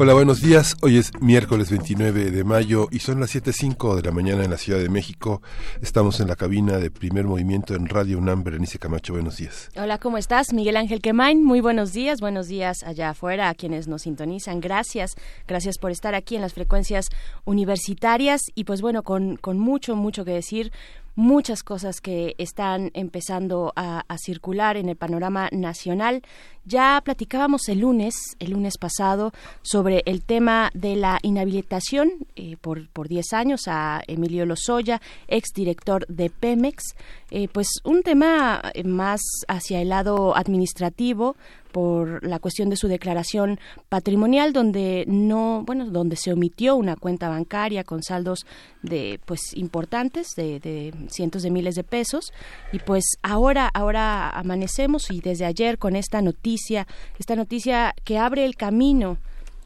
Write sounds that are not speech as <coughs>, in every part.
Hola, buenos días. Hoy es miércoles 29 de mayo y son las 7.05 de la mañana en la Ciudad de México. Estamos en la cabina de primer movimiento en Radio UNAM. Berenice Camacho, buenos días. Hola, ¿cómo estás? Miguel Ángel Quemain, muy buenos días. Buenos días allá afuera a quienes nos sintonizan. Gracias. Gracias por estar aquí en las frecuencias universitarias y pues bueno, con, con mucho, mucho que decir muchas cosas que están empezando a, circular en el panorama nacional. Ya platicábamos el lunes, el lunes pasado, sobre el tema de la inhabilitación eh, por, por 10 años a Emilio Lozoya, exdirector de Pemex. Eh, pues un tema más hacia el lado administrativo, por la cuestión de su declaración patrimonial donde no bueno donde se omitió una cuenta bancaria con saldos de pues importantes de, de, cientos de miles de pesos. Y pues ahora ahora amanecemos y desde ayer con esta noticia esta noticia que abre el camino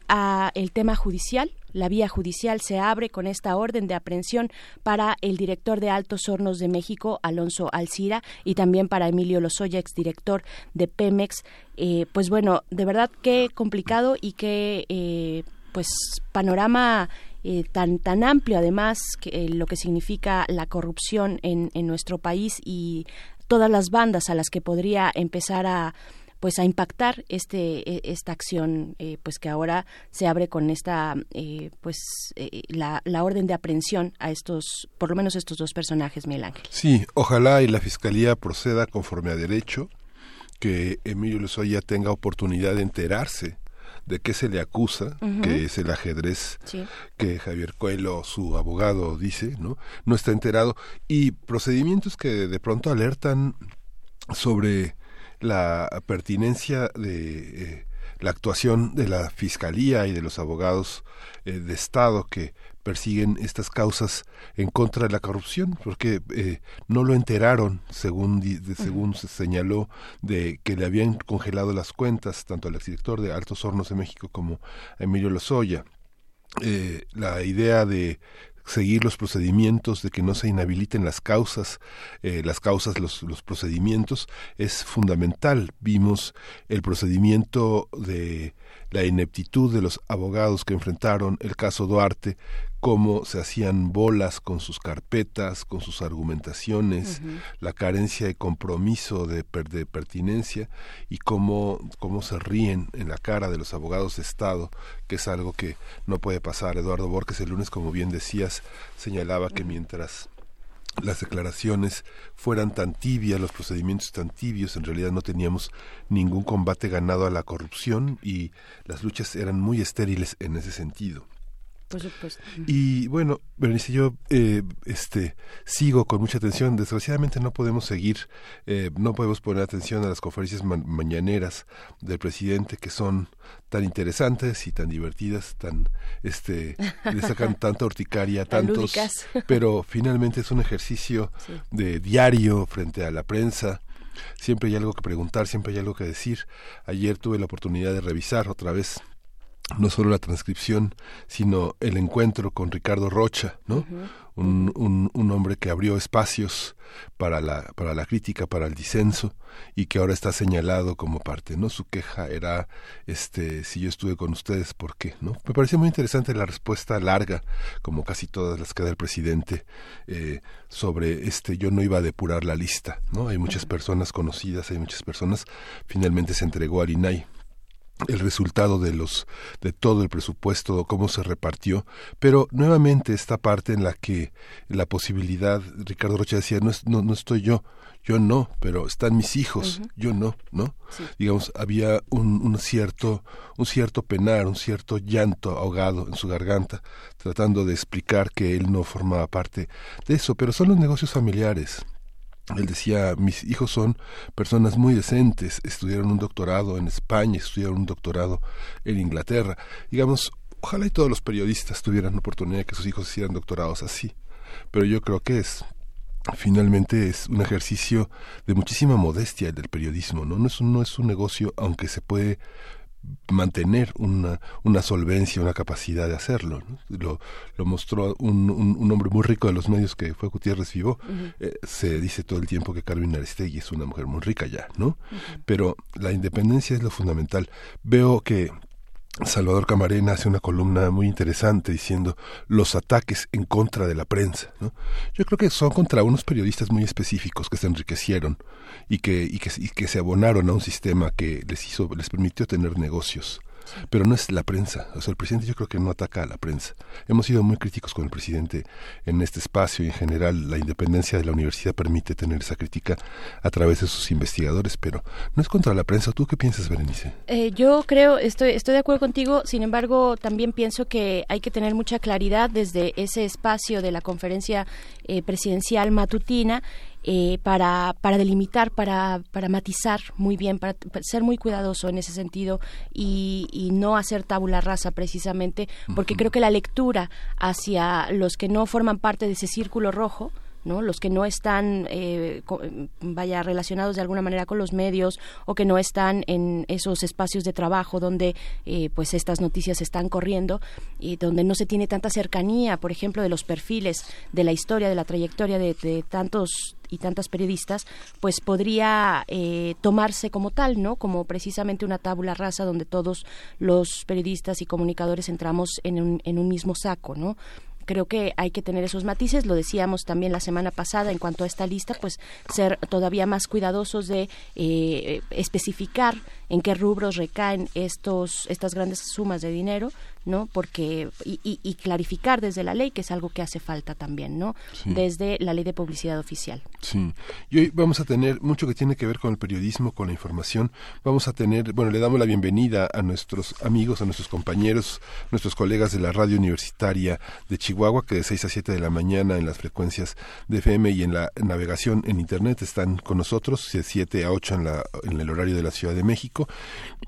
a el tema judicial la vía judicial se abre con esta orden de aprehensión para el director de Altos Hornos de México, Alonso Alcira, y también para Emilio Lozoya, exdirector de Pemex. Eh, pues bueno, de verdad qué complicado y qué eh, pues panorama eh, tan tan amplio además que, lo que significa la corrupción en, en nuestro país y todas las bandas a las que podría empezar a pues a impactar este e, esta acción eh, pues que ahora se abre con esta eh, pues eh, la, la, orden de aprehensión a estos por lo menos estos dos personajes Miguel Ángel sí ojalá y la fiscalía proceda conforme a derecho que Emilio Lozoya tenga oportunidad de enterarse de qué se le acusa, que es el ajedrez que Javier Coelho, su abogado, dice, ¿no? No está enterado. Y procedimientos que de pronto alertan sobre la pertinencia de eh, la actuación de la Fiscalía y de los abogados eh, de Estado que persiguen estas causas en contra de la corrupción, porque eh, no lo enteraron, según, según se señaló, de que le habían congelado las cuentas tanto al exdirector de Altos Hornos de México como a Emilio Lozoya. la idea de seguir los procedimientos, de que no se inhabiliten las causas, eh, las causas, los, los procedimientos, es fundamental. Vimos el procedimiento de la ineptitud de los abogados que enfrentaron el caso Duarte, cómo se hacían bolas con sus carpetas, con sus argumentaciones, la carencia de compromiso de, de pertinencia y cómo, cómo se ríen en la cara de los abogados de Estado, que es algo que no puede pasar. Eduardo Borges el lunes, como bien decías, señalaba que mientras las declaraciones fueran tan tibias, los procedimientos tan tibios, en realidad no teníamos ningún combate ganado a la corrupción y las luchas eran muy estériles en ese sentido. Y bueno, Berenice, yo eh, este, sigo con mucha atención. Desgraciadamente no podemos seguir, eh, no podemos poner atención a las conferencias mañaneras del presidente que son tan interesantes y tan divertidas, tan, este, le sacan <laughs> tanta horticaria, tantos, pero finalmente es un ejercicio de diario frente a la prensa siempre hay algo que preguntar, siempre hay algo que decir. Ayer tuve la oportunidad de revisar otra vez no solo la transcripción, sino el encuentro con Ricardo Rocha, ¿no? un, un, un, hombre que abrió espacios para la, para la crítica, para el disenso, y que ahora está señalado como parte, ¿no? Su queja era, este, si yo estuve con ustedes, ¿por qué? ¿no? Me pareció muy interesante la respuesta larga, como casi todas las que da el presidente, eh, sobre este, yo no iba a depurar la lista, ¿no? Hay muchas personas conocidas, hay muchas personas, finalmente se entregó a Arinay el resultado de los de todo el presupuesto cómo se repartió. Pero nuevamente esta parte en la que la posibilidad Ricardo Rocha decía no no, no estoy yo yo no pero están mis hijos yo no no digamos había un, un cierto un cierto penar un cierto llanto ahogado en su garganta tratando de explicar que él no formaba parte de eso. Pero son los negocios familiares él decía, mis hijos son personas muy decentes, estudiaron un doctorado en España, estudiaron un doctorado en Inglaterra. Digamos, ojalá y todos los periodistas tuvieran la oportunidad de que sus hijos hicieran doctorados así. Pero yo creo que es finalmente es un ejercicio de muchísima modestia el del periodismo, ¿no? No es un, no es un negocio, aunque se puede mantener una, una solvencia, una capacidad de hacerlo. Lo, lo mostró un, un, hombre muy rico de los medios que fue Gutiérrez Vivo. Eh, se dice todo el tiempo que Carmen Aristegui es una mujer muy rica ya, ¿no? Pero la independencia es lo fundamental. Veo que Salvador Camarena hace una columna muy interesante diciendo los ataques en contra de la prensa. ¿no? Yo creo que son contra unos periodistas muy específicos que se enriquecieron y que, y que, y que se abonaron a un sistema que les hizo, les permitió tener negocios pero no es la prensa. O sea, el presidente yo creo que no ataca a la prensa. Hemos sido muy críticos con el presidente en este espacio y en general la independencia de la universidad permite tener esa crítica a través de sus investigadores, pero no es contra la prensa. ¿Tú qué piensas, Berenice? Eh, yo creo, estoy, estoy de acuerdo contigo, sin embargo, también pienso que hay que tener mucha claridad desde ese espacio de la conferencia eh, presidencial matutina eh, para, para delimitar, para, para matizar muy bien, para, ser muy cuidadoso en ese sentido y, y no hacer tabula rasa precisamente, porque creo que la lectura hacia los que no forman parte de ese círculo rojo, ¿no? los que no están eh, vaya relacionados de alguna manera con los medios o que no están en esos espacios de trabajo donde eh, pues estas noticias están corriendo y donde no se tiene tanta cercanía por ejemplo de los perfiles de la historia de la trayectoria de, tantos y tantas periodistas, pues podría eh, tomarse como tal, ¿no? Como precisamente una tabula rasa donde todos los periodistas y comunicadores entramos en un, en un mismo saco, ¿no? creo que hay que tener esos matices, lo decíamos también la semana pasada en cuanto a esta lista, pues ser todavía más cuidadosos de eh, especificar en qué rubros recaen estos estas grandes sumas de dinero, ¿no? Porque y, y, clarificar desde la ley que es algo que hace falta también, ¿no? Desde la ley de publicidad oficial. Sí. Y hoy vamos a tener mucho que tiene que ver con el periodismo, con la información. Vamos a tener, bueno, le damos la bienvenida a nuestros amigos, a nuestros compañeros, nuestros colegas de la radio universitaria de Chihuahua, que de 6 a 7 de la mañana en las frecuencias de FM y en la navegación en internet están con nosotros, de 7 a 8 en, la, en el horario de la Ciudad de México.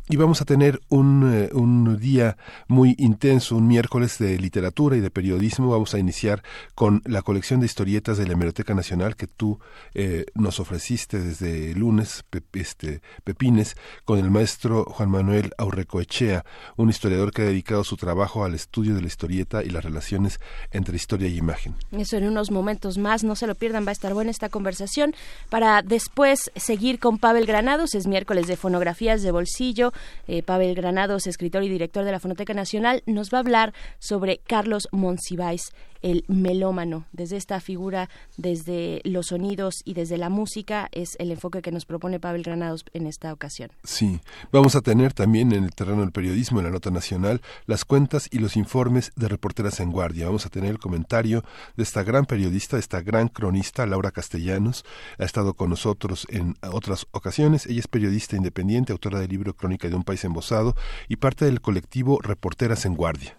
Y vamos a tener un, eh, un día muy intenso, un miércoles de literatura y de periodismo. Vamos a iniciar con la colección de historietas de la Hemeroteca Nacional que tú eh, nos ofreciste desde lunes, este, Pepines, con el maestro Juan Manuel Aurrecoechea, un historiador que ha dedicado su trabajo al estudio de la historieta y las relaciones entre historia y imagen. Eso en unos momentos más, no se lo pierdan, va a estar buena esta conversación para después seguir con Pavel Granados, es miércoles de fonografías de bolsillo. Eh, Pavel Granados, escritor y director de la Fonoteca Nacional, nos va a hablar sobre Carlos Monsiváis, el melómano. Desde esta figura, desde los sonidos y desde la música, es el enfoque que nos propone Pavel Granados en esta ocasión. Sí, vamos a tener también en el terreno del periodismo, en la nota nacional, las cuentas y los informes de reporteras en guardia. Vamos a tener el comentario de esta gran periodista, esta gran cronista, Laura Castellanos. Ha estado con nosotros en otras ocasiones. Ella es periodista independiente, autora del libro Crónica de un país embosado y parte del colectivo Reporteras en Guardia.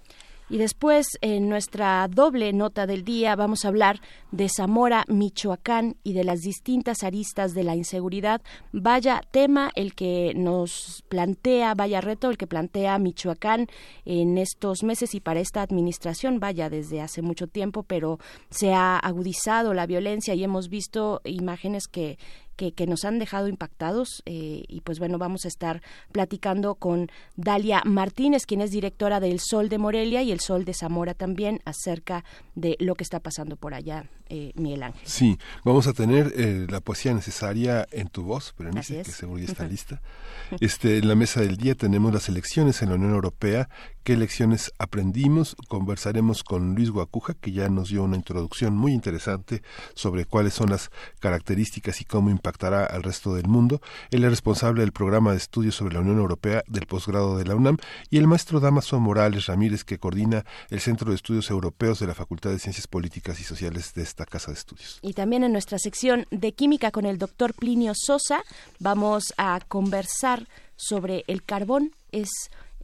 Y después, en nuestra doble nota del día, vamos a hablar de Zamora, Michoacán y de las distintas aristas de la inseguridad. Vaya tema el que nos plantea, vaya reto el que plantea Michoacán en estos meses y para esta administración, vaya desde hace mucho tiempo, pero se ha agudizado la violencia y hemos visto imágenes que que, nos han dejado impactados eh, y pues bueno, vamos a estar platicando con Dalia Martínez, quien es directora del Sol de Morelia y el Sol de Zamora también acerca de lo que está pasando por allá, eh, Miguel Ángel. Sí, vamos a tener eh, la poesía necesaria en tu voz, Berenice, que seguro ya está lista. Este, en la mesa del día tenemos las elecciones en la Unión Europea. ¿Qué lecciones aprendimos? Conversaremos con Luis Guacuja, que ya nos dio una introducción muy interesante sobre cuáles son las características y cómo impactará al resto del mundo. Él es responsable del programa de estudios sobre la Unión Europea del posgrado de la UNAM y el maestro Damaso Morales Ramírez, que coordina el Centro de Estudios Europeos de la Facultad de Ciencias Políticas y Sociales de esta casa de estudios. Y también en nuestra sección de química con el doctor Plinio Sosa vamos a conversar sobre el carbón. Es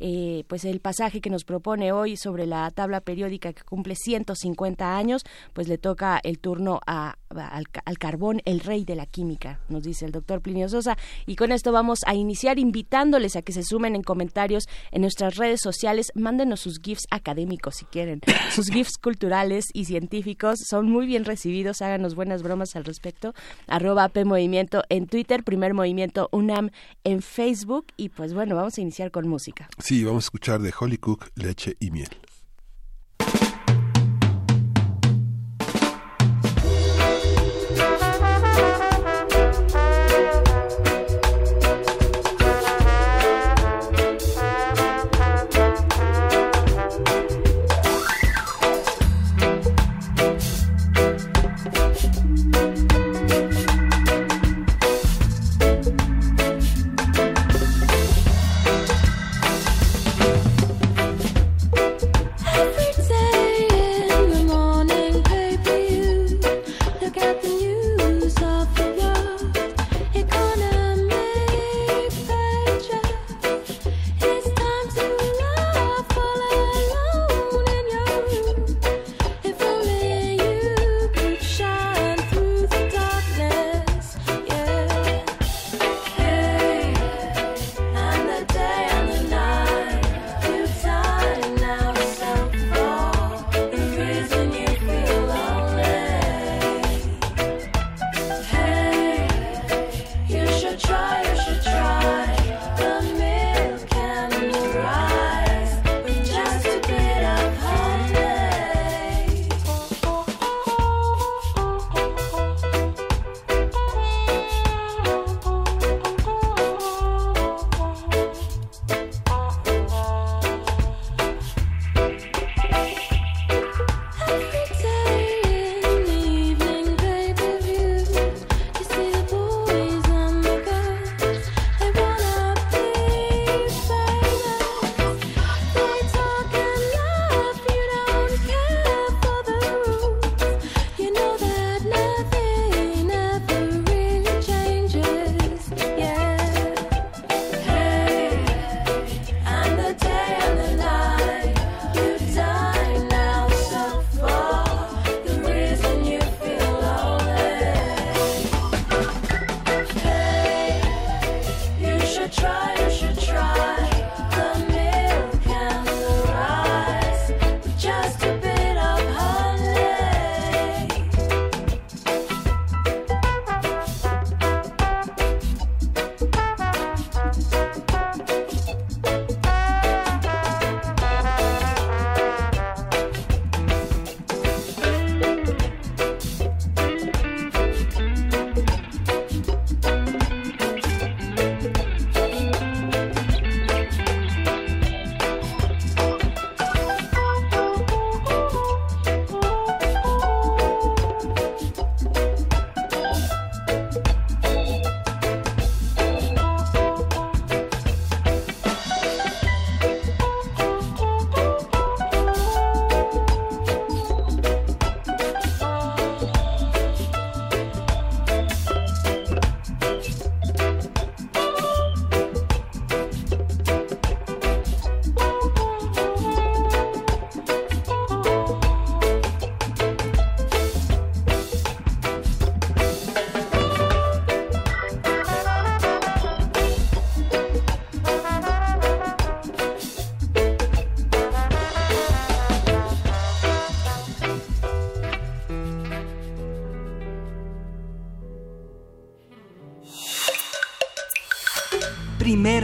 eh, pues el pasaje que nos propone hoy sobre la tabla periódica que cumple 150 años, pues le toca el turno a, al, carbón, el rey de la química, nos dice el doctor Plinio Sosa. Y con esto vamos a iniciar invitándoles a que se sumen en comentarios en nuestras redes sociales. Mándenos sus GIFs académicos si quieren. <coughs> Sus GIFs culturales y científicos son muy bien recibidos. Háganos buenas bromas al respecto. Arroba P Movimiento en Twitter, Primer Movimiento UNAM en Facebook. Y pues bueno, vamos a iniciar con música. Sí, vamos a escuchar de Holly Cook, Leche y Miel.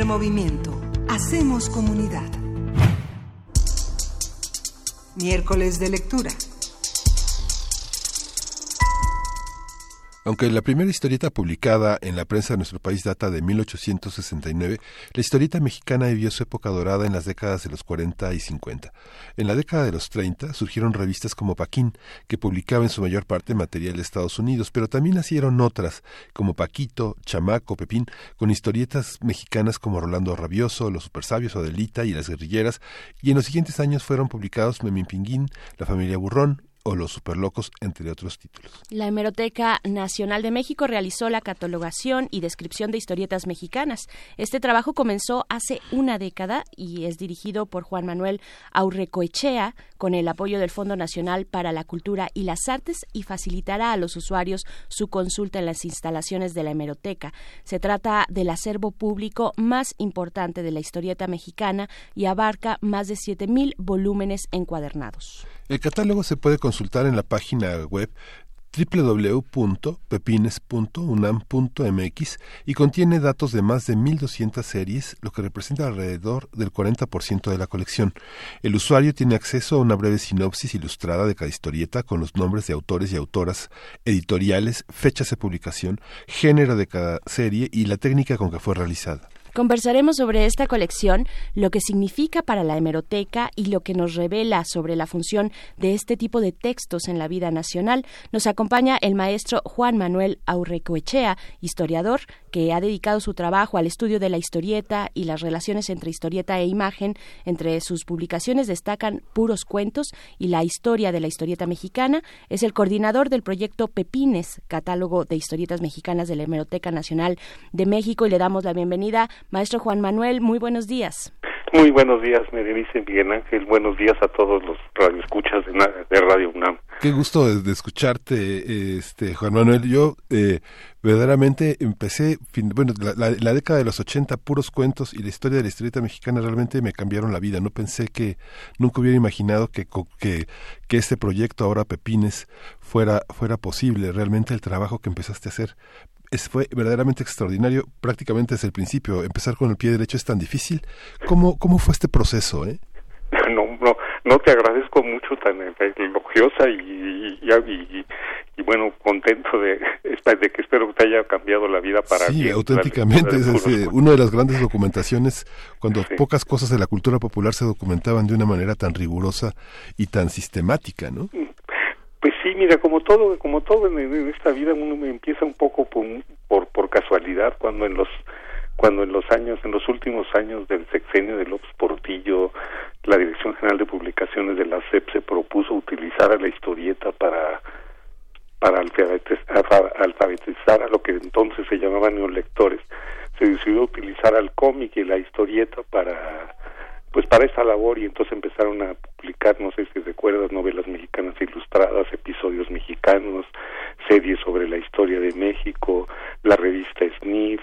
Movimiento. Hacemos comunidad. Miércoles de lectura. Aunque la primera historieta publicada en la prensa de nuestro país data de 1869, la historieta mexicana vivió su época dorada en las décadas de los 40 y 50. En la década de los 30 surgieron revistas como Paquín, que publicaba en su mayor parte material de Estados Unidos, pero también nacieron otras, como Paquito, Chamaco, Pepín, con historietas mexicanas como Rolando Rabioso, Los Supersabios, Adelita y Las Guerrilleras, y en los siguientes años fueron publicados Memín Pinguín, La Familia Burrón, o Los Superlocos, entre otros títulos. La Hemeroteca Nacional de México realizó la catalogación y descripción de historietas mexicanas. Este trabajo comenzó hace una década y es dirigido por Juan Manuel Aurrecoechea con el apoyo del Fondo Nacional para la Cultura y las Artes y facilitará a los usuarios su consulta en las instalaciones de la hemeroteca. Se trata del acervo público más importante de la historieta mexicana y abarca más de 7.000 volúmenes encuadernados. El catálogo se puede consultar en la página web www.pepines.unam.mx y contiene datos de más de 1.200 series, lo que representa alrededor del 40% de la colección. El usuario tiene acceso a una breve sinopsis ilustrada de cada historieta con los nombres de autores y autoras, editoriales, fechas de publicación, género de cada serie y la técnica con que fue realizada. Conversaremos sobre esta colección, lo que significa para la hemeroteca y lo que nos revela sobre la función de este tipo de textos en la vida nacional. Nos acompaña el maestro Juan Manuel Aurrecoechea, historiador, que ha dedicado su trabajo al estudio de la historieta y las relaciones entre historieta e imagen. Entre sus publicaciones destacan Puros Cuentos y la historia de la historieta mexicana. Es el coordinador del proyecto Pepines, catálogo de historietas mexicanas de la Hemeroteca Nacional de México, y le damos la bienvenida Maestro Juan Manuel, muy buenos días. Muy buenos días, me dice Miguel Ángel. Buenos días a todos los radioescuchas de, de Radio UNAM. Qué gusto de, escucharte, este Juan Manuel. Yo eh, verdaderamente empecé, bueno, la, década de los 80, puros cuentos y la historia de la historieta mexicana realmente me cambiaron la vida. No pensé que, nunca hubiera imaginado que, que, que este proyecto ahora Pepines fuera, fuera posible. Realmente el trabajo que empezaste a hacer es, fue verdaderamente extraordinario prácticamente desde el principio. Empezar con el pie derecho es tan difícil. ¿Cómo, cómo fue este proceso? Eh? No, te agradezco mucho tan elogiosa y, y, y, bueno, contento de, de que espero que te haya cambiado la vida para Sí, auténticamente. Es, una de las grandes documentaciones cuando pocas cosas de la cultura popular se documentaban de una manera tan rigurosa y tan sistemática, ¿no? Pues sí, mira, como todo, como todo en, esta vida uno empieza un poco por, por, por casualidad cuando en los cuando en los años, en los últimos años del sexenio de López Portillo, la Dirección General de Publicaciones de la SEP se propuso utilizar a la historieta para para alfabetizar a lo que entonces se llamaban neolectores. Se decidió utilizar al cómic y la historieta para pues para esa labor y entonces empezaron a publicar, no sé si recuerdas, novelas mexicanas ilustradas, episodios mexicanos, series sobre la historia de México, la revista Sniff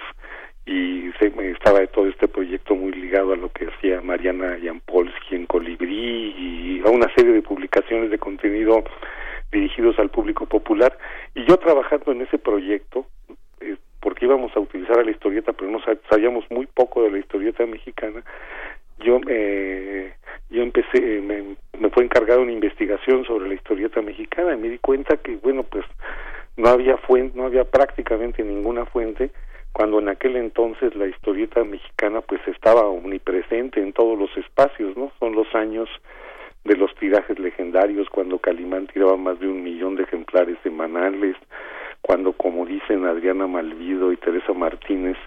y se, estaba todo este proyecto muy ligado a lo que hacía Mariana Jampolsky en Colibrí y a una serie de publicaciones de contenido dirigidos al público popular. Y yo trabajando en ese proyecto eh, porque íbamos a utilizar a la historieta pero no sabíamos muy poco de la historieta mexicana yo eh, yo empecé me, me fue encargado una investigación sobre la historieta mexicana y me di cuenta que bueno pues no había fuente no había prácticamente ninguna fuente cuando en aquel entonces la historieta mexicana pues estaba omnipresente en todos los espacios no son los años de los tirajes legendarios cuando Calimán tiraba más de un millón de ejemplares semanales cuando, como dicen Adriana Malvido y Teresa Martínez,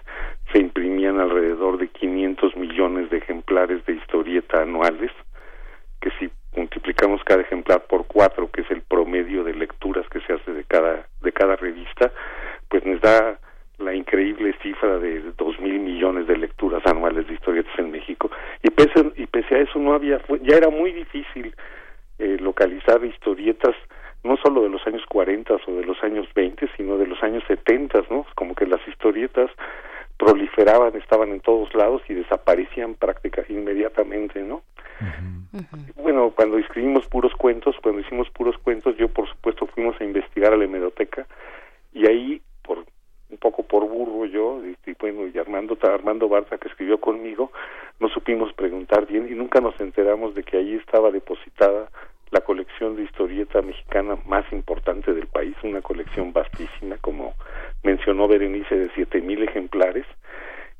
se imprimían alrededor de 500 millones de ejemplares de historieta anuales, que si multiplicamos cada ejemplar por cuatro, que es el promedio de lecturas que se hace de cada, de cada revista, pues nos da la increíble cifra de dos mil millones de lecturas anuales de historietas en México y pese y pese a eso no había ya era muy difícil eh, localizar historietas no solo de los años 40 o de los años 20, sino de los años 70, ¿no? Como que las historietas proliferaban, estaban en todos lados y desaparecían prácticamente inmediatamente, ¿no? Bueno, cuando escribimos puros cuentos, cuando hicimos puros cuentos, yo por supuesto fuimos a investigar a la hemeroteca y ahí, por un poco por burro yo, y, bueno, y Armando, Armando Barta que escribió conmigo, no supimos preguntar bien y nunca nos enteramos de que allí estaba depositada la colección de historieta mexicana más importante del país, una colección vastísima, como mencionó Berenice, de siete mil ejemplares,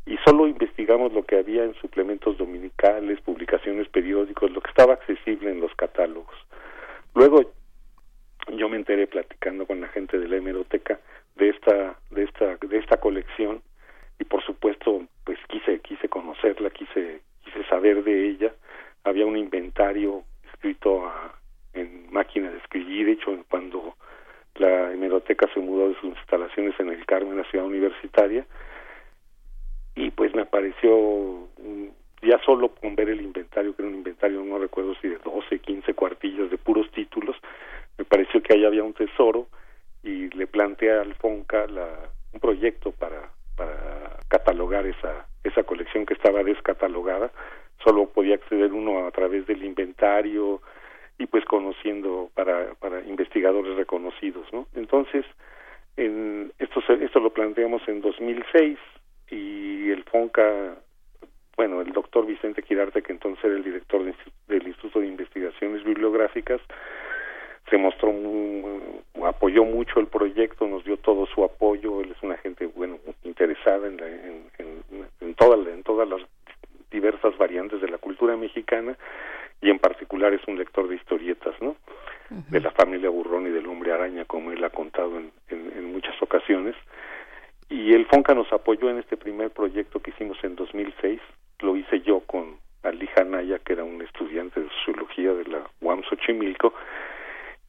y solo investigamos lo que había en suplementos dominicales, publicaciones periódicos, lo que estaba accesible en los catálogos. Luego yo me enteré platicando con la gente de la hemeroteca de esta de esta de esta colección. Y por supuesto pues quise quise conocerla quise quise saber de ella. Había un inventario escrito a, en máquina de escribir. De hecho cuando la hemeroteca se mudó de sus instalaciones en el Carmen la ciudad universitaria y pues me apareció ya solo con ver el inventario que era un inventario no recuerdo si de 12 15 cuartillas de puros títulos me pareció que ahí había un tesoro y le planteé al FONCA la, un proyecto para, para catalogar esa, esa colección que estaba descatalogada, solo podía acceder uno a través del inventario y pues conociendo para, para investigadores reconocidos, ¿no? Entonces, en, esto, esto lo planteamos en 2006 y el FONCA bueno, el doctor Vicente Quirarte, que entonces era el director del Instituto de Investigaciones Bibliográficas, se mostró muy, apoyó mucho el proyecto, nos dio todo su apoyo, él es una gente bueno interesada en, en, en, en todas las diversas variantes de la cultura mexicana y en particular es un lector de historietas, ¿no? De la familia Burrón y del hombre araña, como él ha contado en, en muchas ocasiones. Y el FONCA nos apoyó en este primer proyecto que hicimos en 2006, lo hice yo con Ali Naya, que era un estudiante de sociología de la UAM Xochimilco,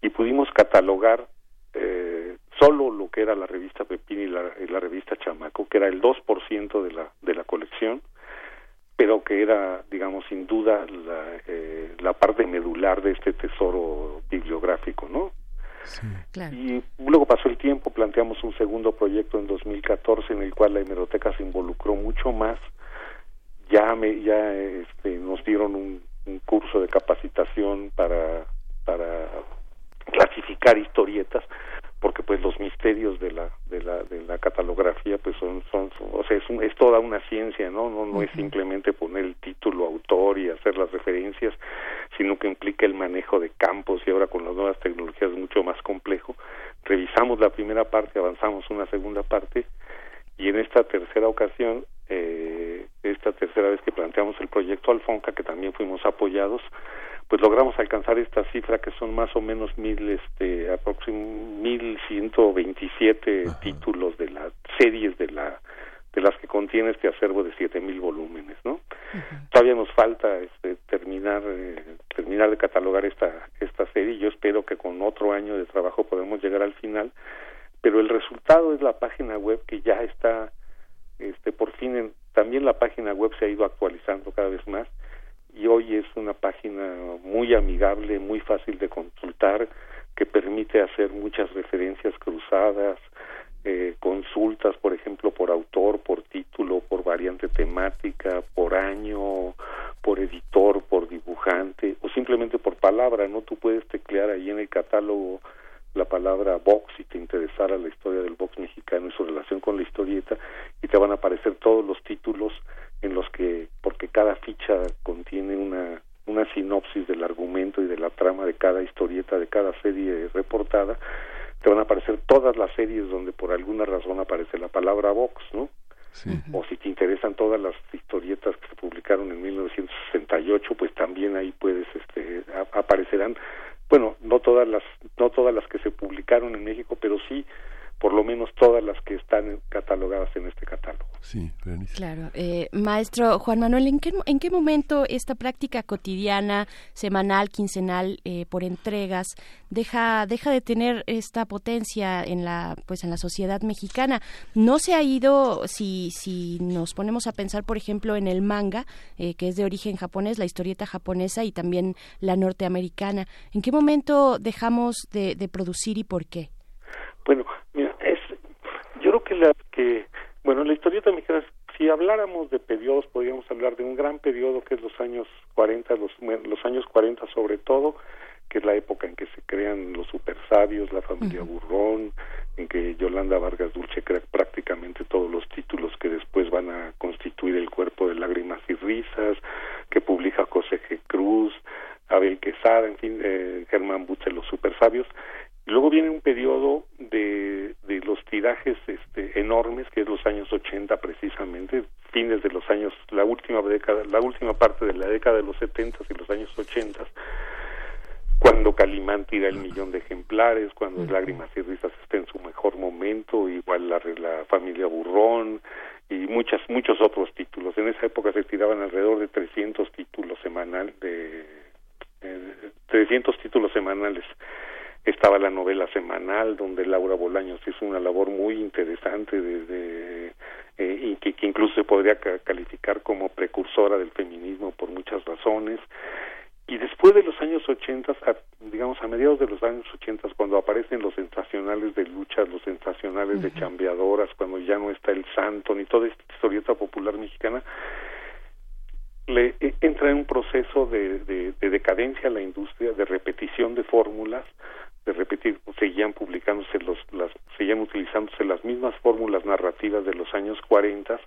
y pudimos catalogar eh, solo lo que era la revista Pepín y la, la revista Chamaco, que era el 2% de la, de la colección, pero que era, digamos, sin duda la, eh, la parte medular de este tesoro bibliográfico, ¿no? Sí, claro. Y luego pasó el tiempo, planteamos un segundo proyecto en 2014 en el cual la hemeroteca se involucró mucho más ya me ya este, nos dieron un, curso de capacitación para para clasificar historietas porque pues los misterios de la de la de la catalografía pues son son, o sea es es toda una ciencia no no no es simplemente poner el título autor y hacer las referencias sino que implica el manejo de campos y ahora con las nuevas tecnologías es mucho más complejo. Revisamos la primera parte avanzamos una segunda parte y en esta tercera ocasión eh, esta tercera vez que planteamos el proyecto Alfonca, que también fuimos apoyados, pues logramos alcanzar esta cifra que son más o menos mil, este, aproximadamente mil ciento veintisiete títulos de las series de la de las que contiene este acervo de siete mil volúmenes, ¿no? Todavía nos falta este, terminar eh, terminar de catalogar esta esta serie. Yo espero que con otro año de trabajo podemos llegar al final, pero el resultado es la página web que ya está este por fin también la página web se ha ido actualizando cada vez más y hoy es una página muy amigable, muy fácil de consultar, que permite hacer muchas referencias cruzadas, eh, consultas, por ejemplo, por autor, por título, por variante temática, por año, por editor, por dibujante o simplemente por palabra, ¿no? Tú puedes teclear ahí en el catálogo la palabra box si te interesara la historia del box mexicano y su relación con la historieta y te van a aparecer todos los títulos en los que porque cada ficha contiene una una sinopsis del argumento y de la trama de cada historieta de cada serie reportada te van a aparecer todas las series donde por alguna razón aparece la palabra box no o si te interesan todas las historietas que se publicaron en 1968 pues también ahí puedes este aparecerán bueno, no todas las no todas las que se publicaron en México, pero sí por lo menos todas las que están catalogadas en este catálogo. Sí, Claro. Eh, maestro Juan Manuel, ¿en qué, ¿en qué momento esta práctica cotidiana, semanal, quincenal, eh, por entregas, deja, deja de tener esta potencia en la, pues, en la sociedad mexicana? ¿No se ha ido, si, si nos ponemos a pensar, por ejemplo, en el manga, eh, que es de origen japonés, la historieta japonesa y también la norteamericana, ¿en qué momento dejamos de, de producir y por qué? Bueno, mira, es, yo creo que la que, bueno, la historieta mexicana, si habláramos de periodos, podríamos hablar de un gran periodo que es los años 40, los, los años 40 sobre todo, que es la época en que se crean los super sabios, la familia Burrón, en que Yolanda Vargas Dulce crea prácticamente todos los títulos que después van a constituir el cuerpo de lágrimas y risas, que publica José G. Cruz, Abel Quesada, en fin, eh, Germán Butze, los super sabios, Luego viene un periodo de, de los tirajes este, enormes, que es los años 80 precisamente, fines de los años, la última década, la última parte de la década de los 70 y los años 80, cuando Calimán tira el millón de ejemplares, cuando Lágrimas y Risas está en su mejor momento, igual la, la familia Burrón y muchas, muchos otros títulos. En esa época se tiraban alrededor de 300 títulos semanales, de eh, 300 títulos semanales estaba la novela semanal donde Laura Bolaños hizo una labor muy interesante desde eh, y que, incluso se podría calificar como precursora del feminismo por muchas razones. Ochentas, digamos a mediados de los años ochentas, cuando aparecen los sensacionales de luchas, los sensacionales de chambeadoras, cuando ya no está el santo ni toda esta historieta popular mexicana, le e, entra en un proceso de, de, de decadencia a la industria, de repetición de fórmulas, de repetir, seguían publicándose los, las, seguían utilizándose las mismas fórmulas narrativas de los años 40.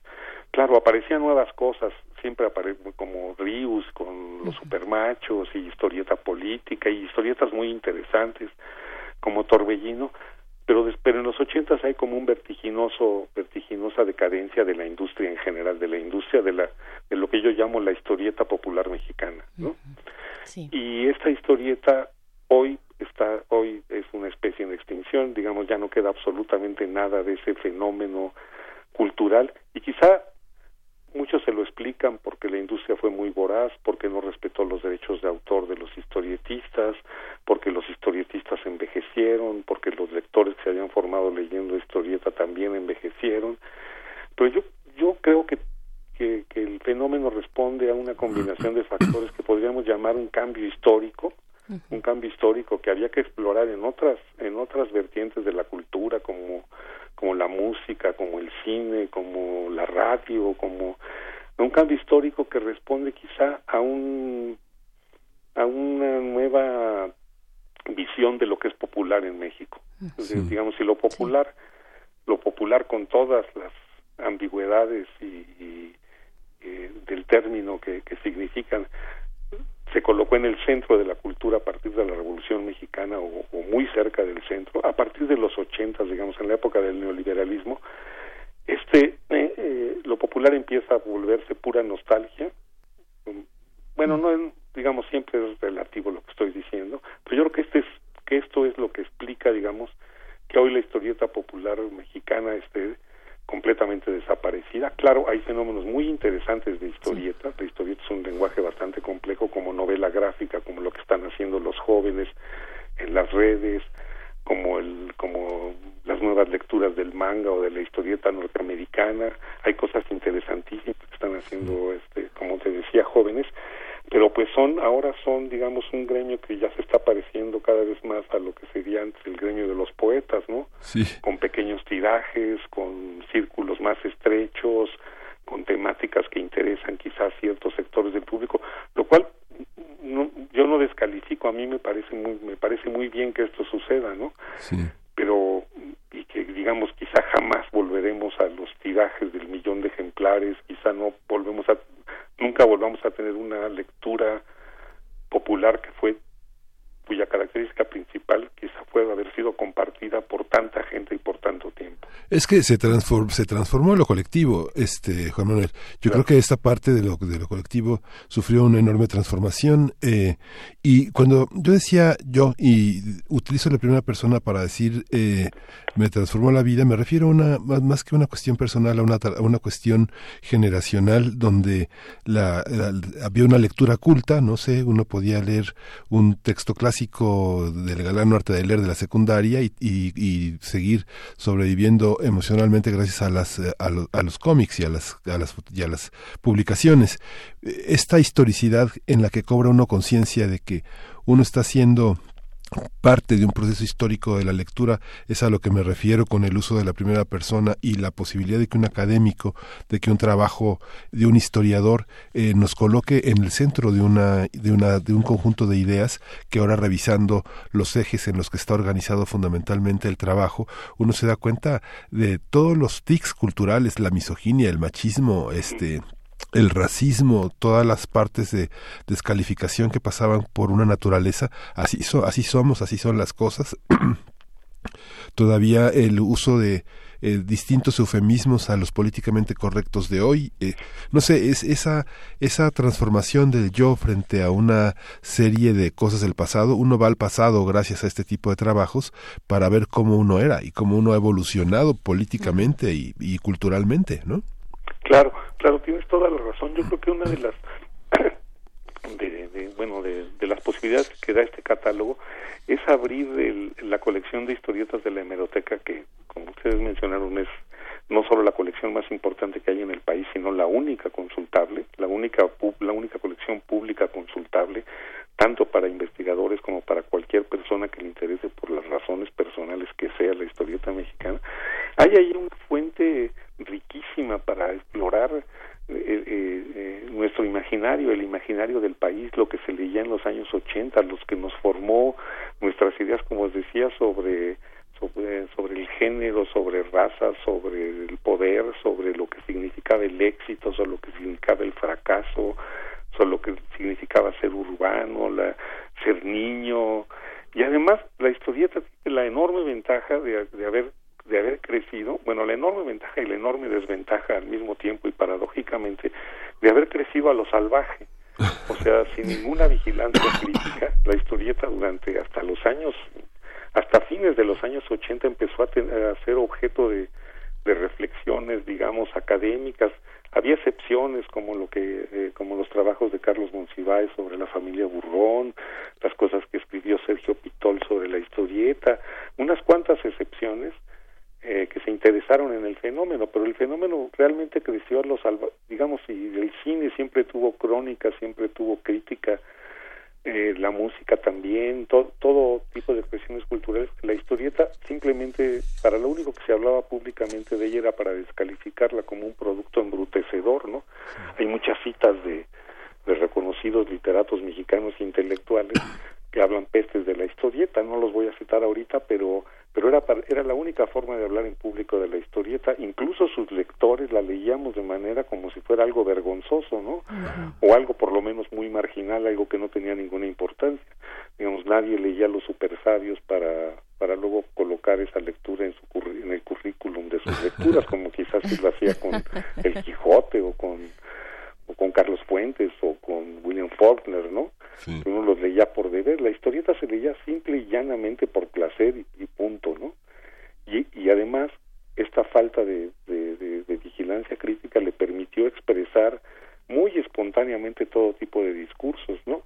Claro, aparecían nuevas cosas, siempre aparecen como Rius con los supermachos y historieta política y historietas muy interesantes como Torbellino, pero, pero en los ochentas hay como un vertiginoso, vertiginosa decadencia de la industria en general, de la industria de la, de lo que yo llamo la historieta popular mexicana, ¿no? Sí. Y esta historieta hoy está hoy es una especie en extinción, digamos ya no queda absolutamente nada de ese fenómeno cultural y quizá muchos se lo explican porque la industria fue muy voraz, porque no respetó los derechos de autor de los historietistas, porque los historietistas envejecieron, porque los lectores que se habían formado leyendo historieta también envejecieron. Pero yo yo creo que que, que el fenómeno responde a una combinación de factores que podríamos llamar un cambio histórico un cambio histórico que había que explorar en otras en otras vertientes de la cultura como como la música como el cine como la radio como un cambio histórico que responde quizá a un a una nueva visión de lo que es popular en México. Digamos si lo popular lo popular con todas las ambigüedades y, eh, del término que, que significan se colocó en el centro de la cultura a partir de la Revolución Mexicana o, muy cerca del centro, a partir de los ochentas, digamos, en la época del neoliberalismo, este eh, eh, lo popular empieza a volverse pura nostalgia. Bueno, no digamos siempre es relativo lo que estoy diciendo, pero yo creo que este es que esto es lo que explica, digamos, que hoy la historieta popular mexicana esté completamente desaparecida. Claro, hay fenómenos muy interesantes de historieta. La historieta es un lenguaje bastante complejo como novela gráfica, como lo que están haciendo los jóvenes en las redes, como el como las nuevas lecturas del manga o de la historieta norteamericana. Hay cosas interesantísimas que están haciendo este como te decía jóvenes pero pues son ahora son digamos un gremio que ya se está pareciendo cada vez más a lo que sería antes el gremio de los poetas no sí. con pequeños tirajes con círculos más estrechos con temáticas que interesan quizás ciertos sectores del público lo cual no, yo no descalifico a mí me parece muy me parece muy bien que esto suceda no sí. pero y que digamos quizá jamás volveremos a los tirajes del millón de ejemplares quizá no volvemos a nunca volvamos a tener una lectura popular que fue cuya característica principal quizá pueda haber sido compartida por tanta gente y por tanto tiempo. Es que se, transform, se transformó en lo colectivo, este Juan Manuel. Yo creo que esta parte de lo, de lo colectivo sufrió una enorme transformación eh, y cuando yo decía yo y utilizo la primera persona para decir eh, me transformó la vida, me refiero a una más que una cuestión personal, a una, a una cuestión generacional donde la, había una lectura culta, no sé, uno podía leer un texto clásico del galán arte de leer de la secundaria y, y, seguir sobreviviendo emocionalmente gracias a las a, a los cómics y a las a las y a las publicaciones. Esta historicidad en la que cobra uno conciencia de que uno está siendo parte de un proceso histórico de la lectura es a lo que me refiero con el uso de la primera persona y la posibilidad de que un académico, de que un trabajo de un historiador eh, nos coloque en el centro de una de una de un conjunto de ideas que ahora revisando los ejes en los que está organizado fundamentalmente el trabajo, uno se da cuenta de todos los tics culturales, la misoginia, el machismo, este el racismo, todas las partes de descalificación que pasaban por una naturaleza, así, así somos, así son las cosas. <clears throat> Todavía el uso de eh, distintos eufemismos a los políticamente correctos de hoy. Eh, no sé, es esa, esa transformación del yo frente a una serie de cosas del pasado. Uno va al pasado gracias a este tipo de trabajos para ver cómo uno era y cómo uno ha evolucionado políticamente y, y culturalmente, ¿no? Claro, claro, tienes toda la razón. Yo creo que una de las <coughs> de, bueno de, las posibilidades que da este catálogo es abrir la colección de historietas de la hemeroteca que como ustedes mencionaron es no solo la colección más importante que hay en el país sino la única consultable la única la única colección pública consultable tanto para investigadores como para cualquier persona que le interese por las razones personales que sea la historieta mexicana, hay ahí una fuente riquísima para explorar eh, eh, eh, nuestro imaginario, el imaginario del país, lo que se leía en los años 80, los que nos formó nuestras ideas, como os decía, sobre sobre, sobre el género, sobre razas, sobre el poder, sobre lo que significaba el éxito, sobre lo que significaba el fracaso, sobre lo que significaba ser urbano, la, ser niño, y además la historieta tiene la enorme ventaja de, de haber de haber crecido, bueno, la enorme ventaja y la enorme desventaja al mismo tiempo y paradójicamente de haber crecido a lo salvaje. O sea, <laughs> sin ninguna vigilancia crítica, la historieta durante hasta los años, hasta fines de los años 80 empezó a, a ser objeto de, de reflexiones, digamos, académicas. Había excepciones como lo que, eh, como los trabajos de Carlos Monsiváis sobre la familia Burrón, las cosas que escribió Sergio Pitol sobre la historieta, unas cuantas excepciones, eh, que se interesaron en el fenómeno, pero el fenómeno realmente creció a los digamos, y el cine siempre tuvo crónica, siempre tuvo crítica, eh, la música también, todo tipo de expresiones culturales. La historieta simplemente, para lo único que se hablaba públicamente de ella era para descalificarla como un producto embrutecedor, ¿no? Hay muchas citas de, de reconocidos literatos mexicanos intelectuales que hablan pestes de la historieta, no los voy a citar ahorita, pero pero era, era la única forma de hablar en público de la historieta, incluso sus lectores la leíamos de manera como si fuera algo vergonzoso, ¿no? O algo por lo menos muy marginal, algo que no tenía ninguna importancia. Digamos, nadie leía los super sabios para, para luego colocar esa lectura en, su en el currículum de sus lecturas, como quizás si lo hacía con El Quijote o con, o con Carlos Fuentes o con William Faulkner, ¿no? Uno los leía por deber. La historieta se leía simple y llanamente por placer y, punto, ¿no? Y, y, además, esta falta de, de, de, vigilancia crítica le permitió expresar muy espontáneamente todo tipo de discursos, ¿no?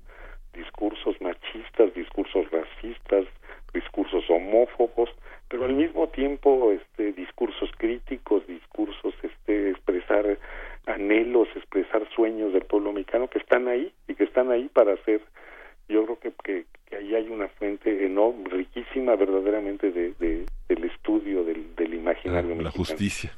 Discursos machistas, discursos racistas, discursos homófobos, pero al mismo tiempo este discursos críticos, discursos este expresar anhelos, expresar sueños del pueblo mexicano que están ahí y que están ahí para hacer, yo creo que, que, ahí hay una fuente enorme, riquísima verdaderamente de, del estudio del, del imaginario la, La justicia.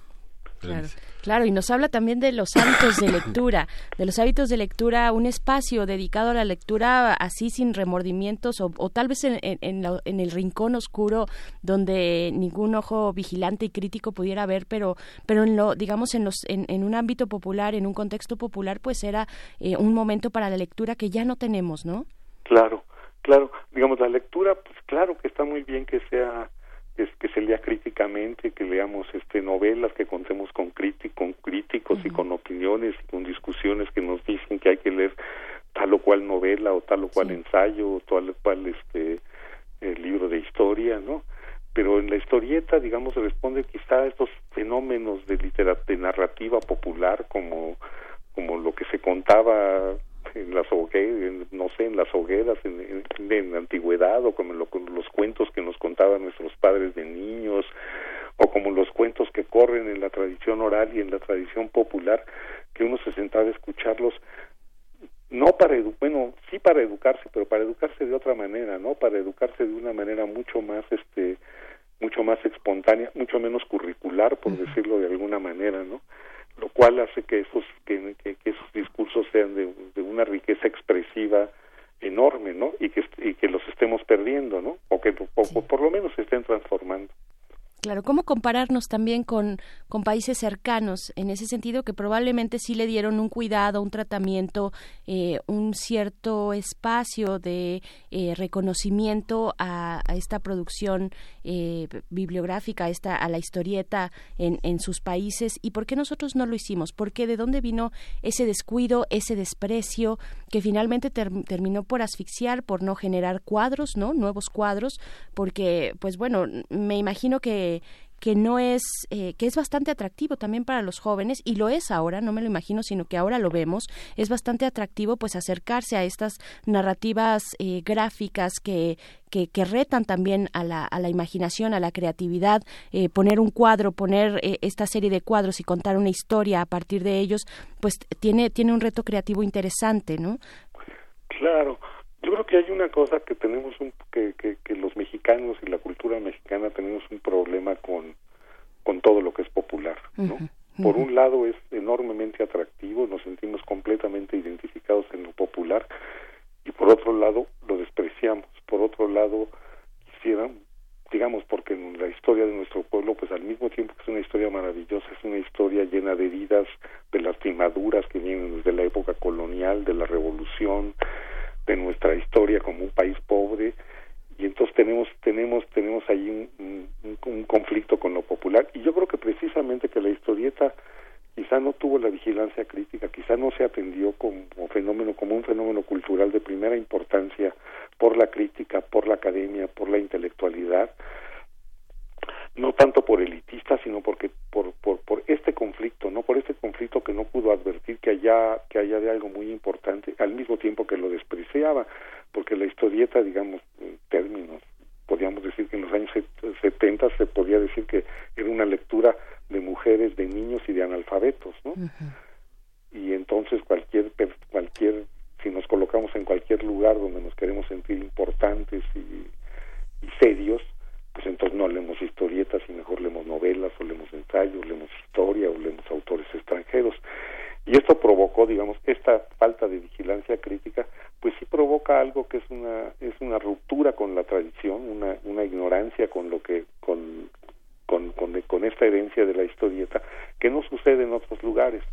Claro, claro, y nos habla también de los hábitos de lectura, de los hábitos de lectura, un espacio dedicado a la lectura así sin remordimientos o, tal vez en, en, el rincón oscuro donde ningún ojo vigilante y crítico pudiera ver, pero, pero en lo, digamos, en, los, en, un ámbito popular, en un contexto popular, pues era eh, un momento para la lectura que ya no tenemos, ¿no? Claro, claro, digamos, la lectura, pues claro que está muy bien que sea que se lea críticamente, que leamos este novelas, que contemos con, con críticos y con opiniones y con discusiones que nos dicen que hay que leer tal o cual novela o tal o cual ensayo o tal o cual este libro de historia, ¿no? Pero en la historieta, digamos, se responde quizá a estos fenómenos de literatura, de narrativa popular como como lo que se contaba en las hogueras, no sé, en las hogueras, en, en, la antigüedad, o como los cuentos que nos contaban nuestros padres de niños, o como los cuentos que corren en la tradición oral y en la tradición popular, que uno se sentaba a escucharlos, no para bueno, sí para educarse, pero para educarse de otra manera, ¿no? Para educarse de una manera mucho más, este, mucho más espontánea, mucho menos curricular, por decirlo de alguna manera, ¿no? Lo cual hace que esos que, esos discursos sean de, una riqueza expresiva enorme, ¿no? Y que y que los estemos perdiendo, ¿no? O que o por lo menos se estén transformando. Claro, ¿cómo compararnos también con, con países cercanos en ese sentido que probablemente sí le dieron un cuidado, un tratamiento, eh, un cierto espacio de eh, reconocimiento a, esta producción eh, bibliográfica, a, esta, a la historieta en, en sus países? ¿Y por qué nosotros no lo hicimos? ¿Por qué de dónde vino ese descuido, ese desprecio que finalmente terminó por asfixiar, por no generar cuadros, ¿no? Nuevos cuadros, porque, pues bueno, me imagino que que no es eh, que es bastante atractivo también para los jóvenes y lo es ahora no me lo imagino sino que ahora lo vemos es bastante atractivo pues acercarse a estas narrativas eh, gráficas que, que, retan también a la, a la imaginación a la creatividad eh, poner un cuadro poner esta serie de cuadros y contar una historia a partir de ellos pues tiene tiene un reto creativo interesante no claro Yo creo que hay una cosa que tenemos un, que, que, que los mexicanos y la cultura mexicana tenemos un problema con con todo lo que es popular, ¿no? Por un lado es enormemente atractivo, nos sentimos completamente identificados en lo popular y por otro lado lo despreciamos. Por otro lado quisieran, digamos, porque en la historia de nuestro pueblo, pues al mismo tiempo que es una historia maravillosa, es una historia llena de heridas, de lastimaduras que vienen desde la época colonial, de la revolución, de nuestra historia como un país pobre, y entonces tenemos tenemos tenemos ahí un, un, conflicto con lo popular y yo creo que precisamente que la historieta quizá no tuvo la vigilancia crítica quizá no se atendió como fenómeno como un fenómeno cultural de primera importancia por la crítica por la academia por la intelectualidad no tanto por elitista sino porque por, por por este conflicto no por este conflicto que no pudo advertir que allá que haya de algo muy importante al mismo tiempo que lo despreciaba porque la historieta, digamos, en términos, podríamos decir que en los años 70 se podía decir que era una lectura de mujeres, de niños y de analfabetos, ¿no? Y entonces cualquier, cualquier, si nos colocamos en cualquier lugar donde nos queremos sentir importantes y, y serios, pues entonces no leemos historietas y mejor leemos novelas o leemos ensayos, leemos historia o leemos autores extranjeros. Y esto provocó, digamos, esta falta de vigilancia crítica, pues sí provoca algo que es una es una ruptura con la tradición, una, una ignorancia con lo que con, con, con, esta herencia de la historieta que no sucede en otros lugares.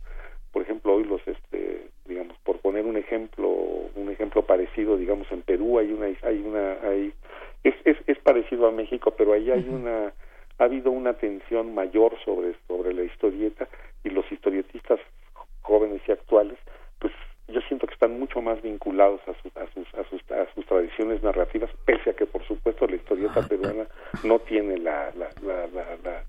Por ejemplo, hoy los este digamos por poner un ejemplo un ejemplo parecido, digamos en Perú hay una hay una hay es es, es parecido a México, pero ahí hay una ha habido una tensión mayor sobre sobre la historieta y los historietistas jóvenes y actuales, pues yo siento que están mucho más vinculados a, sus, a, sus, a, sus, a sus tradiciones narrativas, pese a que por supuesto la historieta peruana no tiene la, la, la, la,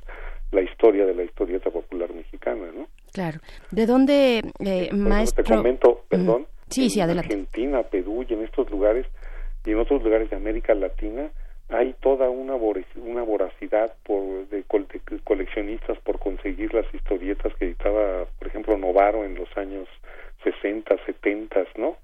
la historia de la historieta popular mexicana, ¿no? Claro. ¿De dónde, eh, maestro? Te comento, perdón. Sí, sí, adelante. Argentina, Perú y en estos lugares y en otros lugares de América Latina hay toda una, una voracidad por, de, coleccionistas por conseguir las historietas que editaba, por ejemplo, Novaro en los años 60, 70, ¿no?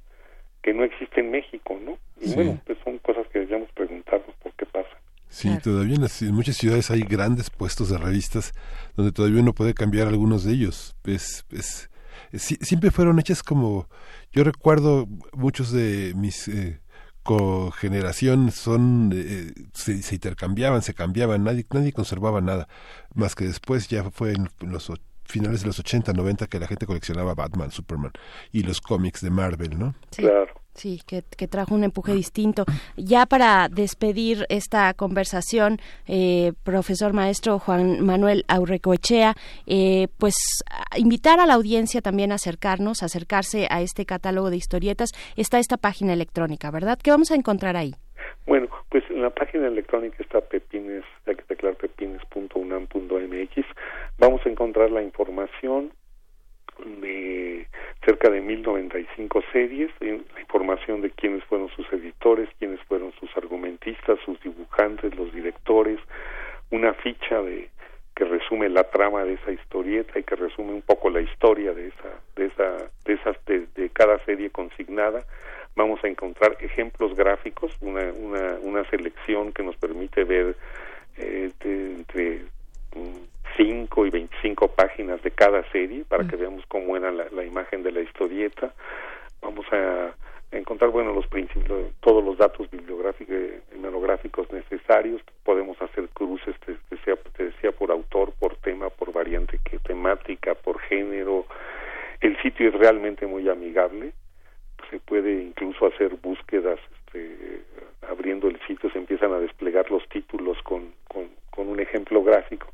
Que no existe en México, ¿no? Y bueno, pues son cosas que deberíamos preguntarnos por qué pasa. Sí, todavía en, muchas ciudades hay grandes puestos de revistas donde todavía uno puede cambiar algunos de ellos. Es, es, siempre fueron hechas como... Yo recuerdo muchos de mis... Eh, cogeneración son eh, se, intercambiaban, se cambiaban, nadie nadie conservaba nada, más que después ya fue en los finales de los 80, 90 que la gente coleccionaba Batman, Superman y los cómics de Marvel, ¿no? Claro. Sí, que, trajo un empuje distinto. Ya para despedir esta conversación, eh, profesor maestro Juan Manuel Aurrecoechea, eh, pues invitar a la audiencia también a acercarnos, a acercarse a este catálogo de historietas. Está esta página electrónica, ¿verdad? ¿Qué vamos a encontrar ahí? Bueno, pues en la página electrónica está pepines, hay que teclar pepines.unam.mx. Vamos a encontrar la información de cerca de 1095 series, la información de quiénes fueron sus editores, quiénes fueron sus argumentistas, sus dibujantes, los directores, una ficha de que resume la trama de esa historieta y que resume un poco la historia de esa de esa de esas de, cada serie consignada. Vamos a encontrar ejemplos gráficos una una una selección que nos permite ver eh, entre 5 y 25 páginas de cada serie para que mm. veamos cómo era la, imagen de la historieta. Vamos a, encontrar, bueno, los principios, todos los datos bibliográficos, hemerográficos necesarios. Podemos hacer cruces, te, decía, te decía, por autor, por tema, por variante que temática, por género. El sitio es realmente muy amigable. Se puede incluso hacer búsquedas este, abriendo el sitio se empiezan a desplegar los títulos con, con, un ejemplo gráfico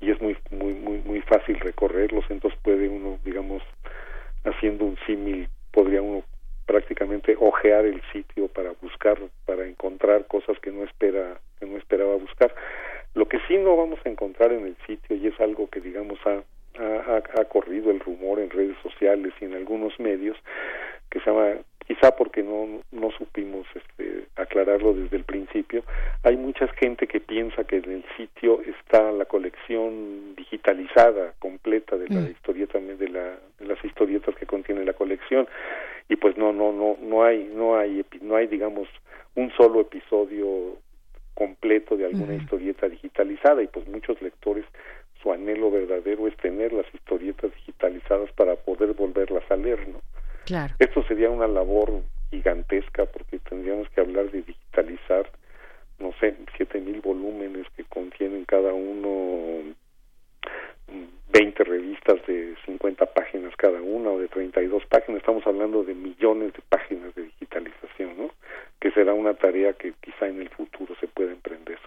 y es muy muy muy muy fácil recorrerlos. Entonces puede uno digamos haciendo un símil podría uno prácticamente ojear el sitio para buscar para encontrar cosas que no espera que no esperaba buscar. Lo que sí no vamos a encontrar en el sitio y es algo que digamos ha, ha corrido el rumor en redes sociales y en algunos medios que se llama quizá porque no, no supimos este, aclararlo desde el principio, hay mucha gente que piensa que en el sitio está la colección digitalizada completa de la mm. historieta de, la, de las historietas que contiene la colección y pues no no no no hay no hay no hay digamos un solo episodio completo de alguna historieta digitalizada y pues muchos lectores su anhelo verdadero es tener las historietas digitalizadas para poder volverlas a leer, ¿no? Esto sería una labor gigantesca porque tendríamos que hablar de digitalizar, no sé, siete mil volúmenes que contienen cada uno 20 revistas de 50 páginas cada una o de 32 páginas, estamos hablando de millones de páginas de digitalización, ¿no? Que será una tarea que quizá en el futuro se pueda emprender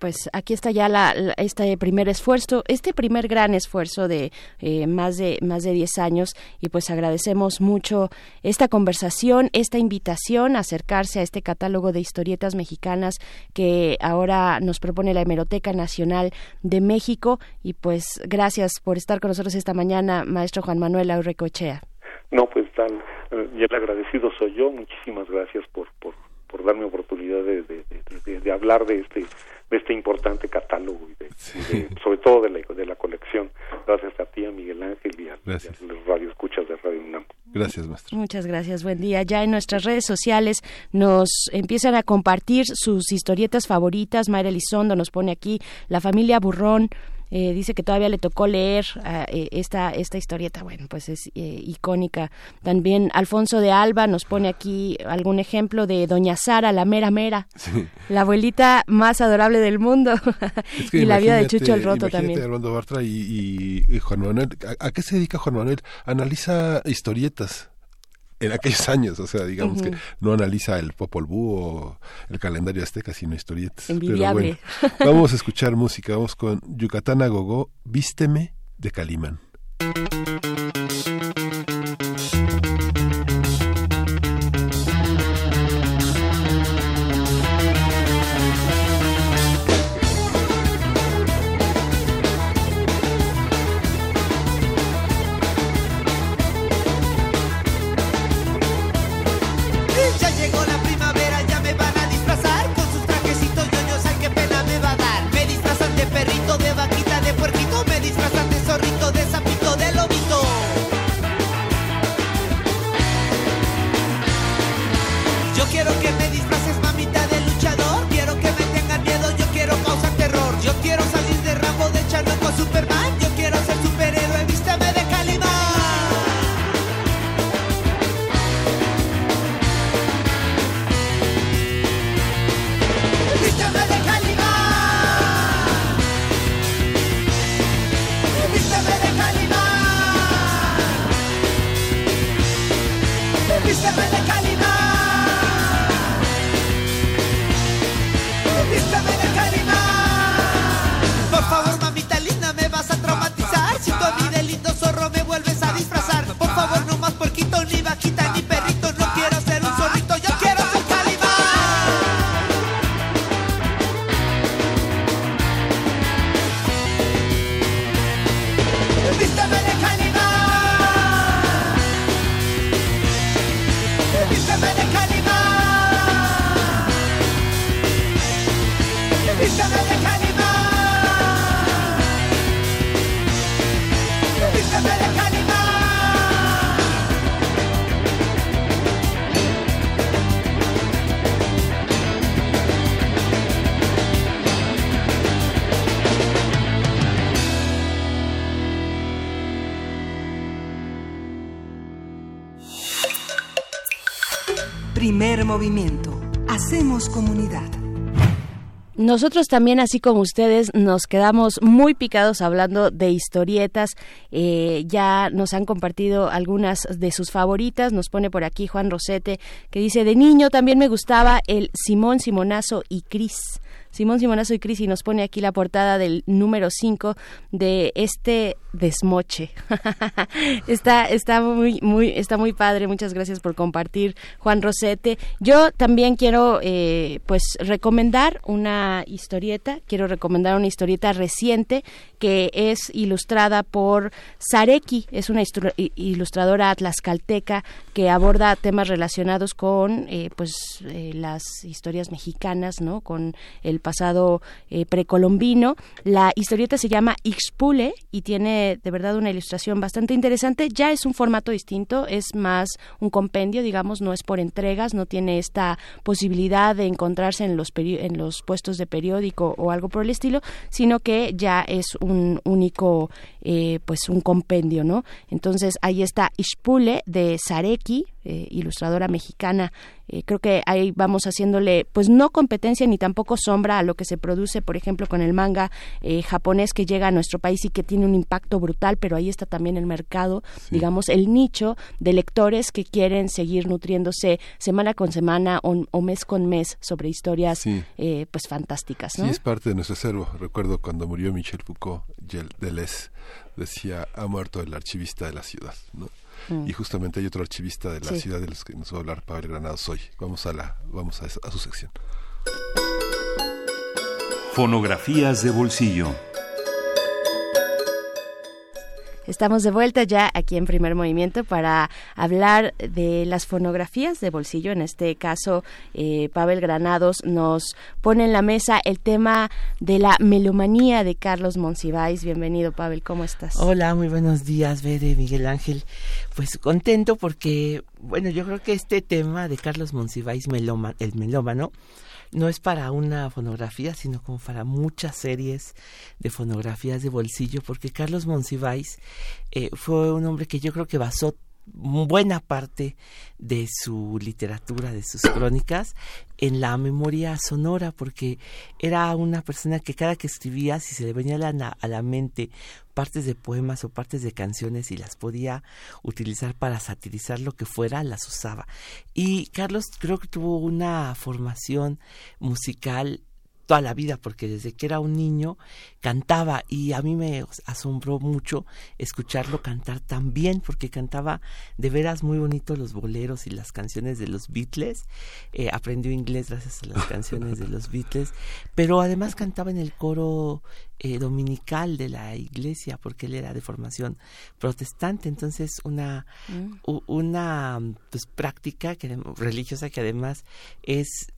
pues aquí está ya la, este primer esfuerzo, este primer gran esfuerzo de eh, más de más de 10 años. Y pues agradecemos mucho esta conversación, esta invitación a acercarse a este catálogo de historietas mexicanas que ahora nos propone la Hemeroteca Nacional de México. Y pues gracias por estar con nosotros esta mañana, maestro Juan Manuel Aurrecochea. No, pues tal, eh, y el agradecido soy yo, muchísimas gracias por, por, por darme oportunidad de, de hablar de este de este importante catálogo y, de, sobre todo de la, de la colección. Gracias a ti, a Miguel Ángel y a, los radioescuchas de Radio UNAM. Gracias, maestro. Muchas gracias, buen día. Ya en nuestras redes sociales nos empiezan a compartir sus historietas favoritas. Mayra Elizondo nos pone aquí La familia Burrón, eh, dice que todavía le tocó leer ah, eh, esta, esta historieta, bueno, pues es eh, icónica. También Alfonso de Alba nos pone aquí algún ejemplo de Doña Sara, la mera mera, la abuelita más adorable del mundo, <laughs> y la vida de Chucho el Roto también. Armando Bartra y, y, Juan Manuel, ¿a, qué se dedica Juan Manuel? Analiza historietas en aquellos años, o sea, digamos que no analiza el Popol Vuh o el calendario azteca, sino historietas. Envidiable. vamos a escuchar música, vamos con Yucatán a Gogó, Vísteme de Calimán. Movimiento. Hacemos comunidad. Nosotros también, así como ustedes, nos quedamos muy picados hablando de historietas. Eh, ya nos han compartido algunas de sus favoritas. Nos pone por aquí Juan Rosete, que dice, de niño también me gustaba el Simón Simonazo y Cris. Simón Simonazo y Cris y nos pone aquí la portada del número 5 de este desmoche. <laughs> está está muy muy está muy padre. Muchas gracias por compartir, Juan Rosete. Yo también quiero eh, pues recomendar una historieta. Quiero recomendar una historieta reciente que es ilustrada por Sareki. Es una ilustradora atlascalteca que aborda temas relacionados con eh, pues eh, las historias mexicanas, ¿no? Con el pasado eh, precolombino. La historieta se llama Ixpule y tiene de verdad una ilustración bastante interesante. Ya es un formato distinto, es más un compendio, digamos, no es por entregas, no tiene esta posibilidad de encontrarse en los, en los puestos de periódico o algo por el estilo, sino que ya es un único, eh, pues un compendio, ¿no? Entonces ahí está Ixpule de Sareki, eh, ilustradora mexicana. Eh, creo que ahí vamos haciéndole, pues no competencia ni tampoco sombra a lo que se produce, por ejemplo, con el manga eh, japonés que llega a nuestro país y que tiene un impacto brutal, pero ahí está también el mercado, digamos, el nicho de lectores que quieren seguir nutriéndose semana con semana o, mes con mes sobre historias, pues fantásticas. ¿no? Sí, es parte de nuestro acervo. Recuerdo cuando murió Michel Foucault, Deleuze decía, ha muerto el archivista de la ciudad, ¿no? Mm. Y justamente hay otro archivista de la ciudad de los que nos va a hablar Pablo Granados hoy. Vamos a la, vamos a, a su sección. Fonografías de bolsillo. Estamos de vuelta ya aquí en Primer Movimiento para hablar de las fonografías de bolsillo. En este caso, eh, Pavel Granados nos pone en la mesa el tema de la melomanía de Carlos Monsiváis. Bienvenido, Pavel, ¿cómo estás? Hola, muy buenos días, Bere, Miguel Ángel. Pues contento porque, bueno, yo creo que este tema de Carlos Monsiváis, el melómano, no es para una fonografía, sino como para muchas series de fonografías de bolsillo, porque Carlos Monsiváis eh, fue un hombre que yo creo que basó buena parte de su literatura, de sus crónicas, en la memoria sonora, porque era una persona que cada que escribía, si se le venía a la, a la mente partes de poemas o partes de canciones y las podía utilizar para satirizar lo que fuera, las usaba. Y Carlos creo que tuvo una formación musical toda la vida, porque desde que era un niño cantaba y a mí me asombró mucho escucharlo cantar tan bien, porque cantaba de veras muy bonito los boleros y las canciones de los Beatles. Eh, aprendió inglés gracias a las canciones de los Beatles, pero además cantaba en el coro eh, dominical de la iglesia, porque él era de formación protestante, entonces una, mm. una pues, práctica que, religiosa que además es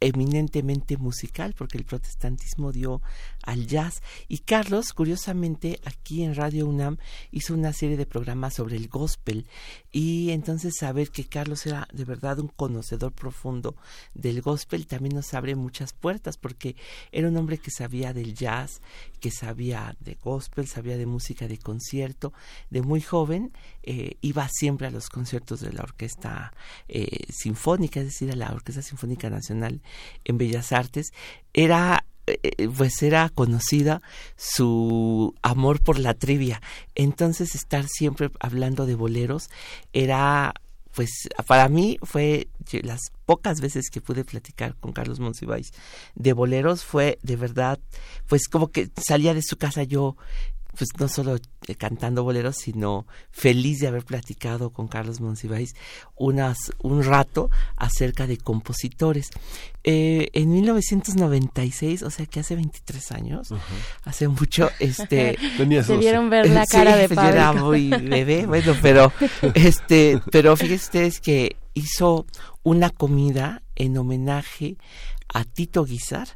eminentemente musical porque el protestantismo dio al jazz. Y Carlos curiosamente aquí en Radio UNAM hizo una serie de programas sobre el gospel. Y entonces saber que Carlos era de verdad un conocedor profundo del gospel también nos abre muchas puertas porque era un hombre que sabía del jazz que sabía de gospel sabía de música de concierto. De muy joven eh, iba siempre a los conciertos de la orquesta eh, sinfónica es decir a la orquesta sinfónica nacional en Bellas Artes, era pues era conocida su amor por la trivia. Entonces estar siempre hablando de boleros era pues para mí fue las pocas veces que pude platicar con Carlos Monsiváis de boleros fue de verdad pues como que salía de su casa yo pues no solo eh, cantando boleros, sino feliz de haber platicado con Carlos Monsiváis unas, un rato acerca de compositores. Eh, en 1996, o sea que hace 23 años, hace mucho, este... <laughs> Se vieron ver la cara de <laughs> Pablo. era muy bebé, bueno, pero, <laughs> este, pero fíjense ustedes que hizo una comida en homenaje a Tito Guizar,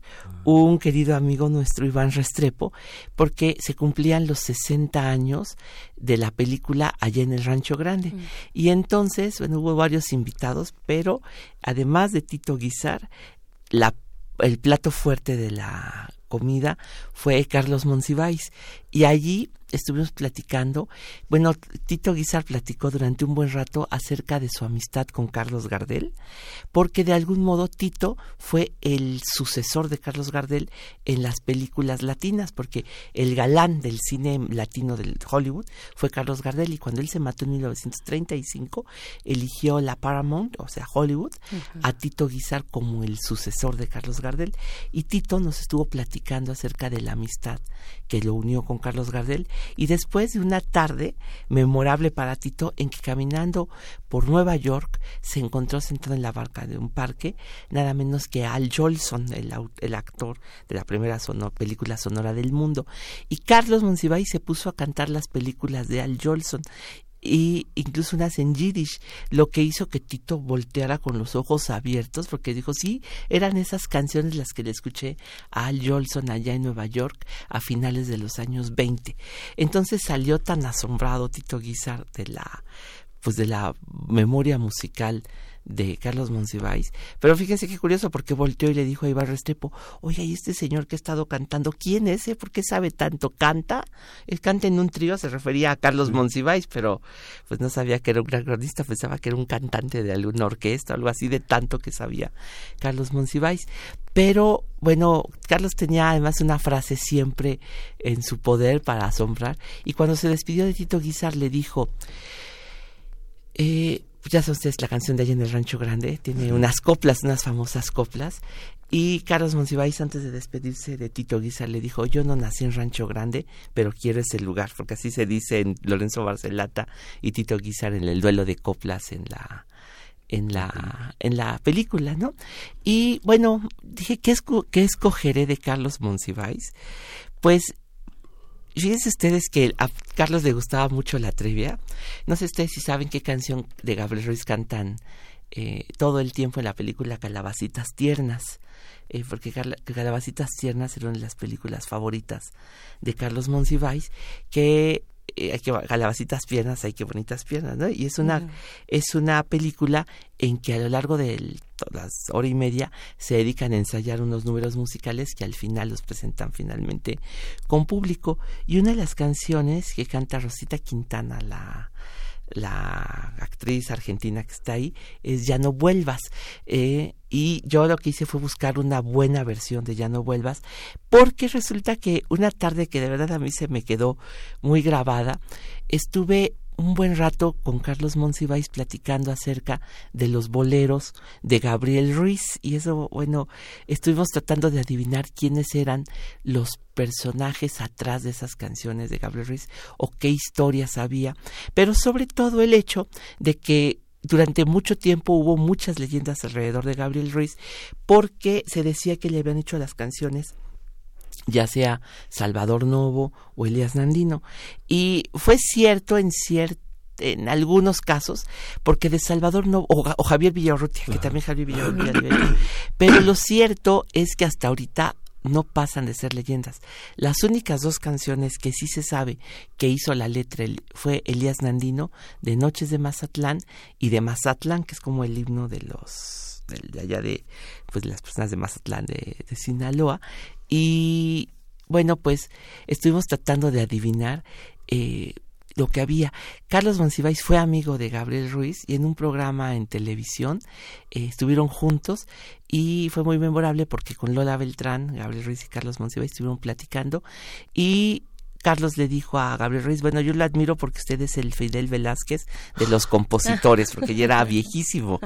un querido amigo nuestro, Iván Restrepo, porque se cumplían los 60 años de la película allá en el Rancho Grande. Mm. Y entonces, bueno, hubo varios invitados, pero además de Tito Guizar, la, el plato fuerte de la comida fue Carlos Monsiváis. Y allí estuvimos platicando. Bueno, Tito Guizar platicó durante un buen rato acerca de su amistad con Carlos Gardel, porque de algún modo Tito fue el sucesor de Carlos Gardel en las películas latinas, porque el galán del cine latino del Hollywood fue Carlos Gardel y cuando él se mató en 1935 eligió la Paramount, o sea, Hollywood, a Tito Guizar como el sucesor de Carlos Gardel y Tito nos estuvo platicando acerca de la amistad que lo unió con Carlos Gardel y después de una tarde memorable para Tito en que caminando por Nueva York se encontró sentado en la barca de un parque nada menos que Al Jolson, el, el actor de la primera película sonora del mundo. Y Carlos Monsiváis se puso a cantar las películas de Al Jolson y incluso unas en yiddish, lo que hizo que Tito volteara con los ojos abiertos porque dijo, sí, eran esas canciones las que le escuché a Al Jolson allá en Nueva York a finales de los años 20. Entonces salió tan asombrado Tito Guizar de la pues de la memoria musical de Carlos Monsiváis. Pero fíjense qué curioso, porque volteó y le dijo a Iván Restrepo, oye, ¿y este señor que ha estado cantando, quién es? ¿Por qué sabe tanto? ¿Canta? Él canta en un trío, se refería a Carlos Monsiváis, pero pues no sabía que era un gran cronista, pensaba que era un cantante de alguna orquesta, algo así de tanto que sabía Carlos Monsiváis. Pero bueno, Carlos tenía además una frase siempre en su poder para asombrar, y cuando se despidió de Tito Guizar le dijo, eh, ya saben ustedes la canción de allá en el Rancho Grande, tiene unas coplas, unas famosas coplas. Y Carlos Monsiváis, antes de despedirse de Tito Guizar, le dijo, yo no nací en Rancho Grande, pero quiero ese lugar, porque así se dice en Lorenzo Barcelata y Tito Guizar en el duelo de coplas en la en la en la película, ¿no? Y bueno, dije, ¿qué, qué escogeré de Carlos Monsiváis? Pues Fíjense ustedes que a Carlos le gustaba mucho la trivia. No sé ustedes si saben qué canción de Gabriel Ruiz cantan eh, todo el tiempo en la película Calabacitas Tiernas. Eh, porque Calabacitas Tiernas era una de las películas favoritas de Carlos Monsiváis, que eh, que calabacitas piernas, hay que bonitas piernas, ¿no? Y es una, es una película en que a lo largo de las hora y media se dedican a ensayar unos números musicales que al final los presentan finalmente con público. Y una de las canciones que canta Rosita Quintana, la, la actriz argentina que está ahí, es Ya no vuelvas. Eh, y yo lo que hice fue buscar una buena versión de Ya no vuelvas, porque resulta que una tarde que de verdad a mí se me quedó muy grabada, estuve un buen rato con Carlos Monsiváis platicando acerca de los boleros de Gabriel Ruiz. Y eso, bueno, estuvimos tratando de adivinar quiénes eran los personajes atrás de esas canciones de Gabriel Ruiz o qué historias había, pero sobre todo el hecho de que durante mucho tiempo hubo muchas leyendas alrededor de Gabriel Ruiz porque se decía que le habían hecho las canciones ya sea Salvador Novo o Elías Nandino. Y fue cierto en cierto en algunos casos, porque de Salvador Novo, o, Javier Villarrutia, que también Javier Villarrutia, pero lo cierto es que hasta ahorita no pasan de ser leyendas. Las únicas dos canciones que sí se sabe que hizo la letra fue Elías Nandino, de Noches de Mazatlán, y de Mazatlán, que es como el himno de los de, allá de pues las personas de Mazatlán de, de Sinaloa, y bueno, pues estuvimos tratando de adivinar eh, lo que había. Carlos Monsiváis fue amigo de Gabriel Ruiz y en un programa en televisión eh, estuvieron juntos y fue muy memorable porque con Lola Beltrán, Gabriel Ruiz y Carlos Monsiváis estuvieron platicando y Carlos le dijo a Gabriel Ruiz, bueno, yo lo admiro porque usted es el Fidel Velázquez de los compositores, porque ya era <laughs> viejísimo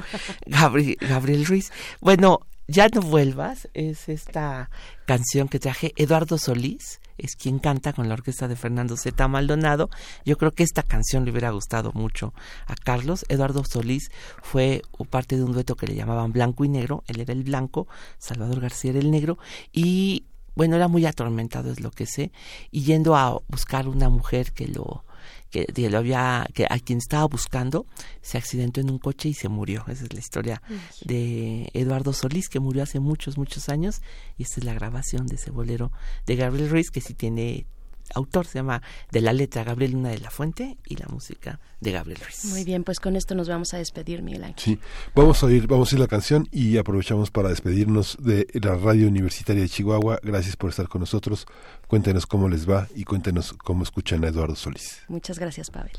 Gabriel, Gabriel Ruiz. Bueno, ya no vuelvas es esta canción que traje. Eduardo Solís es quien canta con la orquesta de Fernando Z. Maldonado. Yo creo que esta canción le hubiera gustado mucho a Carlos. Eduardo Solís fue parte de un dueto que le llamaban Blanco y Negro. Él era el blanco, Salvador García era el negro. Y bueno, era muy atormentado, es lo que sé. Y yendo a buscar una mujer que lo que, lo había, que a quien estaba buscando se accidentó en un coche y se murió. Esa es la historia de Eduardo Solís, que murió hace muchos, muchos años. Y esta es la grabación de ese bolero de Gabriel Ruiz, que sí tiene autor, se llama de la letra Gabriel Luna de la Fuente y la música de Gabriel Ruiz. Muy bien, pues con esto nos vamos a despedir, Miguel Ángel. Sí, vamos a oír, vamos a ir la canción y aprovechamos para despedirnos de la Radio Universitaria de Chihuahua. Gracias por estar con nosotros. Cuéntenos cómo les va y cuéntenos cómo escuchan a Eduardo Solís. Muchas gracias, Pavel.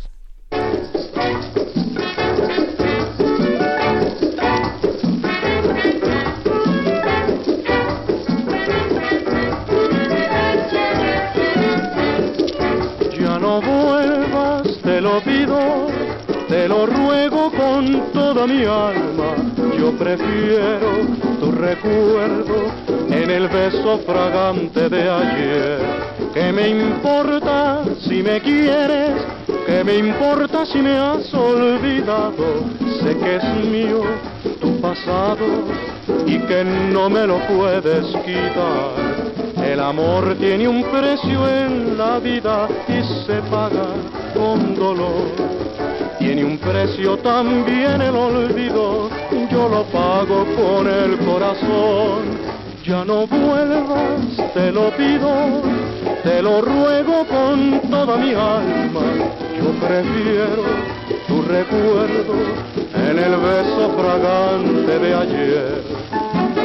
Lo pido, te lo ruego con toda mi alma. Yo prefiero tu recuerdo en el beso fragante de ayer. ¿Qué me importa si me quieres? ¿Qué me importa si me has olvidado? Sé que es mío tu pasado y que no me lo puedes quitar. El amor tiene un precio en la vida y se paga con dolor. Tiene un precio también el olvido, yo lo pago con el corazón. Ya no vuelvas, te lo pido, te lo ruego con toda mi alma. Yo prefiero tu recuerdo en el beso fragante de ayer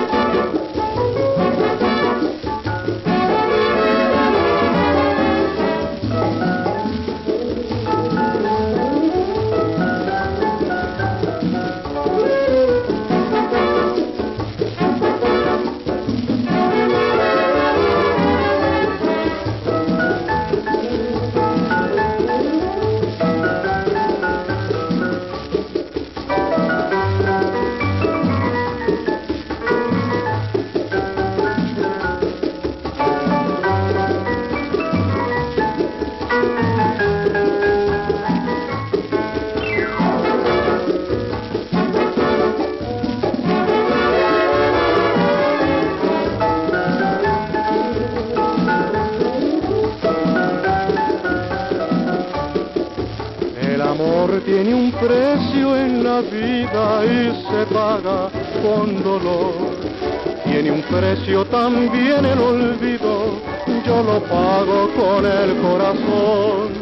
también el olvido, yo lo pago con el corazón.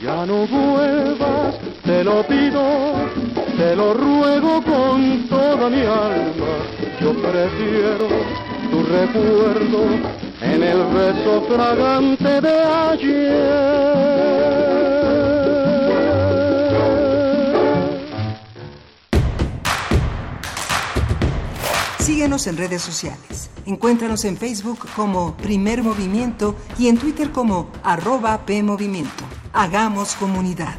Ya no vuelvas, te lo pido, te lo ruego con toda mi alma. Yo prefiero tu recuerdo en el beso fragante de ayer. Síguenos en redes sociales. Encuéntranos en Facebook como Primer Movimiento y en Twitter como arroba PMovimiento. Hagamos comunidad.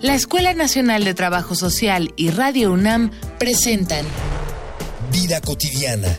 La Escuela Nacional de Trabajo Social y Radio UNAM presentan Vida cotidiana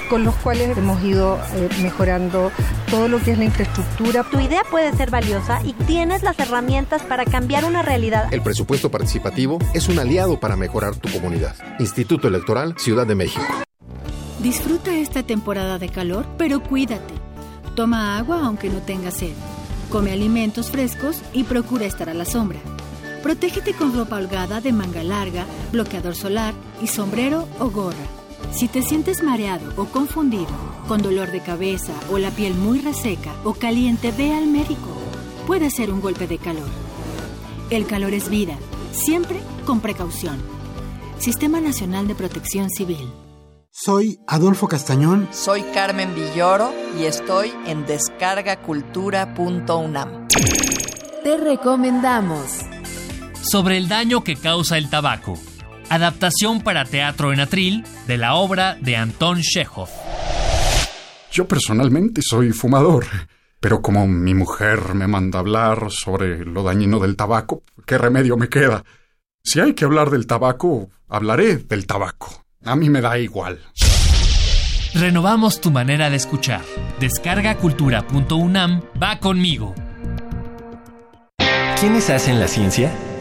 con los cuales hemos ido eh, mejorando todo lo que es la infraestructura. Tu idea puede ser valiosa y tienes las herramientas para cambiar una realidad. El presupuesto participativo es un aliado para mejorar tu comunidad. Instituto Electoral Ciudad de México. Disfruta esta temporada de calor, pero cuídate. Toma agua aunque no tengas sed. Come alimentos frescos y procura estar a la sombra. Protégete con ropa holgada de manga larga, bloqueador solar y sombrero o gorra. Si te sientes mareado o confundido, con dolor de cabeza o la piel muy reseca o caliente, ve al médico. Puede ser un golpe de calor. El calor es vida, siempre con precaución. Sistema Nacional de Protección Civil. Soy Adolfo Castañón. Soy Carmen Villoro y estoy en descargacultura.unam. Te recomendamos. Sobre el daño que causa el tabaco adaptación para teatro en atril de la obra de Anton Chekhov. Yo personalmente soy fumador, pero como mi mujer me manda hablar sobre lo dañino del tabaco, ¿qué remedio me queda? Si hay que hablar del tabaco, hablaré del tabaco. A mí me da igual. Renovamos tu manera de escuchar. Descarga cultura.unam va conmigo. ¿Quiénes hacen la ciencia?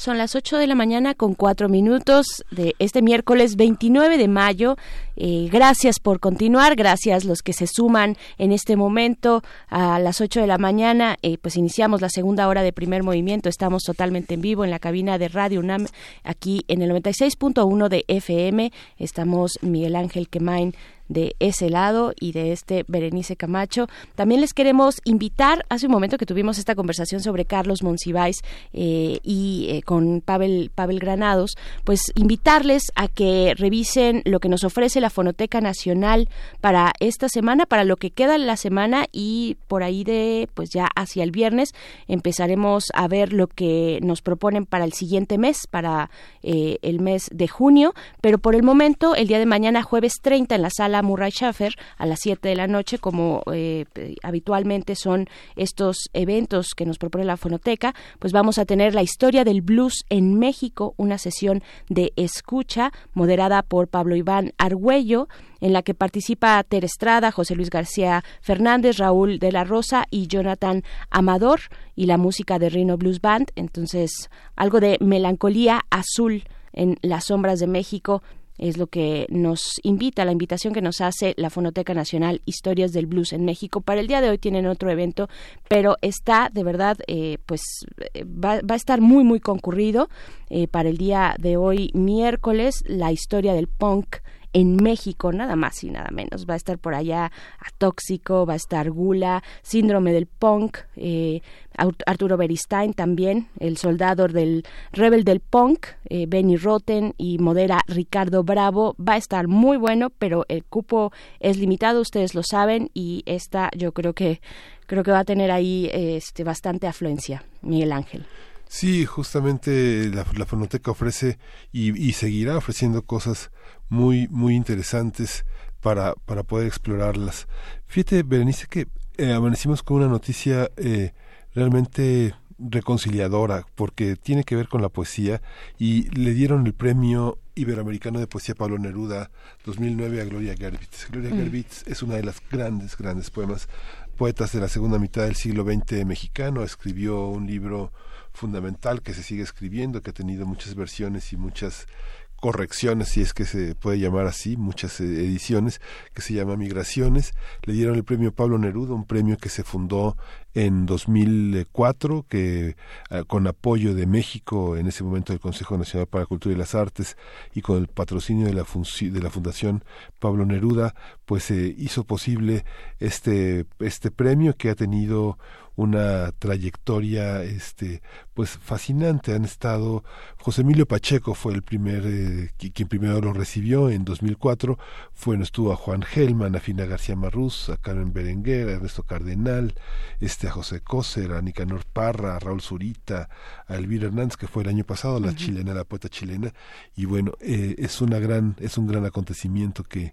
Son las 8 de la mañana con 4 minutos de este miércoles 29 de mayo. Eh, gracias por continuar, gracias los que se suman en este momento a las 8 de la mañana. Eh, pues iniciamos la segunda hora de primer movimiento. Estamos totalmente en vivo en la cabina de Radio UNAM, aquí en el 96.1 de FM. Estamos Miguel Ángel Quemain de ese lado y de este Berenice Camacho. También les queremos invitar, hace un momento que tuvimos esta conversación sobre Carlos Monsiváis eh, y eh, con Pavel, Granados, pues invitarles a que revisen lo que nos ofrece la Fonoteca Nacional para esta semana, para lo que queda la semana y por ahí de, pues ya hacia el viernes empezaremos a ver lo que nos proponen para el siguiente mes, para eh, el mes de junio, pero por el momento, el día de mañana, jueves 30, en la sala Murray Schaffer a las 7 de la noche, como eh, habitualmente son estos eventos que nos propone la fonoteca, pues vamos a tener la historia del blues en México, una sesión de escucha moderada por Pablo Iván Argüello, en la que participa Ter Estrada, José Luis García Fernández, Raúl de la Rosa y Jonathan Amador, y la música de Rino Blues Band. Entonces, algo de melancolía azul en las sombras de México es lo que nos invita, la invitación que nos hace la Fonoteca Nacional Historias del Blues en México. Para el día de hoy tienen otro evento, pero está de verdad, eh, pues eh, va, a estar muy, muy concurrido. Eh, para el día de hoy, miércoles, la historia del punk en México, nada más y nada menos. Va a estar por allá Tóxico, va a estar Gula, Síndrome del Punk, eh, Arturo Beristain también, el soldado del Rebel del Punk, eh, Benny Rotten y modera Ricardo Bravo. Va a estar muy bueno, pero el cupo es limitado, ustedes lo saben, y esta yo creo que creo que va a tener ahí este bastante afluencia, Miguel Ángel. Sí, justamente la, la fonoteca ofrece y, y, seguirá ofreciendo cosas muy, muy interesantes para, para poder explorarlas. Fíjate, Berenice, que eh, amanecimos con una noticia eh, realmente reconciliadora porque tiene que ver con la poesía y le dieron el premio Iberoamericano de Poesía Pablo Neruda 2009 a Gloria Gervitz. Gloria mm. Gervitz es una de las grandes, grandes poemas, poetas de la segunda mitad del siglo XX mexicano. Escribió un libro fundamental que se sigue escribiendo, que ha tenido muchas versiones y muchas correcciones, si es que se puede llamar así, muchas eh, ediciones, que se llama Migraciones. Le dieron el premio Pablo Neruda, un premio que se fundó en 2004, que ah, con apoyo de México, en ese momento del Consejo Nacional para la Cultura y las Artes, y con el patrocinio de la, de la Fundación Pablo Neruda, pues se hizo posible este, este premio que ha tenido una trayectoria este pues fascinante. Han estado José Emilio Pacheco fue el primer eh, quien primero lo recibió en 2004 fue estuvo a Juan Gelman a Fina García Marrús a Carmen Berenguer a Ernesto Cardenal este a José Coser a Nicanor Parra a Raúl Zurita a Elvira Hernández que fue el año pasado la chilena la poeta chilena. Y bueno eh, es una gran es un gran acontecimiento que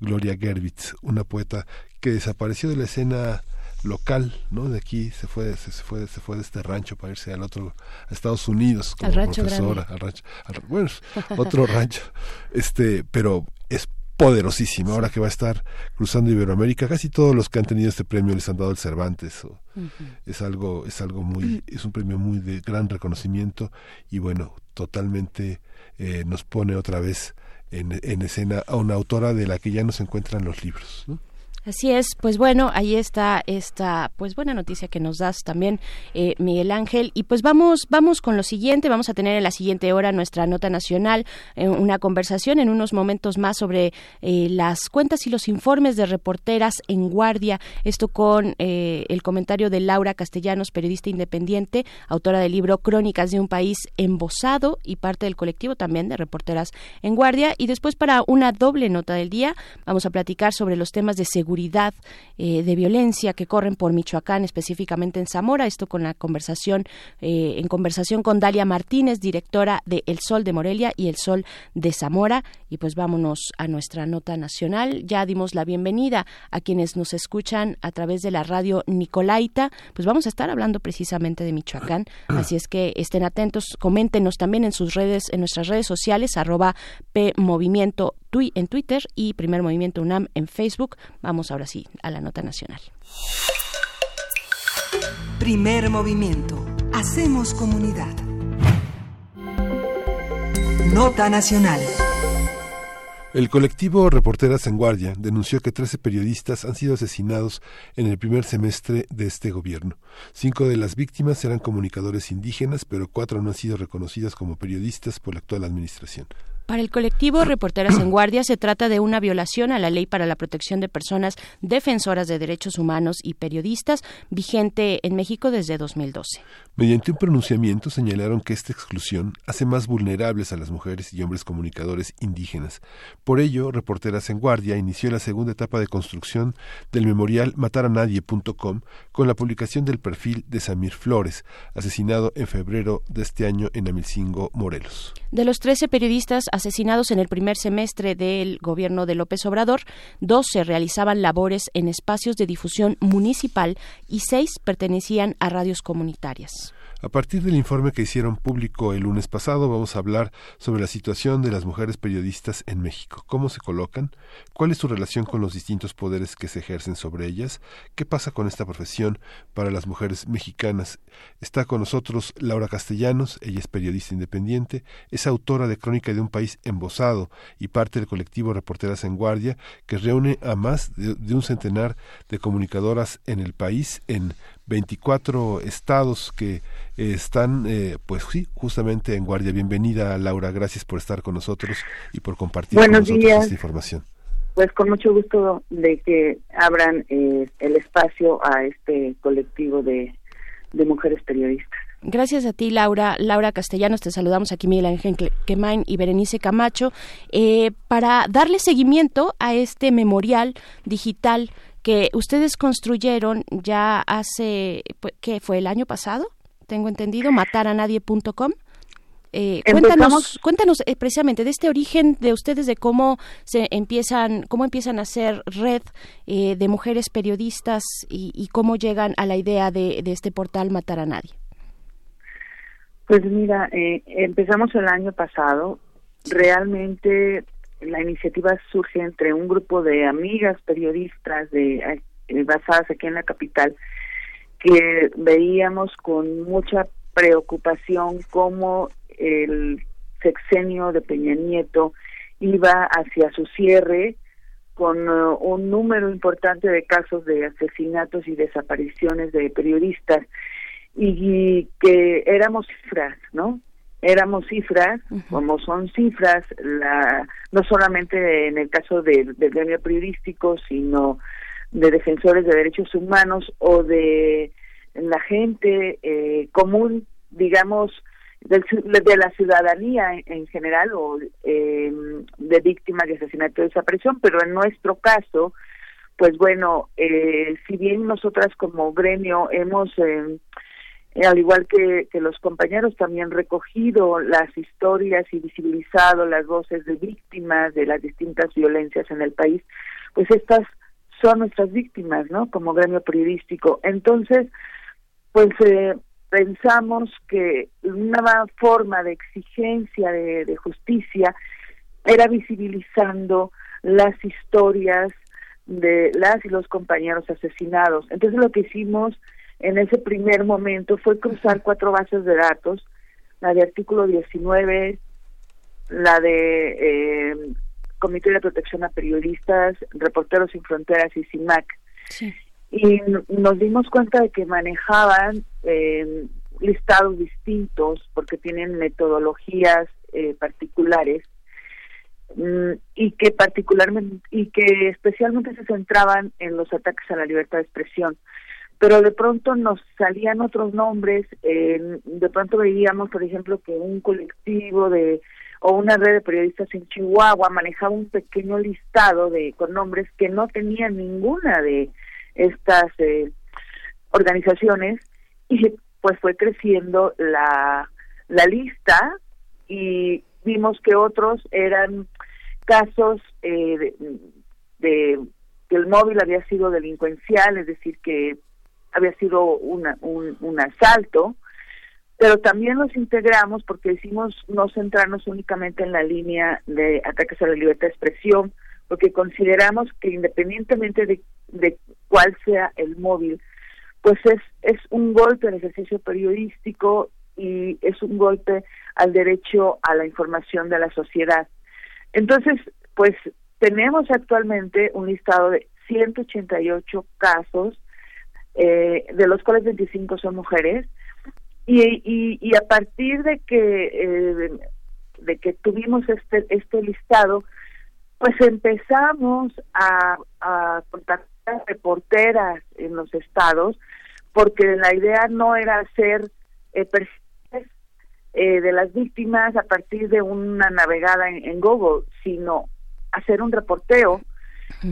Gloria Gervitz una poeta que desapareció de la escena local, ¿no? De aquí se fue, se, fue, se fue de este rancho para irse al otro, a Estados Unidos como profesora, al rancho, bueno, <laughs> otro rancho, este, pero es poderosísimo. Ahora que va a estar cruzando Iberoamérica, casi todos los que han tenido este premio les han dado el Cervantes. Es algo, es algo muy, es un premio muy de gran reconocimiento y bueno, totalmente eh, nos pone otra vez en, en, escena a una autora de la que ya no se encuentran los libros. ¿no? Así es, pues bueno, ahí está esta pues buena noticia que nos das también eh, Miguel Ángel. Y pues vamos vamos con lo siguiente, vamos a tener en la siguiente hora nuestra nota nacional, eh, una conversación en unos momentos más sobre eh, las cuentas y los informes de reporteras en guardia, esto con el comentario de Laura Castellanos, periodista independiente, autora del libro Crónicas de un país embosado y parte del colectivo también de reporteras en guardia. Y después para una doble nota del día vamos a platicar sobre los temas de seguridad eh, de violencia que corren por Michoacán, específicamente en Zamora. Esto con la conversación, eh, en conversación con Dalia Martínez, directora de El Sol de Morelia y El Sol de Zamora. Y pues vámonos a nuestra nota nacional. Ya dimos la bienvenida a quienes nos escuchan a través de la radio Nicolaita. Pues vamos a estar hablando precisamente de Michoacán. <clears throat> Así es que estén atentos, coméntenos también en sus redes, en nuestras redes sociales, arroba P Movimiento en Twitter y Primer Movimiento UNAM en Facebook. Vamos ahora sí a la nota nacional. Primer movimiento. Hacemos comunidad. Nota nacional. El colectivo Reporteras en Guardia denunció que 13 periodistas han sido asesinados en el primer semestre de este gobierno. Cinco de las víctimas eran comunicadores indígenas, pero cuatro no han sido reconocidas como periodistas por la actual administración. Para el colectivo Reporteras en Guardia se trata de una violación a la ley para la protección de personas defensoras de derechos humanos y periodistas vigente en México desde 2012. Mediante un pronunciamiento señalaron que esta exclusión hace más vulnerables a las mujeres y hombres comunicadores indígenas. Por ello, Reporteras en Guardia inició la segunda etapa de construcción del memorial mataranadie.com con la publicación del perfil de Samir Flores, asesinado en febrero de este año en Amilcingo, Morelos. De los 13 periodistas asesinados en el primer semestre del gobierno de López Obrador, dos se realizaban labores en espacios de difusión municipal y seis pertenecían a radios comunitarias. A partir del informe que hicieron público el lunes pasado, vamos a hablar sobre la situación de las mujeres periodistas en México, cómo se colocan, cuál es su relación con los distintos poderes que se ejercen sobre ellas, qué pasa con esta profesión para las mujeres mexicanas. Está con nosotros Laura Castellanos, ella es periodista independiente, es autora de Crónica de un país embosado y parte del colectivo Reporteras en Guardia, que reúne a más de, un centenar de comunicadoras en el país 24 estados que eh, están, eh, pues sí, justamente en guardia. Bienvenida, Laura. Gracias por estar con nosotros y por compartir con nosotros esta información. Pues con mucho gusto de que abran eh, el espacio a este colectivo de, de mujeres periodistas. Gracias a ti, Laura. Laura Castellanos, te saludamos aquí, Miguel Ángel Quemain y Berenice Camacho, para darle seguimiento a este memorial digital que ustedes construyeron ya hace, pues, ¿qué fue el año pasado? Tengo entendido, mataranadie.com. Eh, cuéntanos, cuéntanos eh, precisamente de este origen de ustedes, de cómo se empiezan, cómo empiezan a hacer red eh, de mujeres periodistas y, cómo llegan a la idea de, de este portal Matar a Nadie. Pues mira, eh, empezamos el año pasado. Realmente la iniciativa surge entre un grupo de amigas periodistas de eh, basadas aquí en la capital que veíamos con mucha preocupación cómo el sexenio de Peña Nieto iba hacia su cierre con uh, un número importante de casos de asesinatos y desapariciones de periodistas y que éramos cifras, ¿no? Éramos cifras, como son cifras, la, no solamente en el caso del gremio periodístico, sino de defensores de derechos humanos o de la gente eh, común, digamos, de la ciudadanía en, general o eh, de víctimas de asesinato de desaparición, pero en nuestro caso, pues bueno, eh, si bien nosotras como gremio hemos eh, al igual que, que los compañeros, también recogido las historias y visibilizado las voces de víctimas de las distintas violencias en el país, pues estas son nuestras víctimas, ¿no? Como gremio periodístico. Entonces, pues eh, pensamos que una forma de exigencia de, de justicia era visibilizando las historias de las y los compañeros asesinados. Entonces lo que hicimos en ese primer momento fue cruzar cuatro bases de datos, la de artículo 19, la de eh, Comité de Protección a Periodistas, Reporteros Sin Fronteras y CIMAC. Y nos dimos cuenta de que manejaban eh, listados distintos porque tienen metodologías eh, particulares mm, y que particularmente y que especialmente se centraban en los ataques a la libertad de expresión pero de pronto nos salían otros nombres, de pronto veíamos, por ejemplo, que un colectivo de o una red de periodistas en Chihuahua manejaba un pequeño listado de con nombres que no tenían ninguna de estas eh, organizaciones y pues fue creciendo la, la lista y vimos que otros eran casos eh, de, que el móvil había sido delincuencial, es decir, que había sido una, un, un asalto, pero también nos integramos porque decimos no centrarnos únicamente en la línea de ataques a la libertad de expresión, porque consideramos que independientemente de, de cuál sea el móvil, pues es, es un golpe al ejercicio periodístico y es un golpe al derecho a la información de la sociedad. Entonces, pues tenemos actualmente un listado de 188 casos, eh, de los cuales 25 son mujeres, y, y, y a partir de que eh, de que tuvimos este este listado, pues empezamos a, a contactar reporteras en los estados, porque la idea no era hacer eh, perfiles eh, de las víctimas a partir de una navegada en, en Google, sino hacer un reporteo,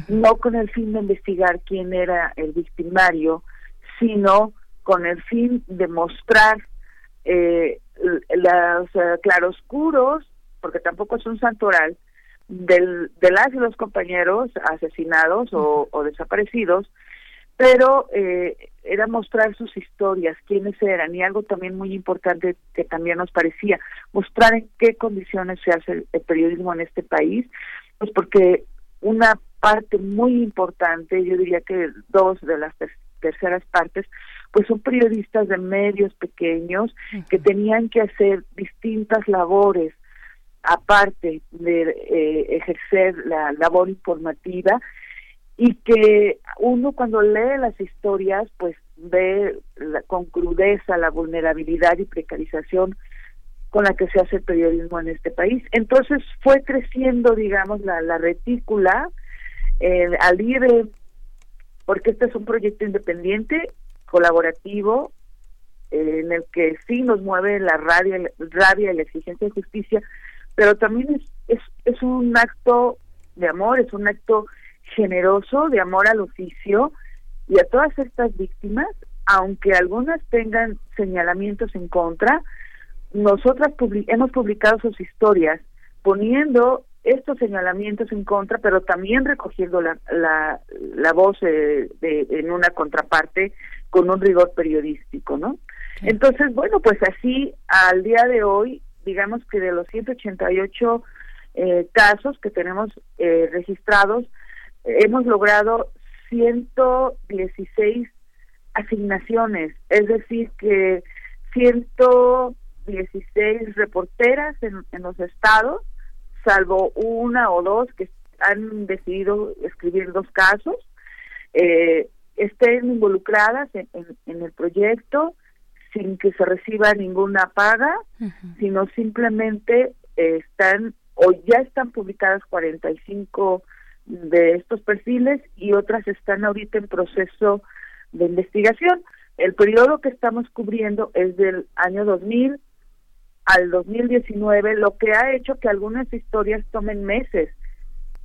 no con el fin de investigar quién era el victimario, sino con el fin de mostrar eh, los claroscuros, porque tampoco es un santoral, del, de las y los compañeros asesinados o, desaparecidos, pero eh, era mostrar sus historias, quiénes eran, y algo también muy importante que también nos parecía, mostrar en qué condiciones se hace el periodismo en este país, pues porque una parte muy importante, yo diría que dos de las terceras partes, pues son periodistas de medios pequeños que tenían que hacer distintas labores aparte de eh, ejercer la labor informativa y que uno cuando lee las historias pues ve con crudeza la vulnerabilidad y precarización con la que se hace el periodismo en este país. Entonces fue creciendo, digamos, la, la retícula eh, al libre, porque este es un proyecto independiente colaborativo eh, en el que sí nos mueve la rabia, rabia y la exigencia de justicia, pero también es, es, es un acto de amor, es un acto generoso de amor al oficio y a todas estas víctimas, aunque algunas tengan señalamientos en contra, nosotras hemos publicado sus historias poniendo estos señalamientos en contra, pero también recogiendo la, la, la voz eh, de, en una contraparte con un rigor periodístico, ¿no? Entonces, bueno, pues así al día de hoy, digamos que de los 188 eh, casos que tenemos eh, registrados, hemos logrado 116 asignaciones, es decir, que 116 reporteras en, en los estados, salvo una o dos que han decidido escribir dos casos, eh, estén involucradas en, el proyecto sin que se reciba ninguna paga, sino simplemente eh, están o ya están publicadas 45 de estos perfiles y otras están ahorita en proceso de investigación. El periodo que estamos cubriendo es del año 2000 al 2019, lo que ha hecho que algunas historias tomen meses,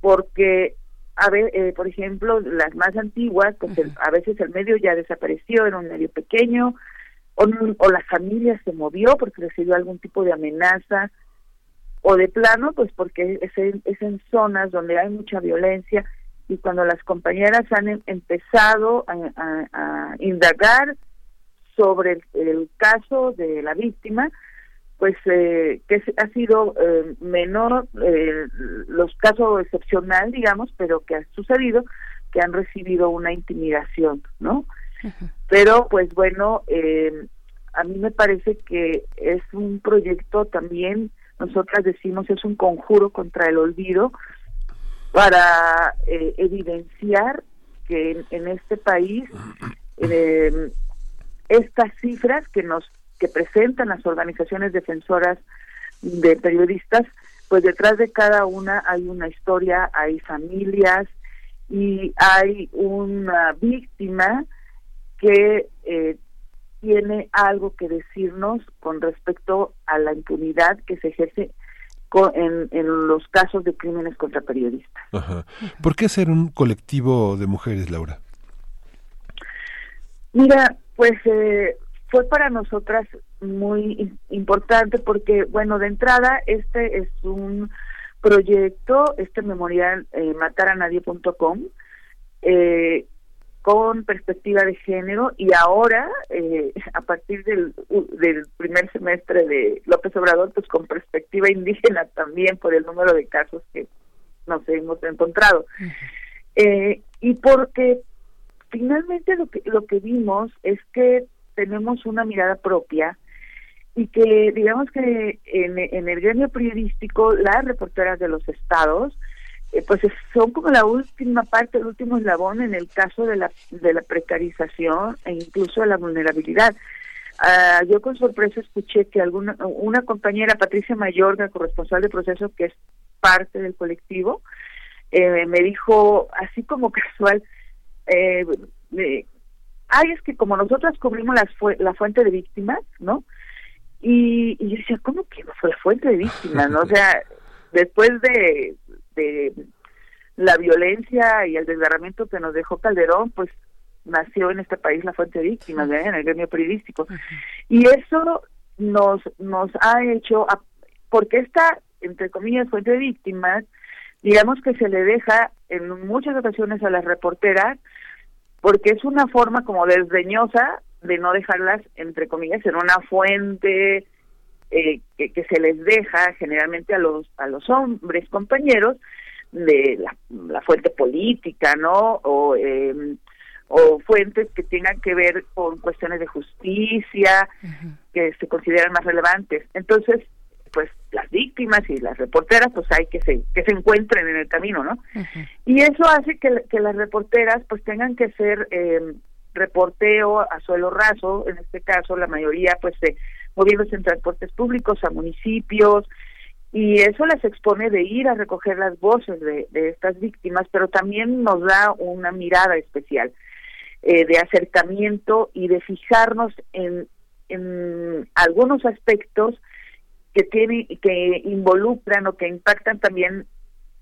porque a ver, eh, por ejemplo, las más antiguas, pues a veces el medio ya desapareció, era un medio pequeño, o, o la familia se movió porque recibió algún tipo de amenaza, o de plano, pues porque es en, es en zonas donde hay mucha violencia y cuando las compañeras han em, empezado a, indagar sobre el, caso de la víctima, pues eh, que ha sido eh, menor eh, los casos excepcional digamos pero que ha sucedido que han recibido una intimidación no pero pues bueno eh, a mí me parece que es un proyecto también nosotras decimos es un conjuro contra el olvido para eh, evidenciar que en, en este país <clears throat> eh, estas cifras que nos que presentan las organizaciones defensoras de periodistas, pues detrás de cada una hay una historia, hay familias y hay una víctima que eh, tiene algo que decirnos con respecto a la impunidad que se ejerce en, en, los casos de crímenes contra periodistas. ¿Por qué ser un colectivo de mujeres, Laura? Mira, pues eh, fue para nosotras muy importante porque, bueno, de entrada, este es un proyecto, este memorial eh, mataranadie.com, eh, con perspectiva de género y ahora, eh, <laughs> a partir del, del primer semestre de López Obrador, pues con perspectiva <laughs> indígena también por el número de casos que nos hemos encontrado. eh, y porque finalmente lo que, lo que vimos es que tenemos una mirada propia y que digamos que en, el gremio periodístico las reporteras de los estados eh, pues son como la última parte, el último eslabón en el caso de la, de la precarización e incluso de la vulnerabilidad. Uh, yo con sorpresa escuché que alguna una compañera, Patricia Mayorga, corresponsal de proceso, que es parte del colectivo, eh, me dijo así como <laughs> casual, eh, ay, es que como nosotras cubrimos las fu la fuente de víctimas, ¿no? Y, y yo decía, ¿cómo que fue la fuente de víctimas? ¿no? O sea, <laughs> después de, de la violencia y el desgarramiento que nos dejó Calderón, pues nació en este país la fuente de víctimas, en el gremio periodístico. Y eso nos, nos ha hecho, porque esta, entre comillas, fuente de víctimas, digamos que se le deja en muchas ocasiones a las reporteras, porque es una forma como desdeñosa de no dejarlas, entre comillas, en una fuente eh, que, que, se les deja generalmente a los a los hombres compañeros de la, la fuente política, ¿no? O eh, o fuentes que tengan que ver con cuestiones de justicia que se consideran más relevantes. Entonces, pues las víctimas y las reporteras, pues hay que se que se encuentren en el camino, ¿no? Y eso hace que, que las reporteras, pues tengan que ser eh, reporteo a suelo raso, en este caso la mayoría, pues se moviéndose en transportes públicos a municipios y eso les expone de ir a recoger las voces de, de estas víctimas, pero también nos da una mirada especial eh, de acercamiento y de fijarnos en, en algunos aspectos que tienen que involucran o que impactan también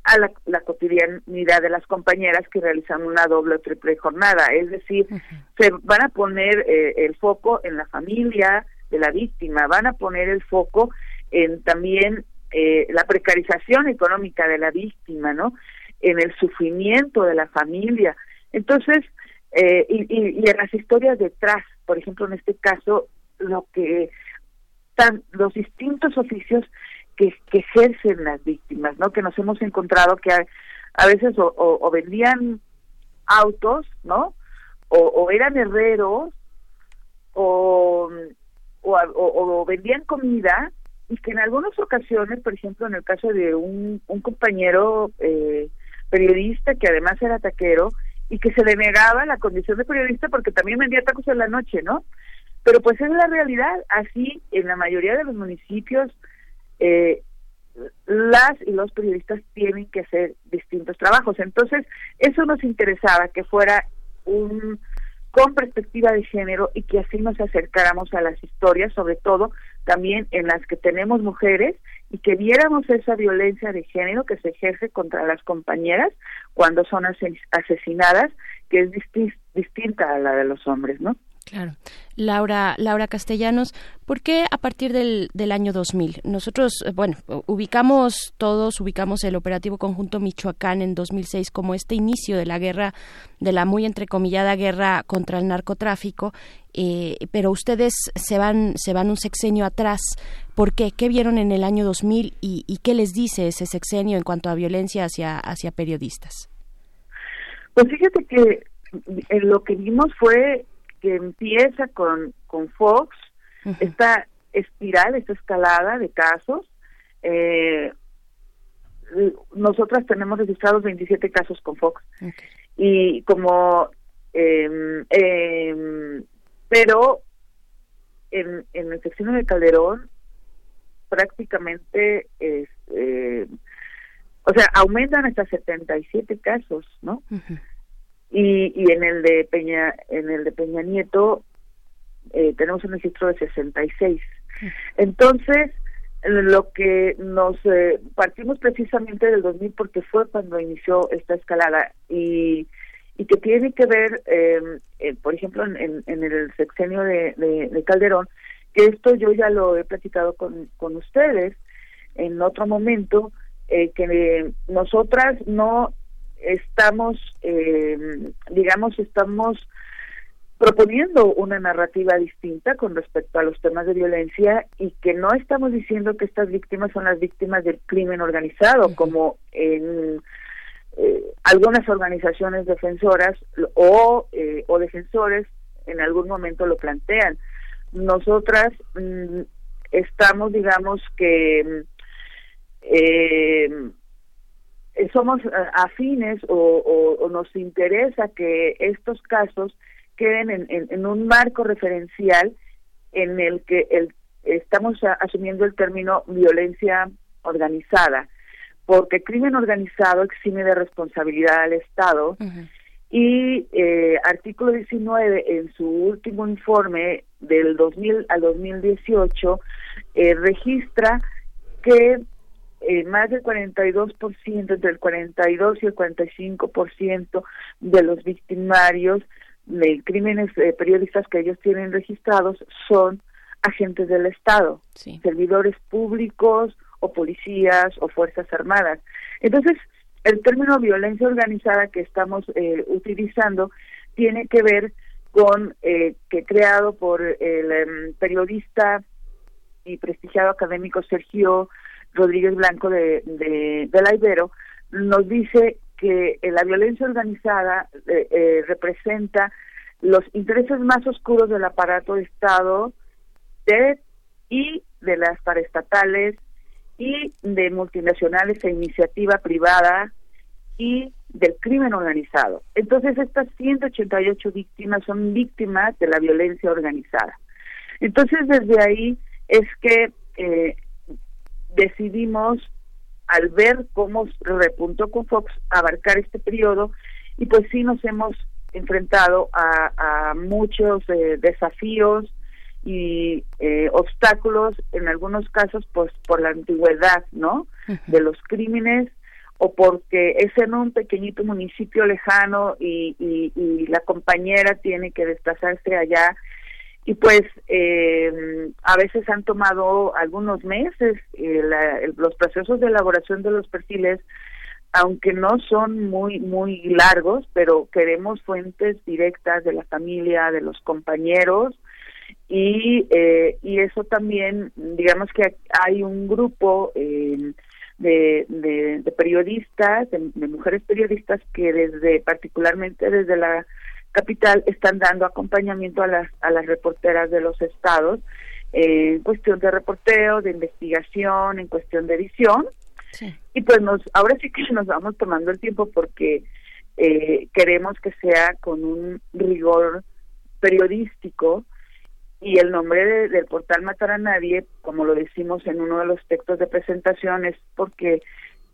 a la, la, cotidianidad de las compañeras que realizan una doble o triple jornada. Es decir, se van a poner eh, el foco en la familia, de la víctima, van a poner el foco en también eh, la precarización económica de la víctima, ¿no? En el sufrimiento de la familia. Entonces, eh, y, y, y, en las historias detrás, por ejemplo, en este caso, lo que están los distintos oficios que, ejercen las víctimas, ¿no? Que nos hemos encontrado que a, veces o, o, vendían autos, ¿no? O, eran herreros, o o, vendían comida y que en algunas ocasiones, por ejemplo, en el caso de un, un compañero eh, periodista que además era taquero y que se le negaba la condición de periodista porque también vendía tacos en la noche, ¿no? Pero pues es la realidad, así en la mayoría de los municipios eh, las y los periodistas tienen que hacer distintos trabajos. Entonces, eso nos interesaba, que fuera un con perspectiva de género y que así nos acercáramos a las historias, sobre todo también en las que tenemos mujeres y que viéramos esa violencia de género que se ejerce contra las compañeras cuando son asesinadas, que es distinta a la de los hombres, ¿no? Claro. Laura, Laura Castellanos, ¿por qué a partir del, del año 2000? Nosotros, eh, bueno, ubicamos todos, ubicamos el operativo conjunto Michoacán en 2006 como este inicio de la guerra, de la muy entrecomillada guerra contra el narcotráfico, eh, pero ustedes se van, se van un sexenio atrás. ¿Por qué? ¿Qué vieron en el año 2000 y, y qué les dice ese sexenio en cuanto a violencia hacia, hacia periodistas? Pues fíjate que eh, lo que vimos fue que empieza con, con Fox, esta espiral, esta escalada de casos. Eh, nosotras tenemos registrados 27 casos con Fox. Y como, eh, eh, pero en, en el sección de Calderón prácticamente es, eh, o sea, aumentan hasta 77 casos, ¿no? Y, y en el de Peña en el de Peña Nieto eh, tenemos un registro de 66 entonces lo que nos eh, partimos precisamente del 2000 porque fue cuando inició esta escalada y, y que tiene que ver, em, eh, por ejemplo, en, en, el sexenio de, de, Calderón, que esto yo ya lo he platicado con, con ustedes en otro momento, eh, que nosotras no estamos, em, digamos, estamos proponiendo una narrativa distinta con respecto a los temas de violencia y que no estamos diciendo que estas víctimas son las víctimas del crimen organizado, como en eh, algunas organizaciones defensoras o, eh, o defensores en algún momento lo plantean. Nosotras mm, estamos, digamos que eh, somos afines o, o nos interesa que estos casos queden en, en, un marco referencial en el que el, estamos asumiendo el término violencia organizada, porque crimen organizado exime de responsabilidad al Estado y eh, artículo 19 en su último informe del 2000 al 2018 eh, registra que eh, más del 42%, entre el 42 y el 45% de los victimarios de crímenes eh, periodistas que ellos tienen registrados son agentes del Estado, servidores públicos o policías o fuerzas armadas. Entonces, el término violencia organizada que estamos eh, utilizando tiene que ver con eh, que creado por el em, periodista y prestigiado académico Sergio Rodríguez Blanco de, de, la Ibero, nos dice que eh, la violencia organizada eh, eh, representa los intereses más oscuros del aparato de Estado de, y de las paraestatales y de multinacionales e iniciativa privada y del crimen organizado. Entonces, estas 188 víctimas son víctimas de la violencia organizada. Entonces, desde ahí es que decidimos al ver cómo repuntó con Fox abarcar este periodo y pues sí nos hemos enfrentado a, muchos eh, desafíos y eh, obstáculos en algunos casos pues por la antigüedad no de los crímenes o porque es en un pequeñito municipio lejano y, y la compañera tiene que desplazarse allá y pues eh, a veces han tomado algunos meses eh, los procesos de elaboración de los perfiles aunque no son muy muy largos pero queremos fuentes directas de la familia de los compañeros y eh, y eso también digamos que hay un grupo de, de, periodistas de, mujeres periodistas que desde particularmente desde la capital están dando acompañamiento a las, a las reporteras de los estados en cuestión de reporteo, de investigación, en cuestión de edición. Y pues nos, ahora sí que nos vamos tomando el tiempo porque eh, queremos que sea con un rigor periodístico y el nombre del portal Matar a Nadie, como lo decimos en uno de los textos de presentación, es porque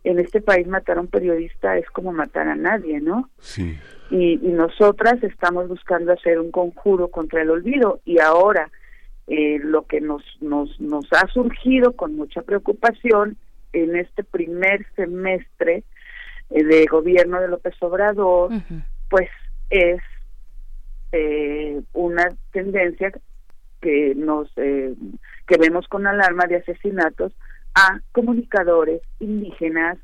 en este país matar a un periodista es como matar a nadie, ¿no? Sí. Y, nosotras estamos buscando hacer un conjuro contra el olvido y ahora eh, lo que nos, nos, nos ha surgido con mucha preocupación en este primer semestre eh, de gobierno de López Obrador, pues es eh, una tendencia que nos que vemos con alarma de asesinatos a comunicadores indígenas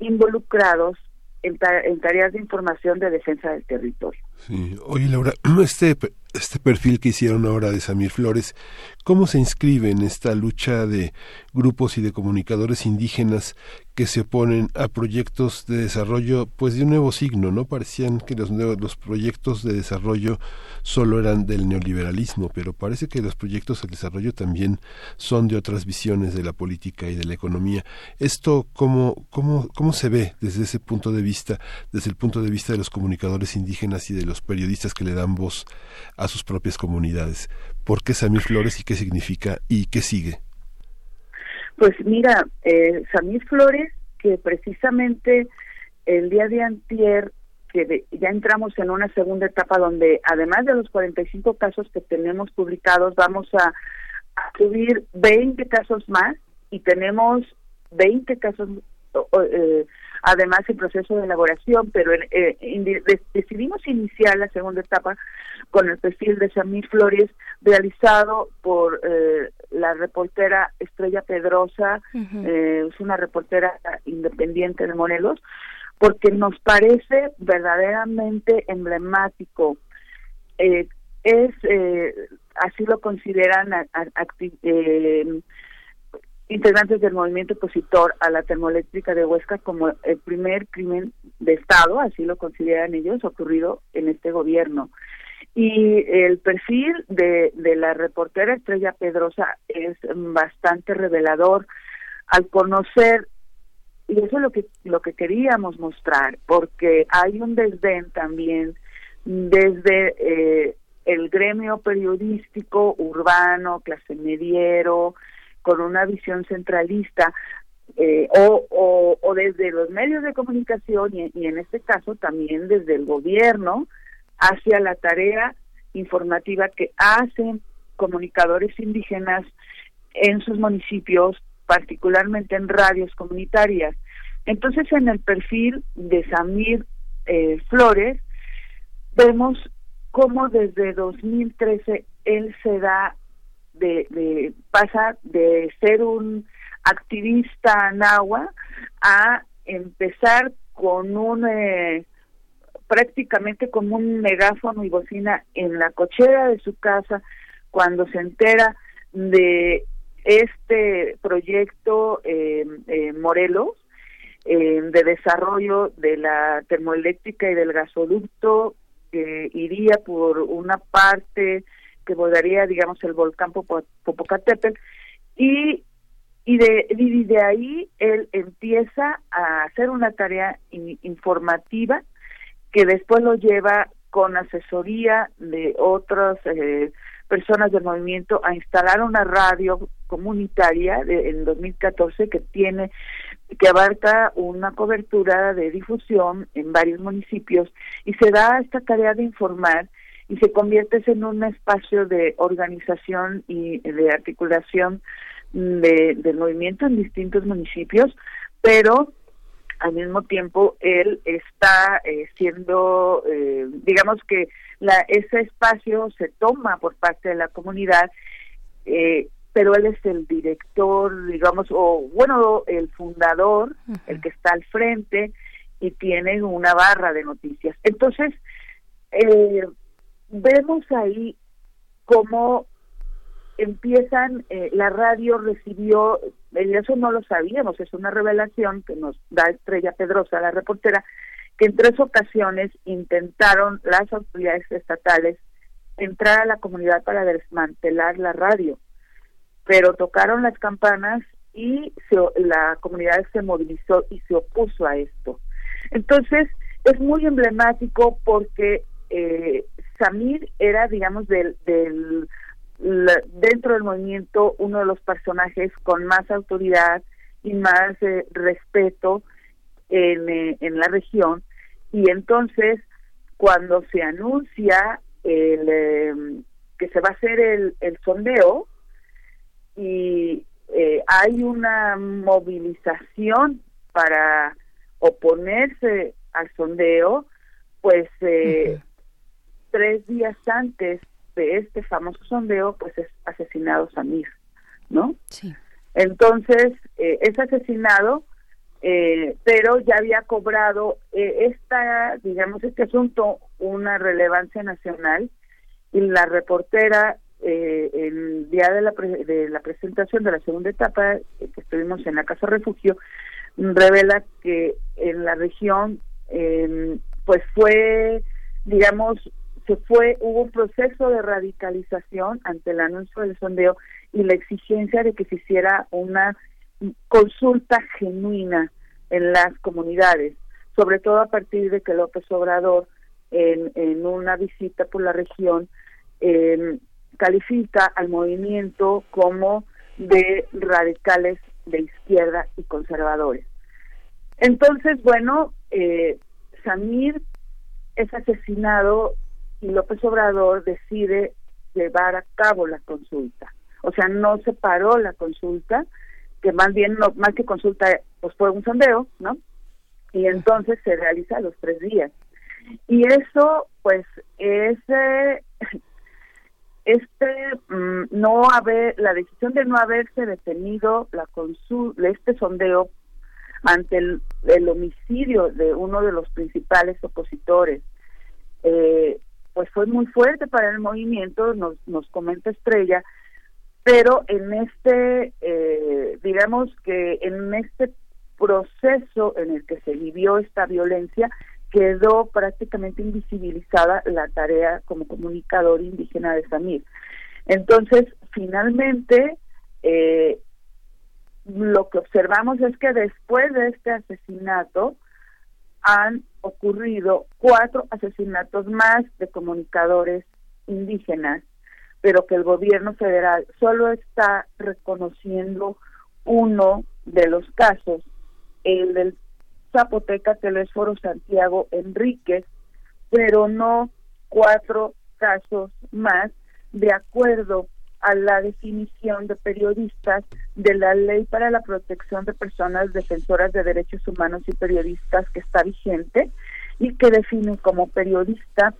involucrados en, tareas de información de defensa del territorio. Sí. Oye, Laura, <clears throat> este, este perfil que hicieron ahora de Samir Flores, ¿cómo se inscribe en esta lucha de grupos y de comunicadores indígenas que se oponen a proyectos de desarrollo pues de un nuevo signo, ¿no? Parecían que los los proyectos de desarrollo solo eran del neoliberalismo, pero parece que los proyectos de desarrollo también son de otras visiones de la política y de la economía. Esto cómo cómo cómo se ve desde ese punto de vista, desde el punto de vista de los comunicadores indígenas y de los periodistas que le dan voz a sus propias comunidades. ¿Por qué Samir Flores y qué significa y qué sigue? Pues mira, eh, Samir Flores, que precisamente el día de antier, que ya entramos en una segunda etapa donde además de los 45 casos que tenemos publicados, vamos a, subir 20 casos más y tenemos 20 casos eh, además el proceso de elaboración, pero eh, decidimos iniciar la segunda etapa con el perfil de Samir Flores realizado por eh, la reportera Estrella Pedrosa, eh, es una reportera independiente de Morelos, porque nos parece verdaderamente emblemático. es, así lo consideran integrantes del movimiento opositor a la termoeléctrica de Huesca como el primer crimen de Estado, así lo consideran ellos, ocurrido en este gobierno. Y el perfil de, de la reportera Estrella Pedrosa es bastante revelador al conocer y eso es lo que lo que queríamos mostrar porque hay un desdén también desde eh, el gremio periodístico urbano clase mediero con una visión centralista eh, o, desde los medios de comunicación y, y, en este caso también desde el gobierno hacia la tarea informativa que hacen comunicadores indígenas en sus municipios, particularmente en radios comunitarias. Entonces, en el perfil de Samir eh, Flores, vemos cómo desde 2013 él se da de, pasa de ser un activista nahua a empezar con un eh, prácticamente como un megáfono y bocina en la cochera de su casa cuando se entera de este proyecto eh, eh Morelos eh, de desarrollo de la termoeléctrica y del gasoducto que iría por una parte que volaría, digamos, el volcán Popocatépetl, y, y, de, de ahí él empieza a hacer una tarea informativa que después lo lleva con asesoría de otras eh, personas del movimiento a instalar una radio comunitaria de, en 2014 que tiene que abarca una cobertura de difusión en varios municipios y se da esta tarea de informar y se convierte en un espacio de organización y de articulación de, del movimiento en distintos municipios, pero al mismo tiempo él está eh, siendo, eh, digamos que la, ese espacio se toma por parte de la comunidad, eh, pero él es el director, digamos, o bueno, el fundador, el que está al frente y tiene una barra de noticias. Entonces, eh, vemos ahí cómo empiezan, eh, la radio recibió, eso no lo sabíamos, es una revelación que nos da Estrella Pedrosa, la reportera, que en tres ocasiones intentaron las autoridades estatales entrar a la comunidad para desmantelar la radio, pero tocaron las campanas y la comunidad se movilizó y se opuso a esto. Entonces, es muy emblemático porque eh, Samir era, digamos, del, del dentro del movimiento uno de los personajes con más autoridad y más eh, respeto en, eh, en la región. Y entonces cuando se anuncia el, em, que se va a hacer el, el sondeo y eh, hay una movilización para oponerse al sondeo, pues eh, tres días antes de este famoso sondeo, pues es asesinado Samir, ¿no? Sí. Entonces, eh, es asesinado, eh, pero ya había cobrado eh, esta, digamos, este asunto una relevancia nacional y la reportera eh, el día de la, de la presentación de la segunda etapa eh, que estuvimos en la Casa Refugio revela que en la región eh, pues fue digamos se fue, hubo un proceso de radicalización ante el anuncio del sondeo y la exigencia de que se hiciera una consulta genuina en las comunidades, sobre todo a partir de que López Obrador, en, en una visita por la región, eh, califica al movimiento como de radicales de izquierda y conservadores. Entonces, bueno, eh, Samir es asesinado y López Obrador decide llevar a cabo la consulta. O sea, no se paró la consulta, que más bien, no, más que consulta, pues fue un sondeo, ¿no? Y entonces se realiza a los tres días. Y eso, pues, es eh, <laughs> este mm, no haber la decisión de no haberse detenido la este sondeo ante el, homicidio de uno de los principales opositores eh, pues fue muy fuerte para el movimiento nos nos comenta Estrella pero en este eh, digamos que en este proceso en el que se vivió esta violencia quedó prácticamente invisibilizada la tarea como comunicador indígena de Samir. Entonces, finalmente, eh, lo que observamos es que después de este asesinato han ocurrido cuatro asesinatos más de comunicadores indígenas, pero que el gobierno federal solo está reconociendo uno de los casos, el del Zapoteca, Telésforo, Santiago, Enríquez, pero no cuatro casos más de acuerdo a la definición de periodistas de la Ley para la Protección de Personas Defensoras de Derechos Humanos y Periodistas que está vigente y que define como periodista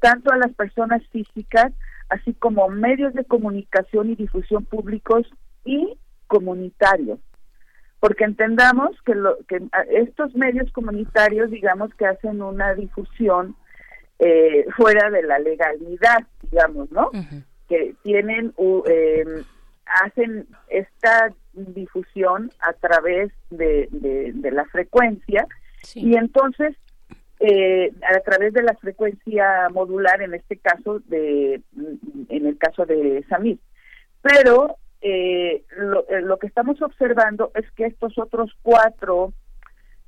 tanto a las personas físicas, así como medios de comunicación y difusión públicos y comunitarios porque entendamos que, lo, que estos medios comunitarios, digamos que hacen una difusión eh, fuera de la legalidad, digamos, ¿no? Que tienen, eh, hacen esta difusión a través de, de, la frecuencia. Y entonces eh, a través de la frecuencia modular en este caso de en el caso de Samir. Pero eh, eh, lo, que estamos observando es que estos otros cuatro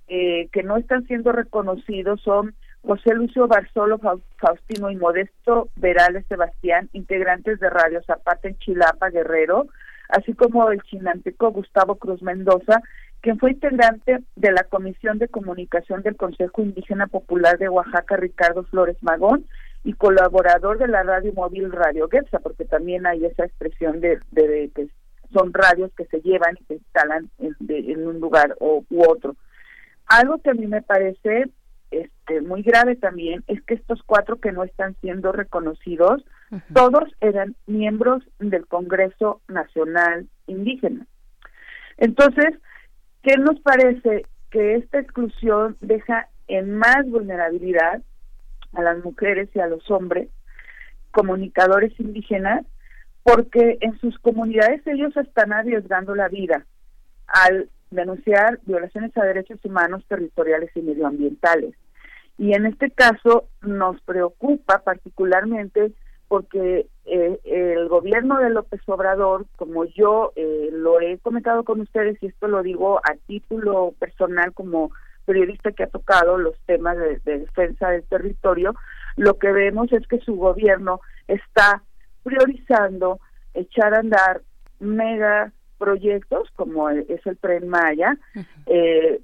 eh, que no están siendo reconocidos son José Lucio Barzolo Faustino y Modesto Verales Sebastián, integrantes de Radio Zapata en Chilapa, Guerrero, así como el chinanteco Gustavo Cruz Mendoza, quien fue integrante de la Comisión de Comunicación del Consejo Indígena Popular de Oaxaca, Ricardo Flores Magón, y colaborador de la radio móvil Radio Gersa, porque también hay esa expresión de, de, que son radios que se llevan y se instalan en, un lugar u otro. Algo que a mí me parece este, muy grave también es que estos cuatro que no están siendo reconocidos, todos eran miembros del Congreso Nacional Indígena. Entonces, ¿qué nos parece? Que esta exclusión deja en más vulnerabilidad a las mujeres y a los hombres, comunicadores indígenas, porque en sus comunidades ellos están arriesgando la vida al denunciar violaciones a derechos humanos, territoriales y medioambientales. Y en este caso nos preocupa particularmente porque eh, el gobierno de López Obrador, como yo eh, lo he comentado con ustedes, y esto lo digo a título personal como periodista que ha tocado los temas de, defensa del territorio, lo que vemos es que su gobierno está priorizando echar a andar mega proyectos como es el Tren Maya eh,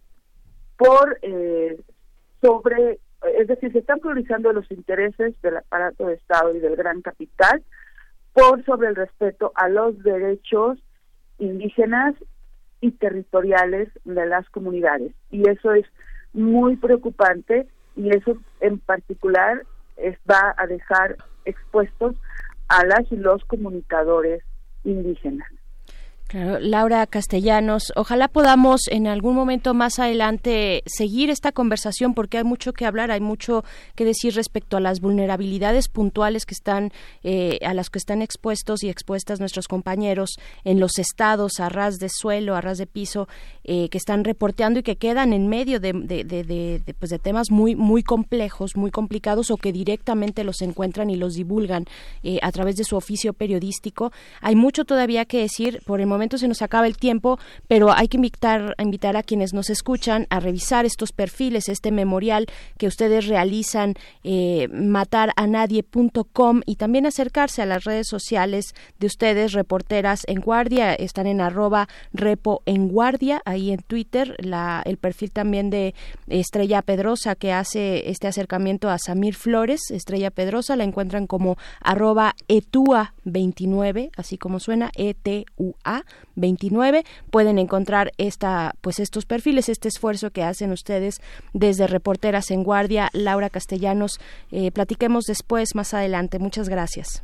por eh, sobre es decir se están priorizando los intereses del aparato de Estado y del gran capital por sobre el respeto a los derechos indígenas y territoriales de las comunidades. Y eso es muy preocupante y eso en particular es, va a dejar expuestos a las y los comunicadores indígenas. Laura Castellanos, ojalá podamos en algún momento más adelante seguir esta conversación porque hay mucho que hablar, hay mucho que decir respecto a las vulnerabilidades puntuales que están eh, a las que están expuestos y expuestas nuestros compañeros en los estados a ras de suelo, a ras de piso, eh, que están reporteando y que quedan en medio de, pues de temas muy muy complejos, muy complicados o que directamente los encuentran y los divulgan eh, a través de su oficio periodístico. Hay mucho todavía que decir por el momento se nos acaba el tiempo, pero hay que invitar, invitar a quienes nos escuchan a revisar estos perfiles, este memorial que ustedes realizan, eh, mataranadie.com y también acercarse a las redes sociales de ustedes, reporteras en guardia, están en arroba repo en guardia, ahí en Twitter, la, el perfil también de Estrella Pedrosa que hace este acercamiento a Samir Flores, Estrella Pedrosa, la encuentran como arroba etua29, así como suena, E-T-U-A, 29. Pueden encontrar esta, pues estos perfiles, este esfuerzo que hacen ustedes desde Reporteras en Guardia. Laura Castellanos, eh, platiquemos después, más adelante. Muchas gracias.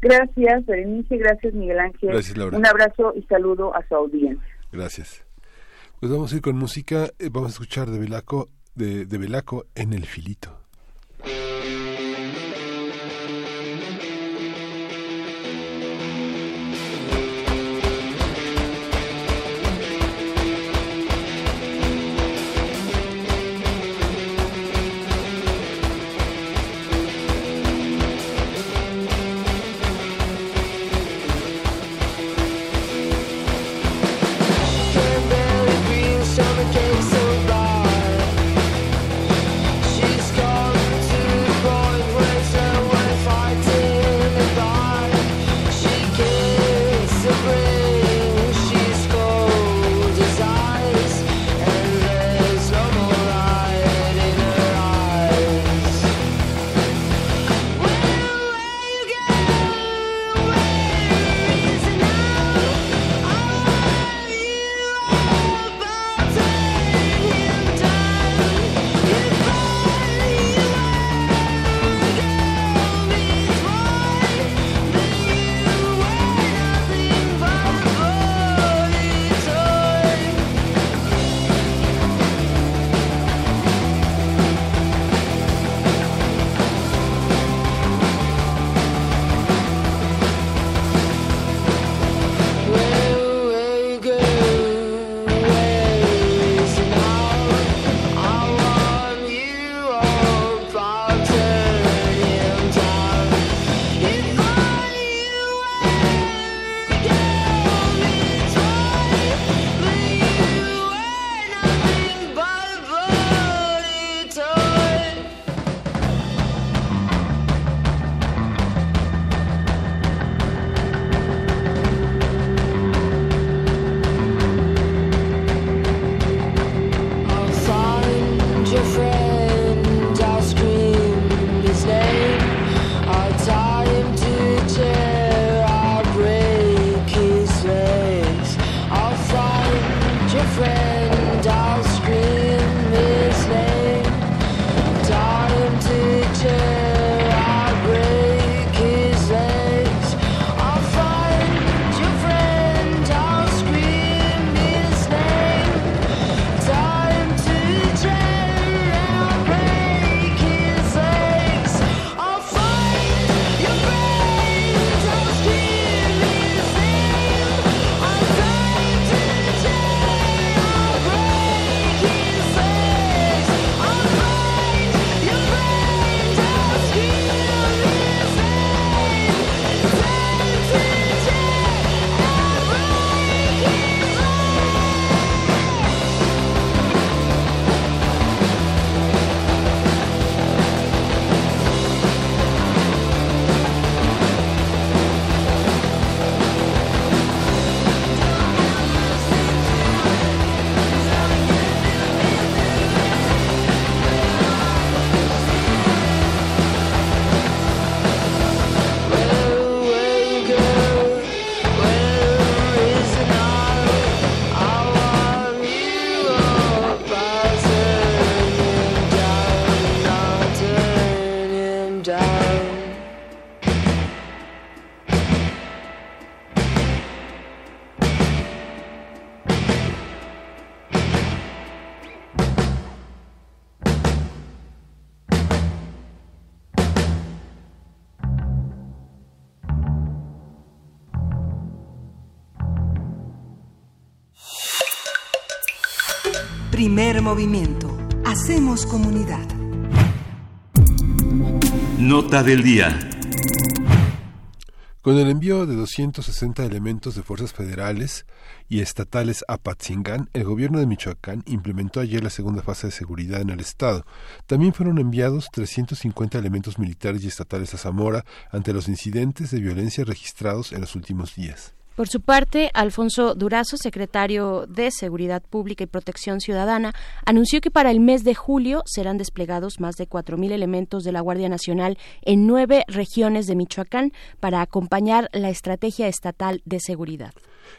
Gracias, Berenice, gracias, Miguel Ángel. Gracias, Laura. Un abrazo y saludo a su audiencia. Gracias. Pues vamos a ir con música, eh, vamos a escuchar de Belaco, de, de Belaco en el filito. Primer movimiento. Hacemos comunidad. Nota del día. Con el envío de 260 elementos de fuerzas federales y estatales a Patzingán, el gobierno de Michoacán implementó ayer la segunda fase de seguridad en el estado. También fueron enviados 350 elementos militares y estatales a Zamora ante los incidentes de violencia registrados en los últimos días. Por su parte, Alfonso Durazo, secretario de Seguridad Pública y Protección Ciudadana, anunció que para el mes de julio serán desplegados más de 4.000 elementos de la Guardia Nacional en nueve regiones de Michoacán para acompañar la estrategia estatal de seguridad.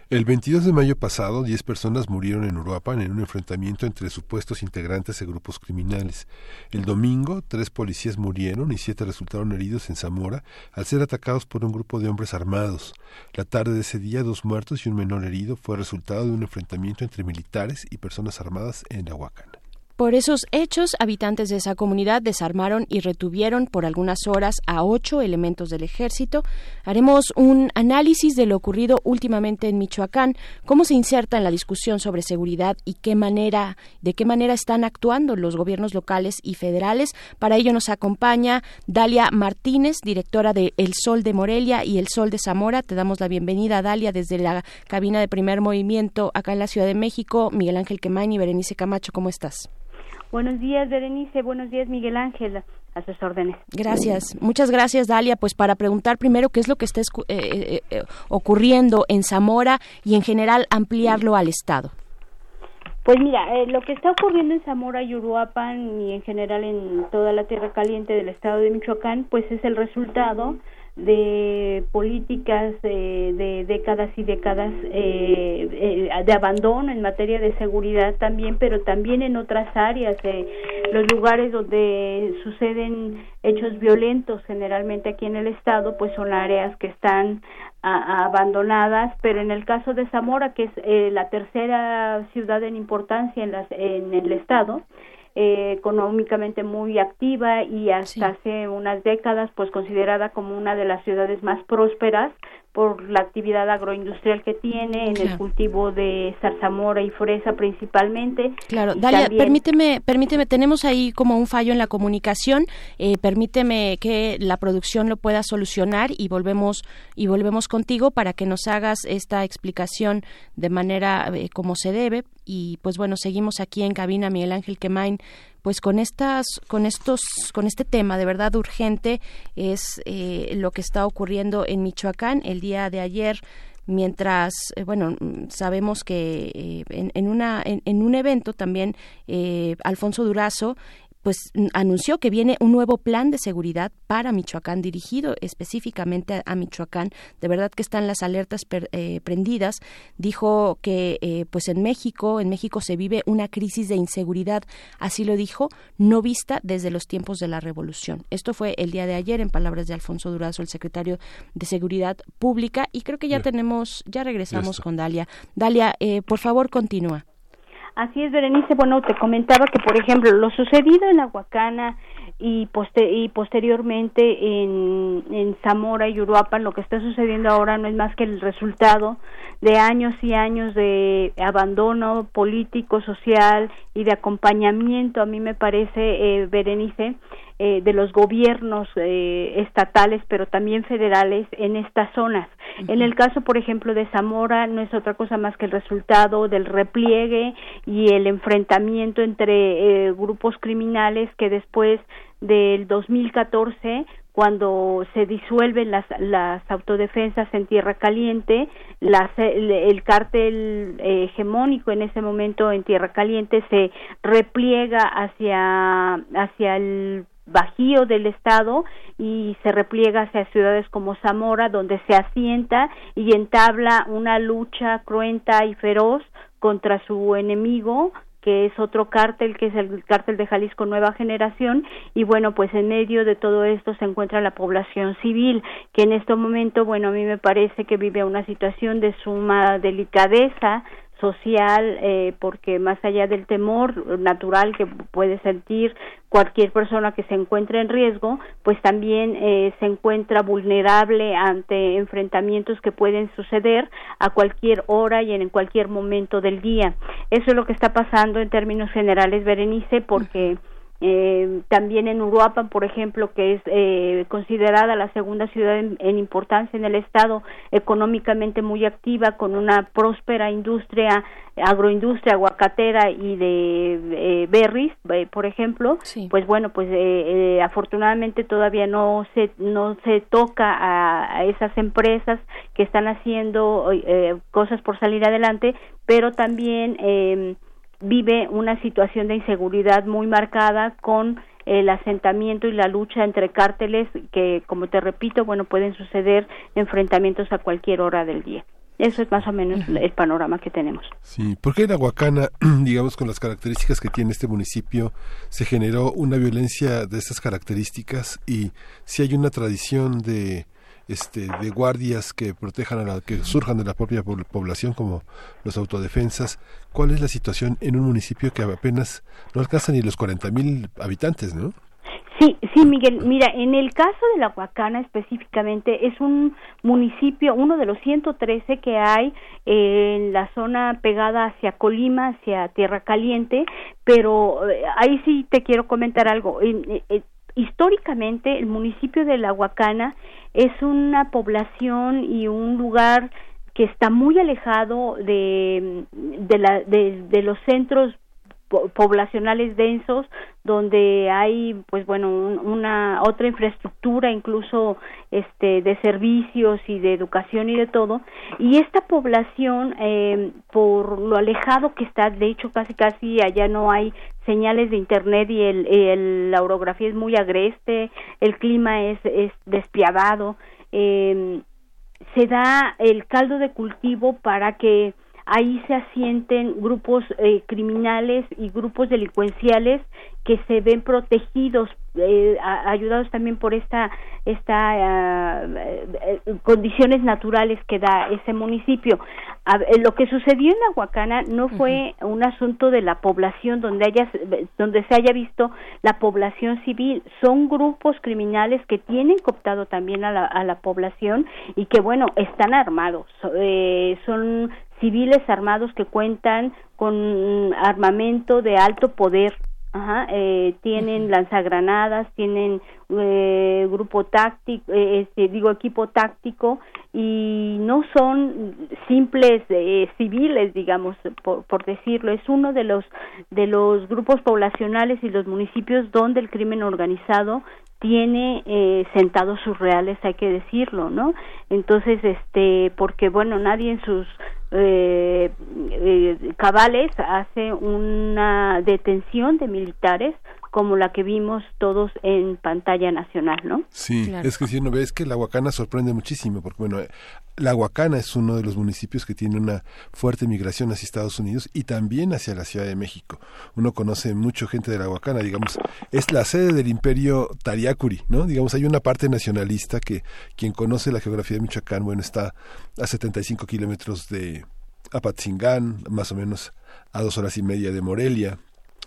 El 22 de mayo pasado, 10 personas murieron en Uruapan en un enfrentamiento entre supuestos integrantes de grupos criminales. El domingo, tres policías murieron y siete resultaron heridos en Zamora al ser atacados por un grupo de hombres armados. La tarde de ese día, dos muertos y un menor herido fue resultado de un enfrentamiento entre militares y personas armadas en Ahuacán. Por esos hechos, habitantes de esa comunidad desarmaron y retuvieron por algunas horas a ocho elementos del ejército. Haremos un análisis de lo ocurrido últimamente en Michoacán, cómo se inserta en la discusión sobre seguridad y qué manera, de qué manera están actuando los gobiernos locales y federales. Para ello nos acompaña Dalia Martínez, directora de El Sol de Morelia y El Sol de Zamora. Te damos la bienvenida, Dalia, desde la cabina de primer movimiento acá en la Ciudad de México. Miguel Ángel Quemain y Berenice Camacho, ¿cómo estás? Buenos días, Berenice. Buenos días, Miguel Ángel. A sus órdenes. Gracias. Muchas gracias, Dalia. Pues para preguntar primero qué es lo que está eh, eh, eh, ocurriendo en Zamora y en general ampliarlo al Estado. Pues mira, lo que está ocurriendo en Zamora y Uruapan y en general en toda la tierra caliente del estado de Michoacán, pues es el resultado de políticas de, décadas y décadas eh, eh, de abandono en materia de seguridad también, pero también en otras áreas, de los lugares donde suceden hechos violentos generalmente aquí en el estado, pues son áreas que están abandonadas, pero en el caso de Zamora, que es eh, la tercera ciudad en importancia en, las, en el estado, eh, económicamente muy activa y hasta hace unas décadas pues considerada como una de las ciudades más prósperas por la actividad agroindustrial que tiene en el cultivo de zarzamora y fresa principalmente. Claro, Dalia, permíteme, permíteme, tenemos ahí como un fallo en la comunicación, eh, permíteme que la producción lo pueda solucionar y volvemos y volvemos contigo para que nos hagas esta explicación de manera eh, como se debe. Y pues bueno, seguimos aquí en cabina Miguel Ángel Quemain pues con estas con estos con este tema de verdad urgente es eh, lo que está ocurriendo en Michoacán el día de ayer mientras eh, bueno sabemos que eh, en, una en, un evento también Alfonso Durazo pues anunció que viene un nuevo plan de seguridad para Michoacán dirigido específicamente a, Michoacán. De verdad que están las alertas eh, prendidas. Dijo que eh, pues en México, en México se vive una crisis de inseguridad, así lo dijo, no vista desde los tiempos de la revolución. Esto fue el día de ayer en palabras de Alfonso Durazo, el secretario de Seguridad Pública, y creo que ya tenemos, ya regresamos con Dalia. Dalia, eh, por favor, continúa. Así es, Berenice. Bueno, te comentaba que, por ejemplo, lo sucedido en Aguacana y, y posteriormente en, Zamora y Uruapan, lo que está sucediendo ahora no es más que el resultado de años y años de abandono político, social y de acompañamiento, a mí me parece, eh, Berenice, eh, de los gobiernos eh, estatales, pero también federales en estas zonas. En el caso, por ejemplo, de Zamora, no es otra cosa más que el resultado del repliegue y el enfrentamiento entre eh, grupos criminales que después del 2014 cuando se disuelven las, las autodefensas en tierra caliente, las, el, el, cártel hegemónico en ese momento en tierra caliente se repliega hacia, hacia el bajío del estado y se repliega hacia ciudades como Zamora donde se asienta y entabla una lucha cruenta y feroz contra su enemigo que es otro cártel, que es el cártel de Jalisco Nueva Generación, y bueno, pues en medio de todo esto se encuentra la población civil, que en este momento, bueno, a mí me parece que vive una situación de suma delicadeza, social, eh, porque más allá del temor natural que puede sentir cualquier persona que se encuentre en riesgo, pues también eh, se encuentra vulnerable ante enfrentamientos que pueden suceder a cualquier hora y en cualquier momento del día. Eso es lo que está pasando en términos generales, Berenice, porque eh, también en Uruapan, por ejemplo, que es eh, considerada la segunda ciudad en, importancia en el estado, económicamente muy activa, con una próspera industria, agroindustria aguacatera y de eh, berries, eh, por ejemplo, pues bueno, pues eh, afortunadamente todavía no se no se toca a, a esas empresas que están haciendo cosas por salir adelante, pero también vive una situación de inseguridad muy marcada con el asentamiento y la lucha entre cárteles que, como te repito, bueno, pueden suceder enfrentamientos a cualquier hora del día. Eso es más o menos el panorama que tenemos. Sí, ¿por qué en Aguacana, <clears throat> digamos, con las características que tiene este municipio, se generó una violencia de estas características y si hay una tradición de este, de guardias que protejan a la, que surjan de la propia población como los autodefensas. ¿Cuál es la situación en un municipio que apenas no alcanza ni los 40 mil habitantes, no? Sí, sí, Miguel. Mira, en el caso de la Huacana específicamente es un municipio, uno de los 113 que hay en la zona pegada hacia Colima, hacia Tierra Caliente, pero eh, ahí sí te quiero comentar algo. Históricamente el municipio de La Huacana es una población y un lugar que está muy alejado de, de, la, de, de los centros poblacionales densos donde hay pues bueno una otra infraestructura incluso este de servicios y de educación y de todo. Y esta población eh, por lo alejado que está de hecho casi casi allá no hay señales de internet y el, la orografía es muy agreste el clima es es despiadado eh, se da el caldo de cultivo para que ahí se asienten grupos eh, criminales y grupos delincuenciales que se ven protegidos eh, ayudados también por esta esta eh, eh, condiciones naturales que da ese municipio. Lo que sucedió en Aguacana no fue un asunto de la población donde haya donde se haya visto la población civil. Son grupos criminales que tienen cooptado también a la, a la población y que bueno están armados. Son civiles armados que cuentan con armamento de alto poder Ajá, eh, tienen lanzagranadas, tienen eh, grupo táctico, eh, este, digo equipo táctico y no son simples eh, civiles, digamos, por, por, decirlo. Es uno de los de los grupos poblacionales y los municipios donde el crimen organizado tiene eh, sentados sus reales, hay que decirlo, ¿no? Entonces, este, porque bueno, nadie en sus eh, eh, cabales hace una detención de militares como la que vimos todos en pantalla nacional, ¿no? Sí, es que si uno ve es que la Huacana sorprende muchísimo, porque bueno, la Huacana es uno de los municipios que tiene una fuerte migración hacia Estados Unidos y también hacia la Ciudad de México. Uno conoce mucho gente de la Huacana, digamos, es la sede del imperio Tariacuri, ¿no? Digamos, hay una parte nacionalista que quien conoce la geografía de Michoacán, bueno, está a 75 kilómetros de Apatzingán, más o menos a dos horas y media de Morelia,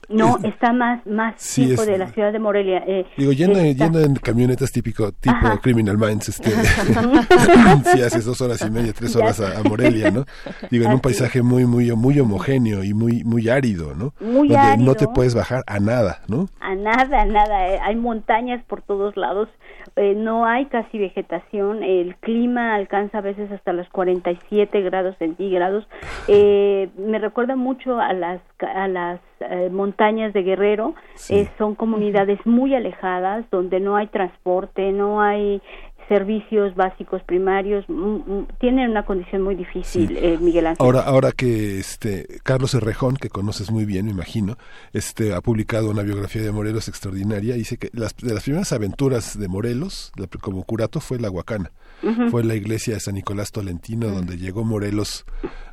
no, está más más sí, de la ciudad de Morelia. Eh, digo, yendo, yendo, en camionetas típico tipo Criminal Minds, este, sí <laughs> haces dos horas y media, tres horas a, Morelia, ¿no? Digo, en un paisaje muy muy muy homogéneo y muy muy árido, ¿no? Muy Donde no te puedes bajar a nada, ¿no? A nada, a nada. Eh, hay montañas por todos lados. Eh, no hay casi vegetación. El clima alcanza a veces hasta los 47 grados centígrados. Eh, me recuerda mucho a las a las eh, montañas de Guerrero, eh, son comunidades muy alejadas donde no hay transporte, no hay servicios básicos primarios mm, mm, tienen una condición muy difícil eh, Miguel Ángel. Ahora ahora que este Carlos Herrejón que conoces muy bien me imagino este ha publicado una biografía de Morelos extraordinaria dice que las de las primeras aventuras de Morelos como curato fue la Huacana. Fue la iglesia de San Nicolás Tolentino donde llegó Morelos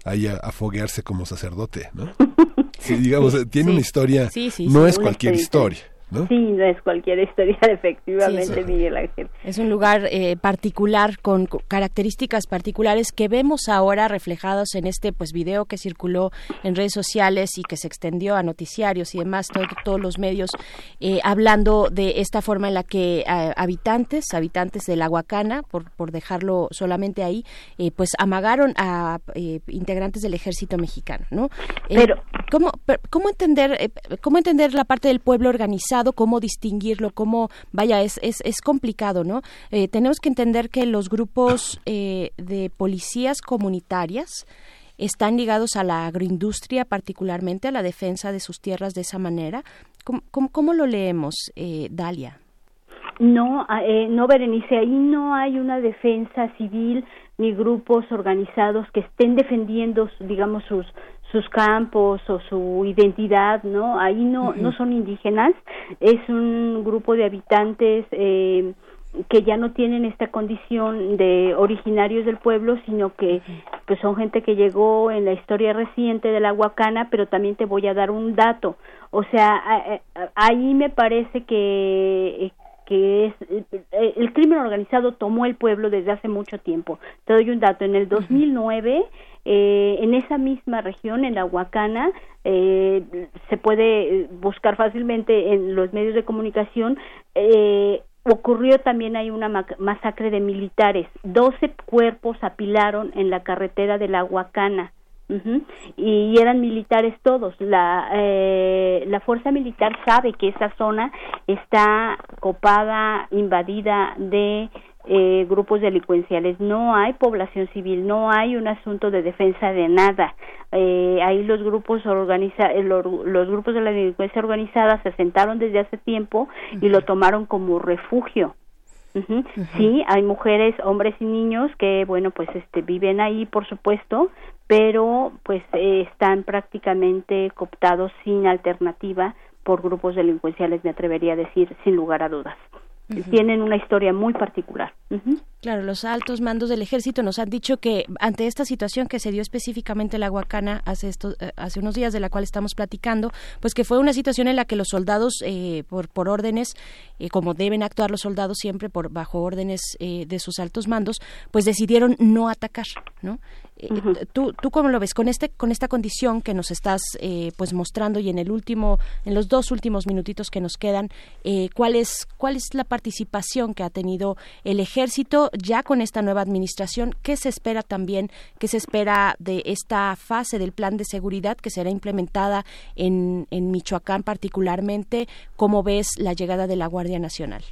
ahí a, a foguearse como sacerdote no <laughs> Sí, digamos, tiene una historia, no es cualquier historia. Sí, no es cualquier historia, <laughs> efectivamente, Miguel Ángel. Es un lugar eh, particular con características particulares que vemos ahora reflejados en este pues video que circuló en redes sociales y que se extendió a noticiarios y demás, todos los medios eh, hablando de esta forma en la que eh, habitantes, habitantes de la Huacana, por, por dejarlo solamente ahí, pues amagaron a integrantes del ejército mexicano, ¿no? Pero ¿cómo, cómo entender cómo entender la parte del pueblo organizado cómo distinguirlo, cómo, vaya, es, es, es complicado, ¿no? Eh, tenemos que entender que los grupos eh, de policías comunitarias están ligados a la agroindustria, particularmente a la defensa de sus tierras de esa manera. ¿Cómo, cómo, lo leemos, eh, Dalia? No, no, Berenice, ahí no hay una defensa civil ni grupos organizados que estén defendiendo, digamos, sus, sus campos o su identidad, ¿no? Ahí no, no son indígenas, es un grupo de habitantes eh, que ya no tienen esta condición de originarios del pueblo, sino que pues son gente que llegó en la historia reciente de la Huacana, pero también te voy a dar un dato. O sea, ahí me parece que que es el crimen organizado tomó el pueblo desde hace mucho tiempo. Te doy un dato, en el 2009 eh, en esa misma región, en la Huacana, eh, se puede buscar fácilmente en los medios de comunicación, eh, ocurrió también hay una masacre de militares. Doce cuerpos apilaron en la carretera de la Huacana. Y eran militares todos. La, eh, la fuerza militar sabe que esa zona está copada, invadida de eh, grupos delincuenciales, no hay población civil, no hay un asunto de defensa de nada. Eh, ahí los grupos organiza, eh, los, grupos de la delincuencia organizada se asentaron desde hace tiempo y lo tomaron como refugio. Sí, hay mujeres, hombres y niños que, bueno, pues este viven ahí, por supuesto, pero pues eh, están prácticamente cooptados sin alternativa por grupos delincuenciales, me atrevería a decir, sin lugar a dudas tienen una historia muy particular. Claro, los altos mandos del ejército nos han dicho que ante esta situación que se dio específicamente en la Huacana hace, esto, eh, hace unos días de la cual estamos platicando, pues que fue una situación en la que los soldados, eh, por, por órdenes, eh, como deben actuar los soldados siempre por bajo órdenes de sus altos mandos, pues decidieron no atacar, ¿no? ¿Tú, ¿Tú cómo lo ves con este con esta condición que nos estás pues mostrando y en el último en los dos últimos minutitos que nos quedan cuál es cuál es la participación que ha tenido el ejército ya con esta nueva administración, ¿qué se espera también, qué se espera de esta fase del plan de seguridad que será implementada en, en Michoacán particularmente? ¿Cómo ves la llegada de la Guardia Nacional?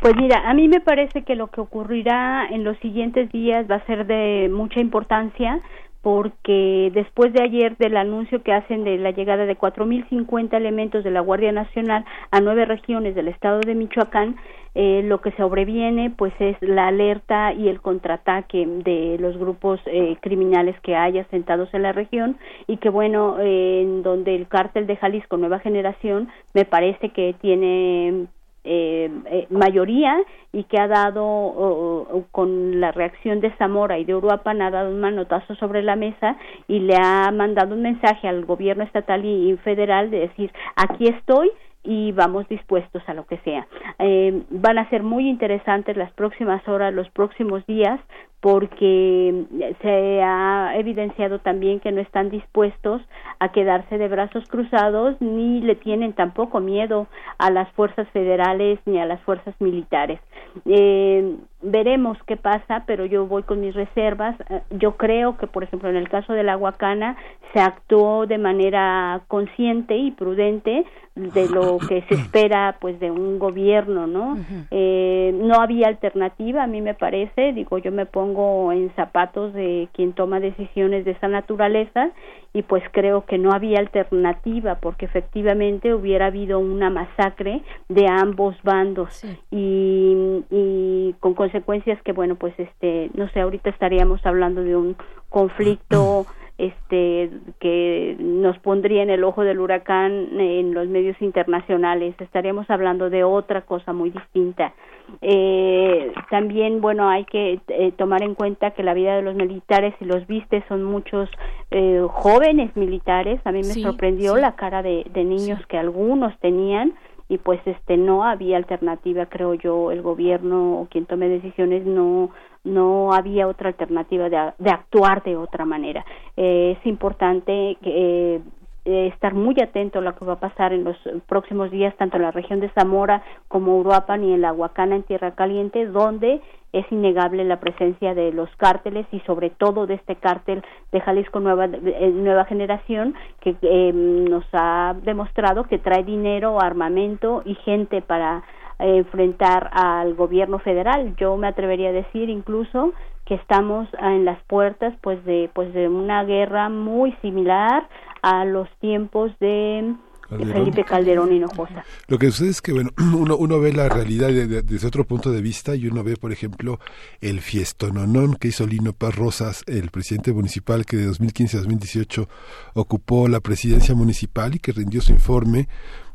Pues mira, a mí me parece que lo que ocurrirá en los siguientes días va a ser de mucha importancia porque después de ayer del anuncio que hacen de la llegada de 4.050 elementos de la Guardia Nacional a nueve regiones del estado de Michoacán, eh, lo que sobreviene pues es la alerta y el contraataque de los grupos eh, criminales que hay asentados en la región y que bueno, en donde el cártel de Jalisco Nueva Generación me parece que tiene eh, eh, mayoría y que ha dado con la reacción de Zamora y de Uruapan ha dado un manotazo sobre la mesa y le ha mandado un mensaje al gobierno estatal y federal de decir aquí estoy y vamos dispuestos a lo que sea. Eh, van a ser muy interesantes las próximas horas, los próximos días, porque se ha evidenciado también que no están dispuestos a quedarse de brazos cruzados ni le tienen tampoco miedo a las fuerzas federales ni a las fuerzas militares. Eh, veremos qué pasa, pero yo voy con mis reservas. Eh, yo creo que, por ejemplo, en el caso de la Huacana se actuó de manera consciente y prudente de lo <coughs> que se espera, pues, de un gobierno, ¿no? eh, no había alternativa, a mí me parece. Digo, yo me pongo en zapatos de quien toma decisiones de esa naturaleza y pues creo que no había alternativa porque efectivamente hubiera habido una masacre de ambos bandos. Y, y con consecuencias que bueno pues este no sé ahorita estaríamos hablando de un conflicto <clears throat> este que nos pondría en el ojo del huracán en los medios internacionales. Estaríamos hablando de otra cosa muy distinta. Eh, también bueno hay que eh, tomar en cuenta que la vida de los militares si los viste son muchos eh, jóvenes militares. A mí me sorprendió la cara de, de niños que algunos tenían y pues este no había alternativa creo yo el gobierno o quien tome decisiones no no había otra alternativa de, de actuar de otra manera. Eh, es importante que eh, estar muy atento a lo que va a pasar en los próximos días tanto en la región de Zamora como Uruapan y en la Huacana en Tierra Caliente donde es innegable la presencia de los cárteles y sobre todo de este cártel de Jalisco Nueva, eh, nueva Generación que eh, nos ha demostrado que trae dinero, armamento y gente para eh, enfrentar al gobierno federal. Yo me atrevería a decir incluso que estamos en las puertas pues de pues de una guerra muy similar a los tiempos de Felipe Calderón Hinojosa. Lo que sucede es que bueno, <clears throat> uno, uno ve la realidad desde otro punto de vista y uno ve, por ejemplo, el fiestononón que hizo Lino Paz Rosas, el presidente municipal que de 2015 a 2018 ocupó la presidencia municipal y que rindió su informe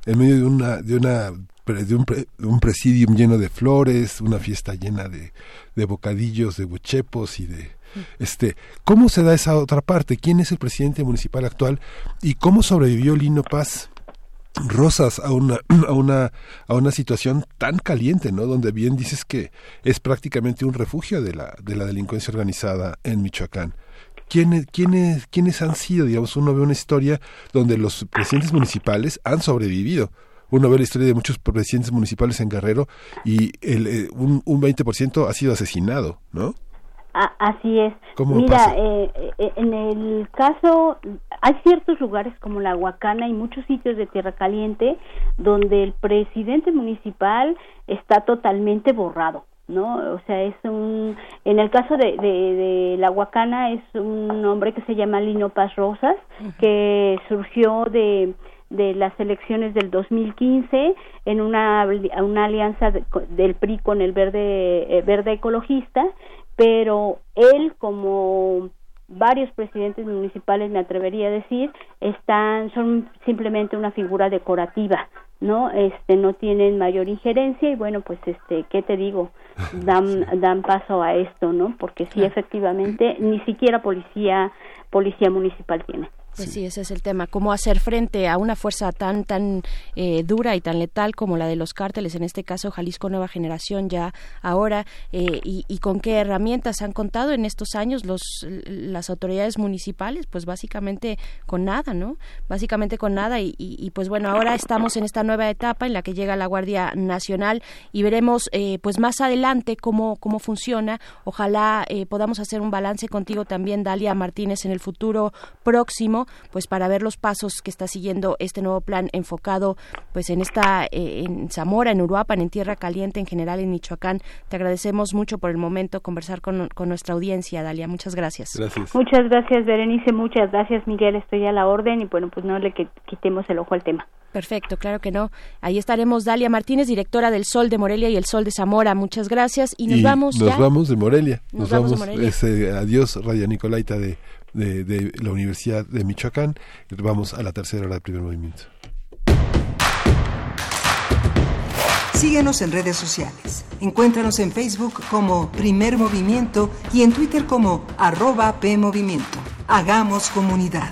en medio de una, de una de un, un presidium lleno de flores, una fiesta llena de, de bocadillos, de buchepos y de este, ¿cómo se da esa otra parte? ¿Quién es el presidente municipal actual y cómo sobrevivió Lino Paz? Rosas a una, <clears throat> a una, a una situación tan caliente, ¿no? Donde bien dices que es prácticamente un refugio de la, de la delincuencia organizada en Michoacán. ¿Quiénes, quiénes, ¿Quiénes han sido? Digamos, uno ve una historia donde los presidentes municipales han sobrevivido. Uno ve la historia de muchos presidentes municipales en Guerrero y el, eh, un, un 20% ha sido asesinado, ¿no? así es. Mira, eh, eh, en el caso, hay ciertos lugares como la Huacana y muchos sitios de Tierra Caliente donde el presidente municipal está totalmente borrado. ¿no? O sea, es un, en el caso de, de, la Huacana es un hombre que se llama Lino Paz Rosas, que surgió de, de las elecciones del 2015 en una, una alianza del PRI con el verde, eh, verde ecologista pero él como varios presidentes municipales me atrevería a decir están son simplemente una figura decorativa no este no tienen mayor injerencia y bueno pues este qué te digo <laughs> dan dan paso a esto no porque sí efectivamente ni siquiera policía policía municipal tiene pues sí. ese es el tema. Cómo hacer frente a una fuerza tan tan eh, dura y tan letal como la de los cárteles, en este caso Jalisco Nueva Generación ya ahora, eh, y, con qué herramientas han contado en estos años los las autoridades municipales, pues básicamente con nada, ¿no? Básicamente con nada y, pues bueno, ahora estamos en esta nueva etapa en la que llega la Guardia Nacional y veremos eh, pues más adelante cómo cómo funciona. Ojalá podamos hacer un balance contigo también, Dalia Martínez, en el futuro próximo pues para ver los pasos que está siguiendo este nuevo plan enfocado pues en esta eh, en Zamora, en Uruapan, en Tierra Caliente, en general en Michoacán. Te agradecemos mucho por el momento conversar con, nuestra audiencia, Dalia. Muchas gracias. Muchas gracias, Berenice. Muchas gracias, Miguel. Estoy a la orden y bueno, pues no le quitemos el ojo al tema. Perfecto, claro que no. Ahí estaremos Dalia Martínez, directora del Sol de Morelia y el Sol de Zamora. Muchas gracias y nos vamos. Nos vamos de Morelia. Nos, vamos. De Morelia. adiós, Raya Nicolaita de de, la Universidad de Michoacán. Vamos a la tercera hora del primer movimiento. Síguenos en redes sociales. Encuéntranos en Facebook como Primer Movimiento y en Twitter como arroba PMovimiento. Hagamos comunidad.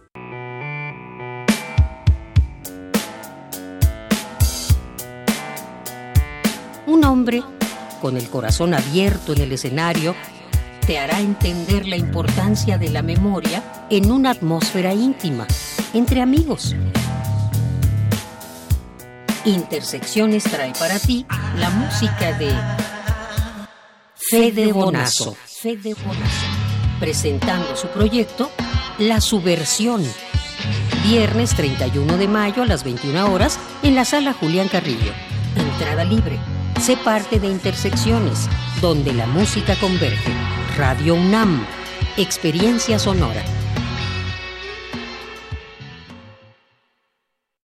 Un hombre con el corazón abierto en el escenario te hará entender la importancia de la memoria en una atmósfera íntima, entre amigos. Intersecciones trae para ti la música de Fede Bonazo. Fede Bonazo. Presentando su proyecto La Subversión. Viernes 31 de mayo a las 21 horas en la sala Julián Carrillo. Entrada libre. Sé parte de Intersecciones, donde la música converge. Radio UNAM, experiencia sonora.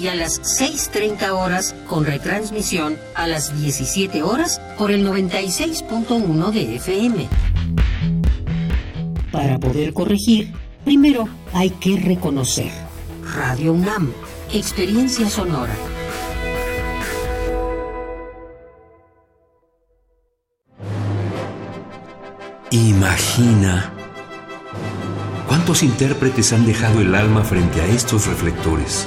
y a las 6.30 horas con retransmisión a las 17 horas por el 96.1 de FM. Para poder corregir, primero hay que reconocer. Radio UNAM, experiencia sonora. Imagina cuántos intérpretes han dejado el alma frente a estos reflectores.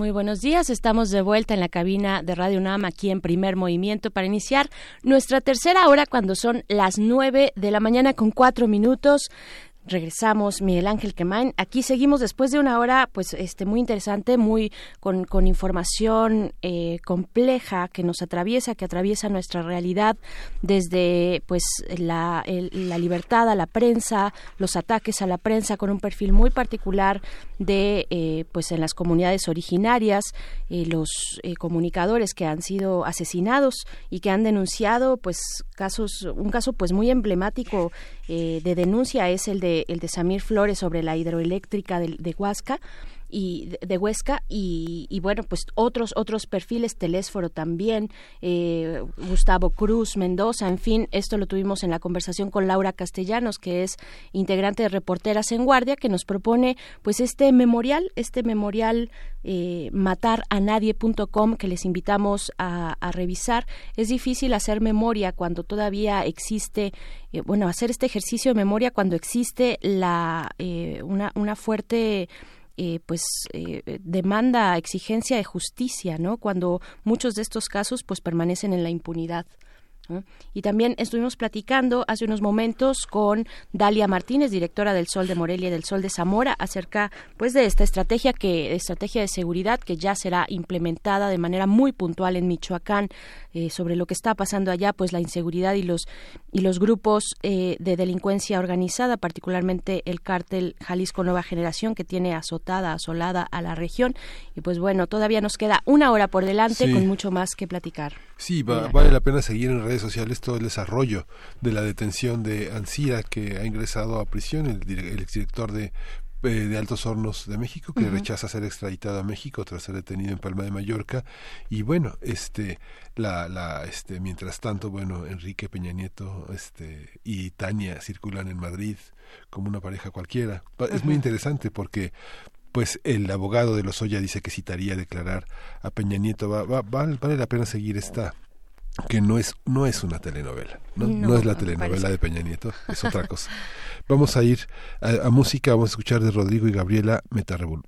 Muy buenos días, estamos de vuelta en la cabina de Radio UNAM aquí en primer movimiento para iniciar nuestra tercera hora cuando son las nueve de la mañana con cuatro minutos. Regresamos, Miguel Ángel Quemain. Aquí seguimos después de una hora, pues, este, muy interesante, muy con, con información eh, compleja que nos atraviesa, que atraviesa nuestra realidad desde, pues, la, la libertad a la prensa, los ataques a la prensa con un perfil muy particular de, eh, pues, en las comunidades originarias, eh, los eh, comunicadores que han sido asesinados y que han denunciado, pues, casos, un caso, pues, muy emblemático eh, de denuncia es el de el de Samir Flores sobre la hidroeléctrica de, de Huasca y de, Huesca y, y, bueno pues otros otros perfiles Telésforo también eh, Gustavo Cruz Mendoza en fin esto lo tuvimos en la conversación con Laura Castellanos que es integrante de Reporteras en Guardia que nos propone pues este memorial este memorial eh, mataranadie.com que les invitamos a, a revisar. Es difícil hacer memoria cuando todavía existe eh, bueno hacer este ejercicio de memoria cuando existe la eh, una, una fuerte eh, pues eh, demanda exigencia de justicia no cuando muchos de estos casos pues permanecen en la impunidad ¿no? Y también estuvimos platicando hace unos momentos con Dalia Martínez, directora del Sol de Morelia y del Sol de Zamora, acerca pues de esta estrategia que estrategia de seguridad que ya será implementada de manera muy puntual en Michoacán eh, sobre lo que está pasando allá, pues la inseguridad y los y los grupos eh, de delincuencia organizada, particularmente el cártel Jalisco Nueva Generación que tiene azotada, asolada a la región y pues bueno, todavía nos queda una hora por delante Sí. con mucho más que platicar. Sí, va- vale la pena seguir en redes sociales todo el desarrollo de la detención de Ansira, que ha ingresado a prisión, el, el exdirector de, eh, de Altos Hornos de México, que rechaza ser extraditado a México tras ser detenido en Palma de Mallorca. Y bueno, este, la, la, este, mientras tanto, bueno, Enrique Peña Nieto este, y Tania circulan en Madrid como una pareja cualquiera. Es muy interesante porque pues el abogado de Lozoya dice que citaría a declarar a Peña Nieto. Va, va- val- vale la pena seguir esta que no es no es una telenovela, no, No, no es la telenovela parece. de Peña Nieto, es otra cosa. Vamos a ir a, a música, vamos a escuchar de Rodrigo y Gabriela Metarevol-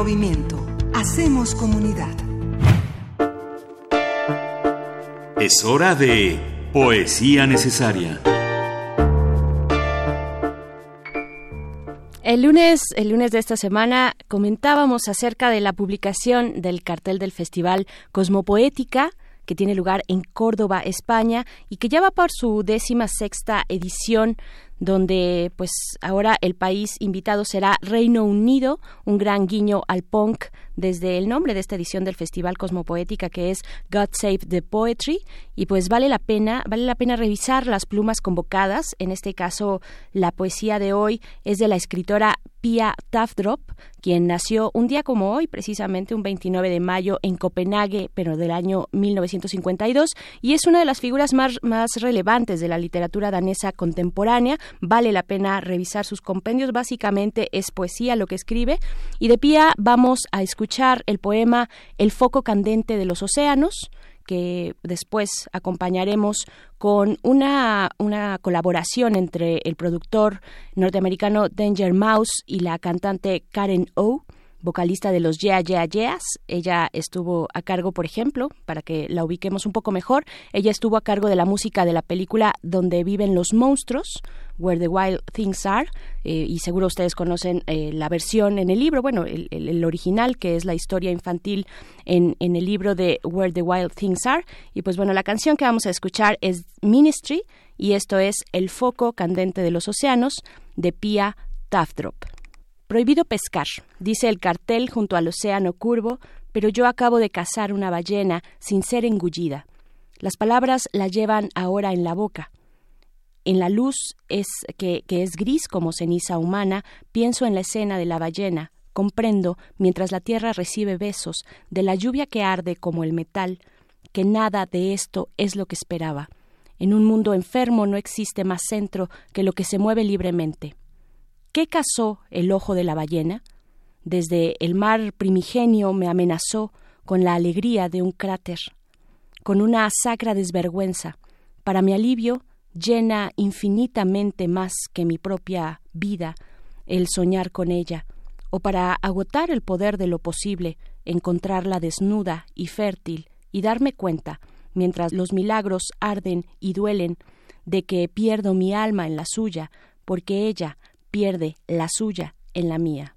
movimiento. Hacemos comunidad. Es hora de Poesía Necesaria. El lunes, el lunes de esta semana comentábamos acerca de la publicación del cartel del Festival Cosmopoética que tiene lugar en Córdoba, España, y que ya va por su décima sexta edición donde pues ahora el país invitado será Reino Unido, un gran guiño al punk desde el nombre de esta edición del Festival Cosmopoética que es God Save the Poetry. Y pues vale la pena, vale la pena revisar las plumas convocadas, en este caso la poesía de hoy es de la escritora Pia Tafdrop, quien nació un día como hoy, precisamente un 29 de mayo en Copenhague, pero del año 1952, y es una de las figuras más, más relevantes de la literatura danesa contemporánea. Vale la pena revisar sus compendios, básicamente es poesía lo que escribe. Y de Pia vamos a escuchar el poema El foco candente de los océanos, que después acompañaremos con una, una colaboración entre el productor norteamericano Danger Mouse y la cantante Karen O vocalista de los Yeah Yeah Yeahs. Ella estuvo a cargo, por ejemplo, para que la ubiquemos un poco mejor, ella estuvo a cargo de la música de la película Donde viven los monstruos, Where the Wild Things Are, eh, y seguro ustedes conocen eh, la versión en el libro, bueno, el, original, que es la historia infantil en, en el libro de Where the Wild Things Are. Y pues bueno, la canción que vamos a escuchar es Ministry, y esto es El foco candente de los océanos, de Pia Tafdrop. Prohibido pescar, dice el cartel junto al océano curvo, pero yo acabo de cazar una ballena sin ser engullida. Las palabras la llevan ahora en la boca. En la luz es que, que es gris como ceniza humana, pienso en la escena de la ballena, comprendo, mientras la tierra recibe besos, de la lluvia que arde como el metal, que nada de esto es lo que esperaba. En un mundo enfermo no existe más centro que lo que se mueve libremente. ¿Qué cazó el ojo de la ballena? Desde el mar primigenio me amenazó con la alegría de un cráter, con una sacra desvergüenza. Para mi alivio, llena infinitamente más que mi propia vida el soñar con ella, o para agotar el poder de lo posible, encontrarla desnuda y fértil y darme cuenta, mientras los milagros arden y duelen, de que pierdo mi alma en la suya, porque ella, pierde la suya en la mía.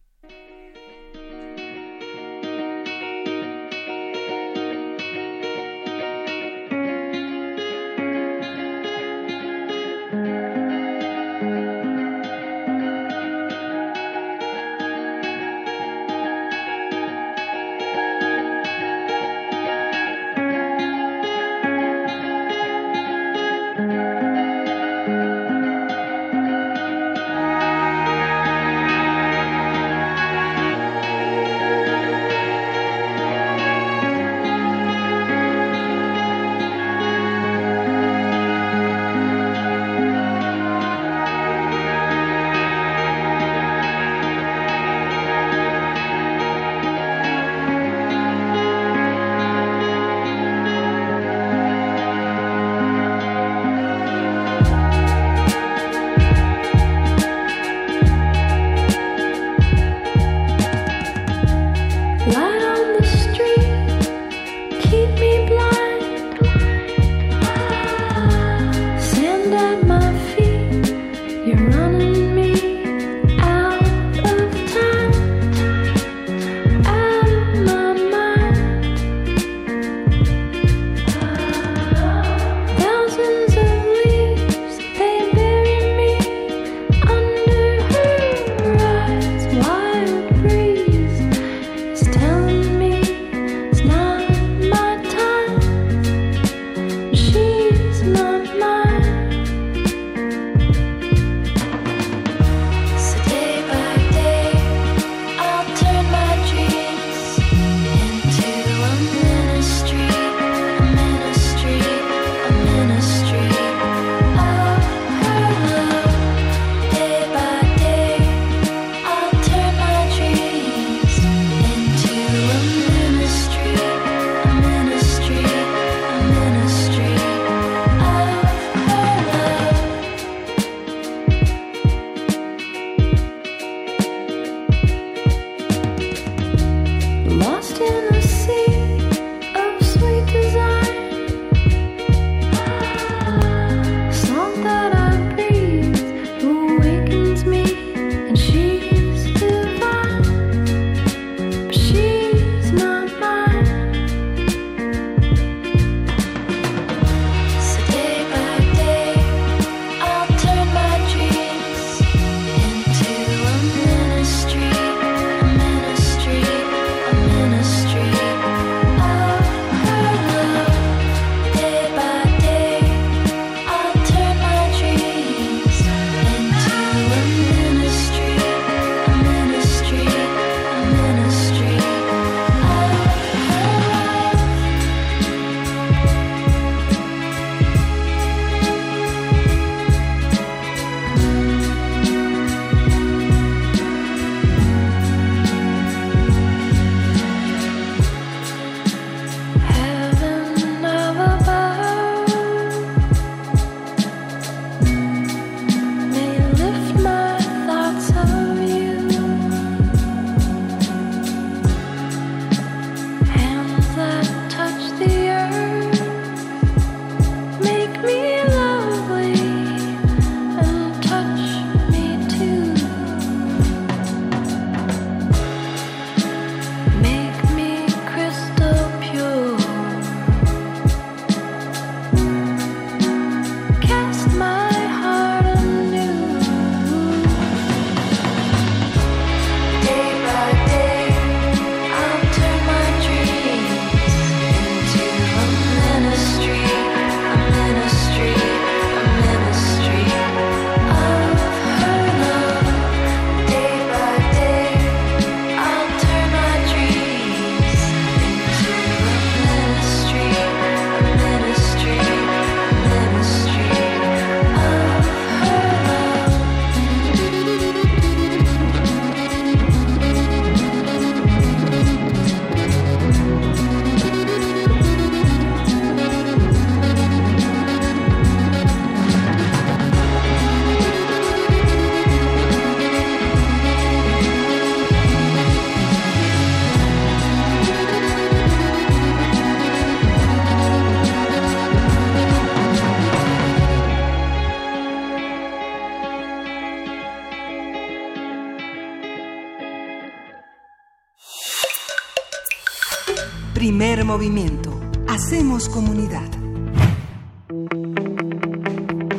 Movimiento. Hacemos comunidad.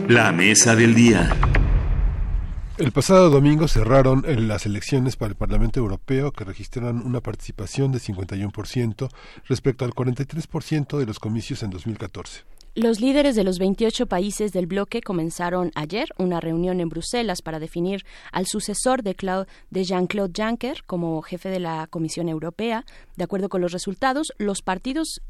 La mesa del día. El pasado domingo cerraron las elecciones para el Parlamento Europeo que registraron una participación de 51% respecto al 43% de los comicios en 2014. Los líderes de los 28 países del bloque comenzaron ayer una reunión en Bruselas para definir al sucesor de, de Jean-Claude Juncker como jefe de la Comisión Europea. De acuerdo con los resultados, los partidos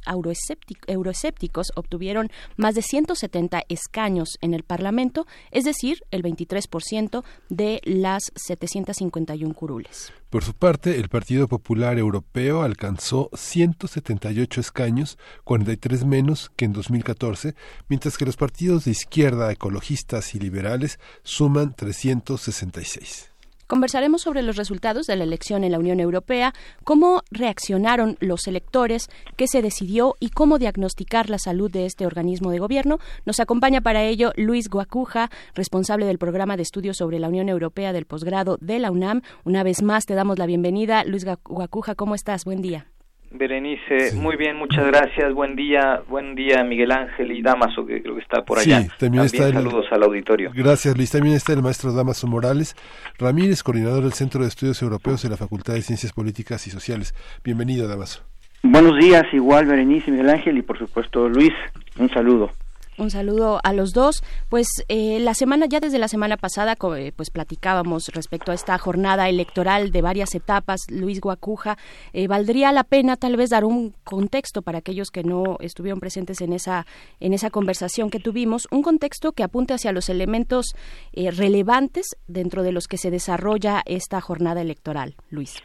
euroescépticos obtuvieron más de 170 escaños en el Parlamento, es decir, el 23% de las 751 curules. Por su parte, el Partido Popular Europeo alcanzó 178 escaños, 43 menos que en 2014, mientras que los partidos de izquierda, ecologistas y liberales suman 366. Conversaremos sobre los resultados de la elección en la Unión Europea, cómo reaccionaron los electores, qué se decidió y cómo diagnosticar la salud de este organismo de gobierno. Nos acompaña para ello Luis Guacuja, responsable del programa de estudios sobre la Unión Europea del posgrado de la UNAM. Una vez más te damos la bienvenida. Luis Guacuja, ¿cómo estás? Buen día. Berenice, muy bien, muchas gracias. Buen día, buen día Miguel Ángel y Damaso, que creo que está por allá. Sí, también, está saludos al auditorio. Gracias, Luis. También está el maestro Damaso Morales Ramírez, coordinador del Centro de Estudios Europeos de la Facultad de Ciencias Políticas y Sociales. Bienvenido, Damaso. Buenos días, igual Berenice, Miguel Ángel y por supuesto Luis. Un saludo. Un saludo a los dos. Pues eh, la semana, ya desde la semana pasada, eh, pues platicábamos respecto a esta jornada electoral de varias etapas. Luis Guacuja, eh, valdría la pena tal vez dar un contexto para aquellos que no estuvieron presentes en esa en esa conversación que tuvimos, un contexto que apunte hacia los elementos relevantes dentro de los que se desarrolla esta jornada electoral. Luis.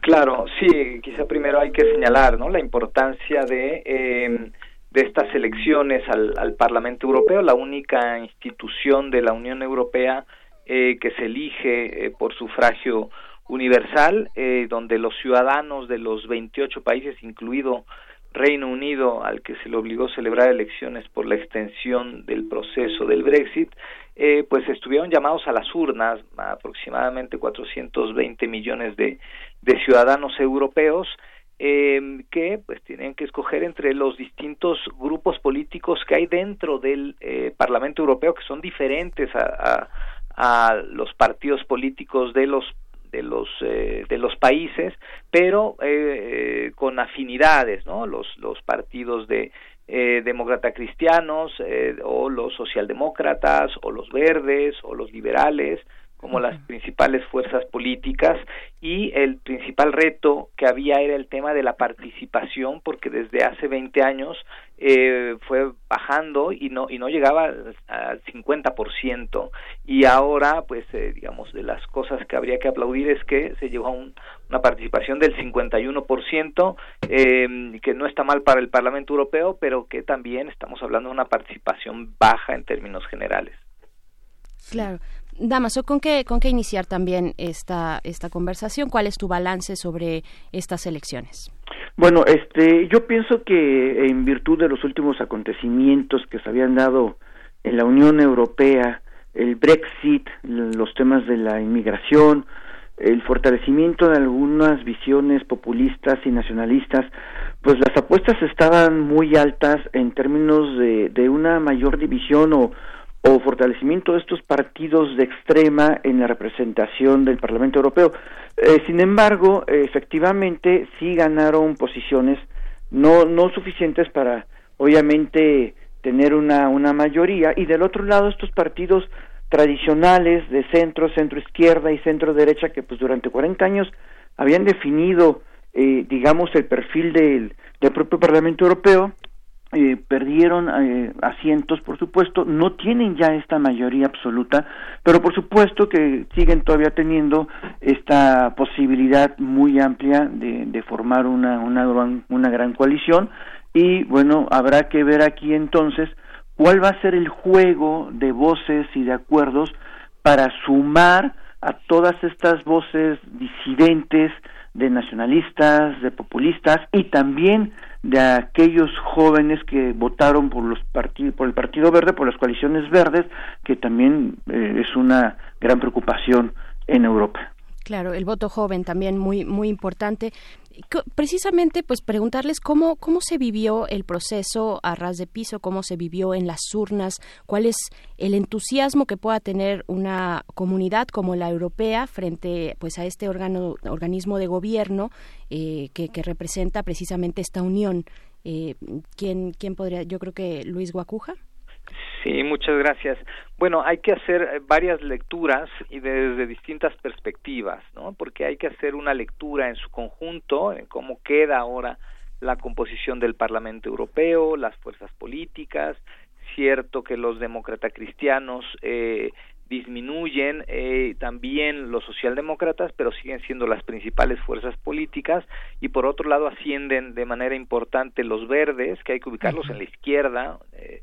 claro, sí. Quizá primero hay que señalar, ¿no? La importancia de de estas elecciones al, Parlamento Europeo, la única institución de la Unión Europea eh, que se elige eh, por sufragio universal, eh, donde los ciudadanos de los 28 países, incluido Reino Unido, al que se le obligó a celebrar elecciones por la extensión del proceso del Brexit, pues estuvieron llamados a las urnas, aproximadamente 420 millones de, de ciudadanos europeos, eh, que pues tienen que escoger entre los distintos grupos políticos que hay dentro del eh, Parlamento Europeo que son diferentes a, a, los partidos políticos de los de los eh, de los países pero eh, con afinidades no los los partidos de demócrata cristianos o los socialdemócratas o los verdes o los liberales como las principales fuerzas políticas y el principal reto que había era el tema de la participación porque desde hace 20 años eh, fue bajando y no y no llegaba al 50% y ahora pues eh, digamos de las cosas que habría que aplaudir es que se llegó a una participación del 51% eh, que no está mal para el Parlamento Europeo pero que también estamos hablando de una participación baja en términos generales. Claro. Damaso, ¿con qué, ¿con qué iniciar también esta, esta conversación? ¿Cuál es tu balance sobre estas elecciones? Bueno, este, yo pienso que en virtud de los últimos acontecimientos que se habían dado en la Unión Europea, el Brexit, los temas de la inmigración, el fortalecimiento de algunas visiones populistas y nacionalistas, pues las apuestas estaban muy altas en términos de, de una mayor división o, o fortalecimiento de estos partidos de extrema en la representación del Parlamento Europeo. Eh, sin embargo, efectivamente sí ganaron posiciones no no suficientes para obviamente tener una una mayoría y del otro lado estos partidos tradicionales de centro, centro izquierda y centro derecha que pues durante 40 años habían definido eh, digamos el perfil del, del propio Parlamento Europeo eh, perdieron eh, asientos, por supuesto, no tienen ya esta mayoría absoluta, pero por supuesto que siguen todavía teniendo esta posibilidad muy amplia de, de formar una, una, gran, una gran coalición. Y bueno, habrá que ver aquí entonces cuál va a ser el juego de voces y de acuerdos para sumar a todas estas voces disidentes de nacionalistas, de populistas y también de aquellos jóvenes que votaron por los partidos por el Partido Verde, por las coaliciones verdes, que también eh, es una gran preocupación en Europa. Claro, el voto joven también muy muy importante. Precisamente, pues preguntarles cómo cómo se vivió el proceso a ras de piso, cómo se vivió en las urnas, cuál es el entusiasmo que pueda tener una comunidad como la europea frente, pues, a este órgano organismo de gobierno eh, que, que, representa precisamente esta unión. Eh, ¿quién, ¿Quién podría? Yo creo que Luis Guacuja. Sí, muchas gracias. Bueno, hay que hacer eh, varias lecturas y desde distintas perspectivas, ¿no? Porque hay que hacer una lectura en su conjunto, en cómo queda ahora la composición del Parlamento Europeo, las fuerzas políticas, cierto que los demócratas cristianos eh, disminuyen eh, también los socialdemócratas, pero siguen siendo las principales fuerzas políticas. Y por otro lado ascienden de manera importante los verdes, que hay que ubicarlos en la izquierda, eh,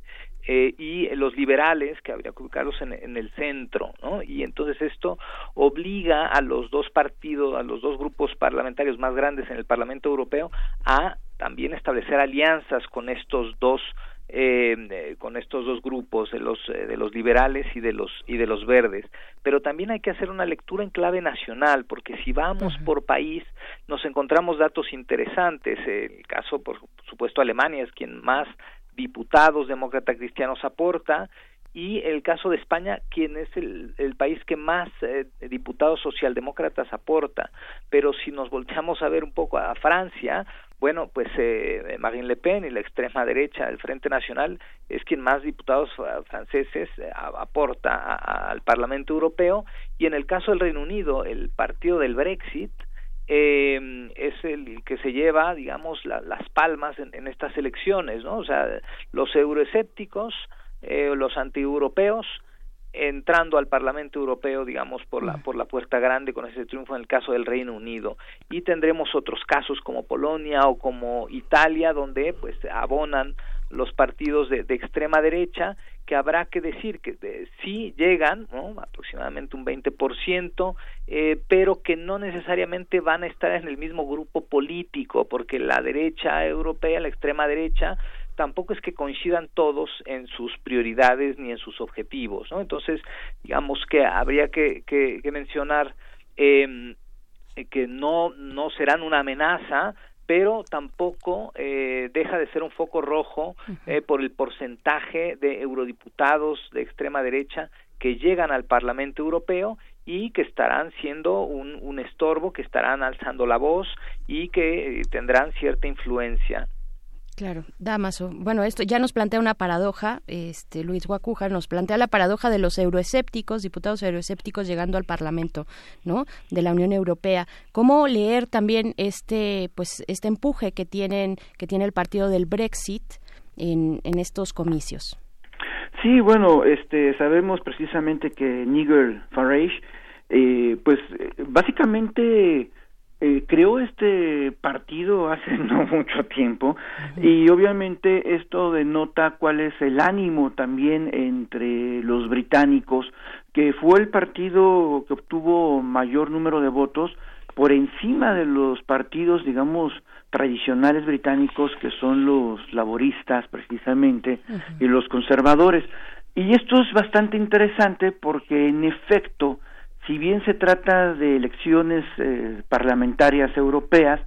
eh, y los liberales, que habría que ubicarlos en, en, el centro, ¿no? Y entonces esto obliga a los dos partidos, a los dos grupos parlamentarios más grandes en el Parlamento Europeo a también establecer alianzas con estos dos eh, con estos dos grupos de los eh, de los liberales y de los y de los verdes. Pero también hay que hacer una lectura en clave nacional porque si vamos por país nos encontramos datos interesantes. El caso por supuesto Alemania es quien más diputados demócratas cristianos aporta y el caso de España, quien es el, el país que más eh, diputados socialdemócratas aporta. Pero si nos volteamos a ver un poco a Francia, bueno, pues eh, Marine Le Pen y la extrema derecha, el Frente Nacional, es quien más diputados franceses eh, aporta al Parlamento Europeo. Y en el caso del Reino Unido, el partido del Brexit, eh, es el que se lleva, digamos, las palmas en, en, estas elecciones, ¿no? O sea, los euroescépticos, eh, los antieuropeos, entrando al Parlamento Europeo, digamos, por la, por la puerta grande con ese triunfo en el caso del Reino Unido. Y tendremos otros casos como Polonia o como Italia, donde pues abonan los partidos de, extrema derecha que habrá que decir que de, sí llegan, aproximadamente un 20%, eh, pero que no necesariamente van a estar en el mismo grupo político, porque la derecha europea, la extrema derecha, tampoco es que coincidan todos en sus prioridades ni en sus objetivos. Entonces, digamos que habría que, que, que mencionar eh, que no, no serán una amenaza, pero tampoco eh, deja de ser un foco rojo eh, por el porcentaje de eurodiputados de extrema derecha que llegan al Parlamento Europeo y que estarán siendo un, un estorbo, que estarán alzando la voz y que eh, tendrán cierta influencia. Claro, Damaso. Bueno, esto ya nos plantea una paradoja, este Luis Guacuja nos plantea la paradoja de los euroescépticos, diputados euroescépticos llegando al Parlamento, ¿no? de la Unión Europea. ¿Cómo leer también este pues este empuje que tienen que tiene el partido del Brexit en, en estos comicios? Sí, bueno, este sabemos precisamente que Nigel Farage eh, pues básicamente eh, creó este partido hace <laughs> no mucho tiempo y obviamente esto denota cuál es el ánimo también entre los británicos que fue el partido que obtuvo mayor número de votos por encima de los partidos digamos tradicionales británicos que son los laboristas precisamente y los conservadores. Y esto es bastante interesante porque en efecto si bien se trata de elecciones eh, parlamentarias europeas,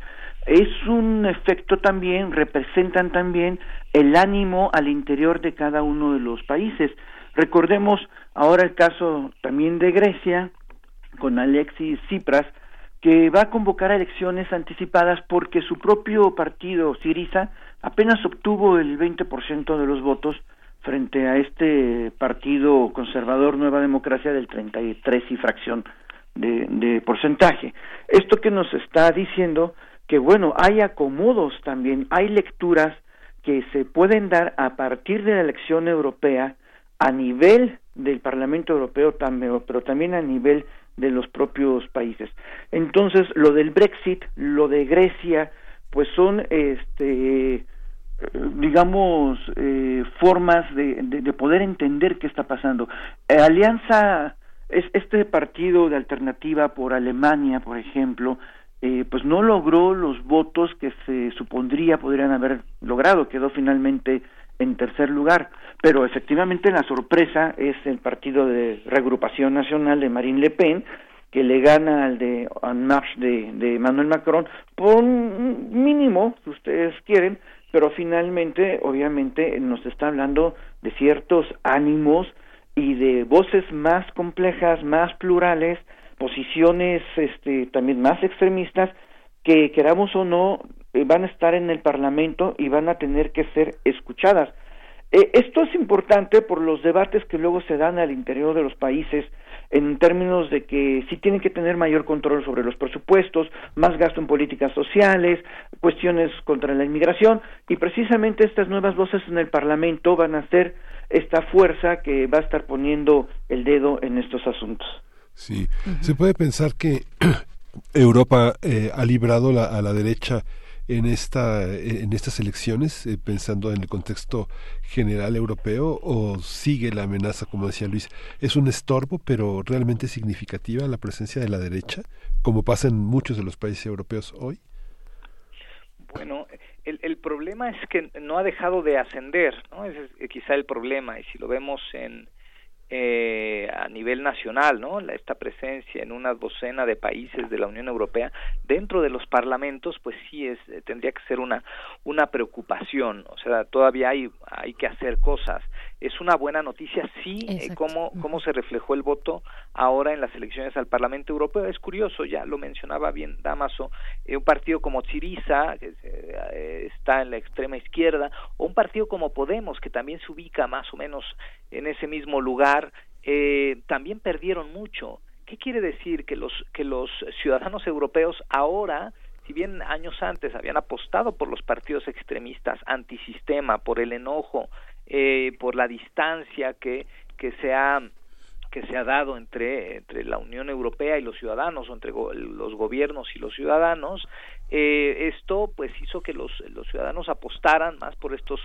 es un efecto también, representan también el ánimo al interior de cada uno de los países. Recordemos ahora el caso también de Grecia, con Alexis Tsipras, que va a convocar a elecciones anticipadas porque su propio partido, Siriza, apenas obtuvo el 20% de los votos frente a este partido conservador Nueva Democracia del 33 y fracción de, de porcentaje. Esto que nos está diciendo que bueno, hay acomodos también, hay lecturas que se pueden dar a partir de la elección europea a nivel del Parlamento Europeo, pero también a nivel de los propios países. Entonces, lo del Brexit, lo de Grecia, pues son este digamos, eh, formas de, de, poder entender qué está pasando. Eh, Alianza, es, este partido de alternativa por Alemania, por ejemplo, eh, pues no logró los votos que se supondría podrían haber logrado, quedó finalmente en tercer lugar, pero efectivamente la sorpresa es el partido de reagrupación nacional de Marine Le Pen, que le gana al de En Marche de, de Manuel Macron por un mínimo, si ustedes quieren, pero finalmente, obviamente, nos está hablando de ciertos ánimos y de voces más complejas, más plurales, posiciones este, también más extremistas, que queramos o no, eh, van a estar en el Parlamento y van a tener que ser escuchadas. Eh, esto es importante por los debates que luego se dan al interior de los países en términos de que sí tienen que tener mayor control sobre los presupuestos, más gasto en políticas sociales, cuestiones contra la inmigración y precisamente estas nuevas voces en el Parlamento van a ser esta fuerza que va a estar poniendo el dedo en estos asuntos. Sí, se puede pensar que <clears throat> Europa eh, ha librado a la derecha en esta en estas elecciones eh, pensando en el contexto general europeo o sigue la amenaza como decía Luis es un estorbo pero realmente significativa la presencia de la derecha como pasa en muchos de los países europeos hoy. Bueno el, el problema es que no ha dejado de ascender no ese es quizá el problema y si lo vemos en eh, a nivel nacional, ¿no? Esta presencia en una docena de países de la Unión Europea dentro de los parlamentos, pues sí es eh, tendría que ser una una preocupación. O sea, todavía hay hay que hacer cosas es una buena noticia, sí, eh, cómo, cómo se reflejó el voto ahora en las elecciones al Parlamento Europeo. Es curioso, ya lo mencionaba bien Damaso, eh, un partido como Chiriza, que eh, está en la extrema izquierda, o un partido como Podemos, que también se ubica más o menos en ese mismo lugar, también perdieron mucho. ¿Qué quiere decir? Que los, que los ciudadanos europeos ahora si bien años antes habían apostado por los partidos extremistas antisistema, por el enojo, eh, por la distancia que, que se ha que se ha dado entre, entre la Unión Europea y los ciudadanos o entre los gobiernos y los ciudadanos eh, esto pues hizo que los, los ciudadanos apostaran más por estos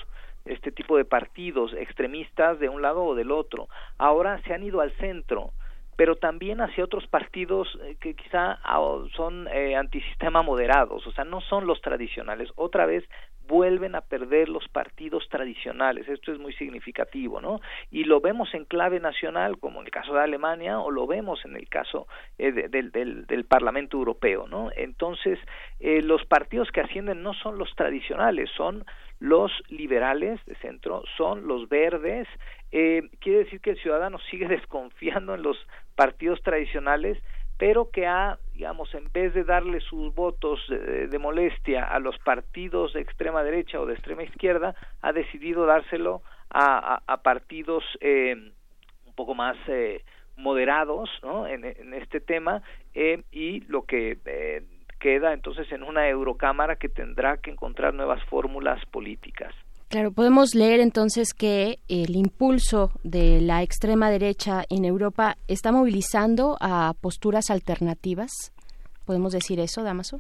este tipo de partidos extremistas de un lado o del otro ahora se han ido al centro pero también hacia otros partidos eh, que quizá ah, son eh, antisistema moderados, o sea, no son los tradicionales. Otra vez vuelven a perder los partidos tradicionales. Esto es muy significativo, ¿no? Y lo vemos en clave nacional, como en el caso de Alemania, o lo vemos en el caso eh, del, del, del, Parlamento Europeo, ¿no? Entonces, eh, los partidos que ascienden no son los tradicionales, son los liberales de centro, son los verdes. Eh, quiere decir que el ciudadano sigue <laughs> desconfiando en los partidos tradicionales, pero que ha, digamos, en vez de darle sus votos de, molestia a los partidos de extrema derecha o de extrema izquierda, ha decidido dárselo a, partidos eh, un poco más eh, moderados ¿no? en, en, este tema eh, y lo que eh, queda entonces en una Eurocámara que tendrá que encontrar nuevas fórmulas políticas. Claro, podemos leer entonces que el impulso de la extrema derecha en Europa está movilizando a posturas alternativas. ¿Podemos decir eso, Damaso?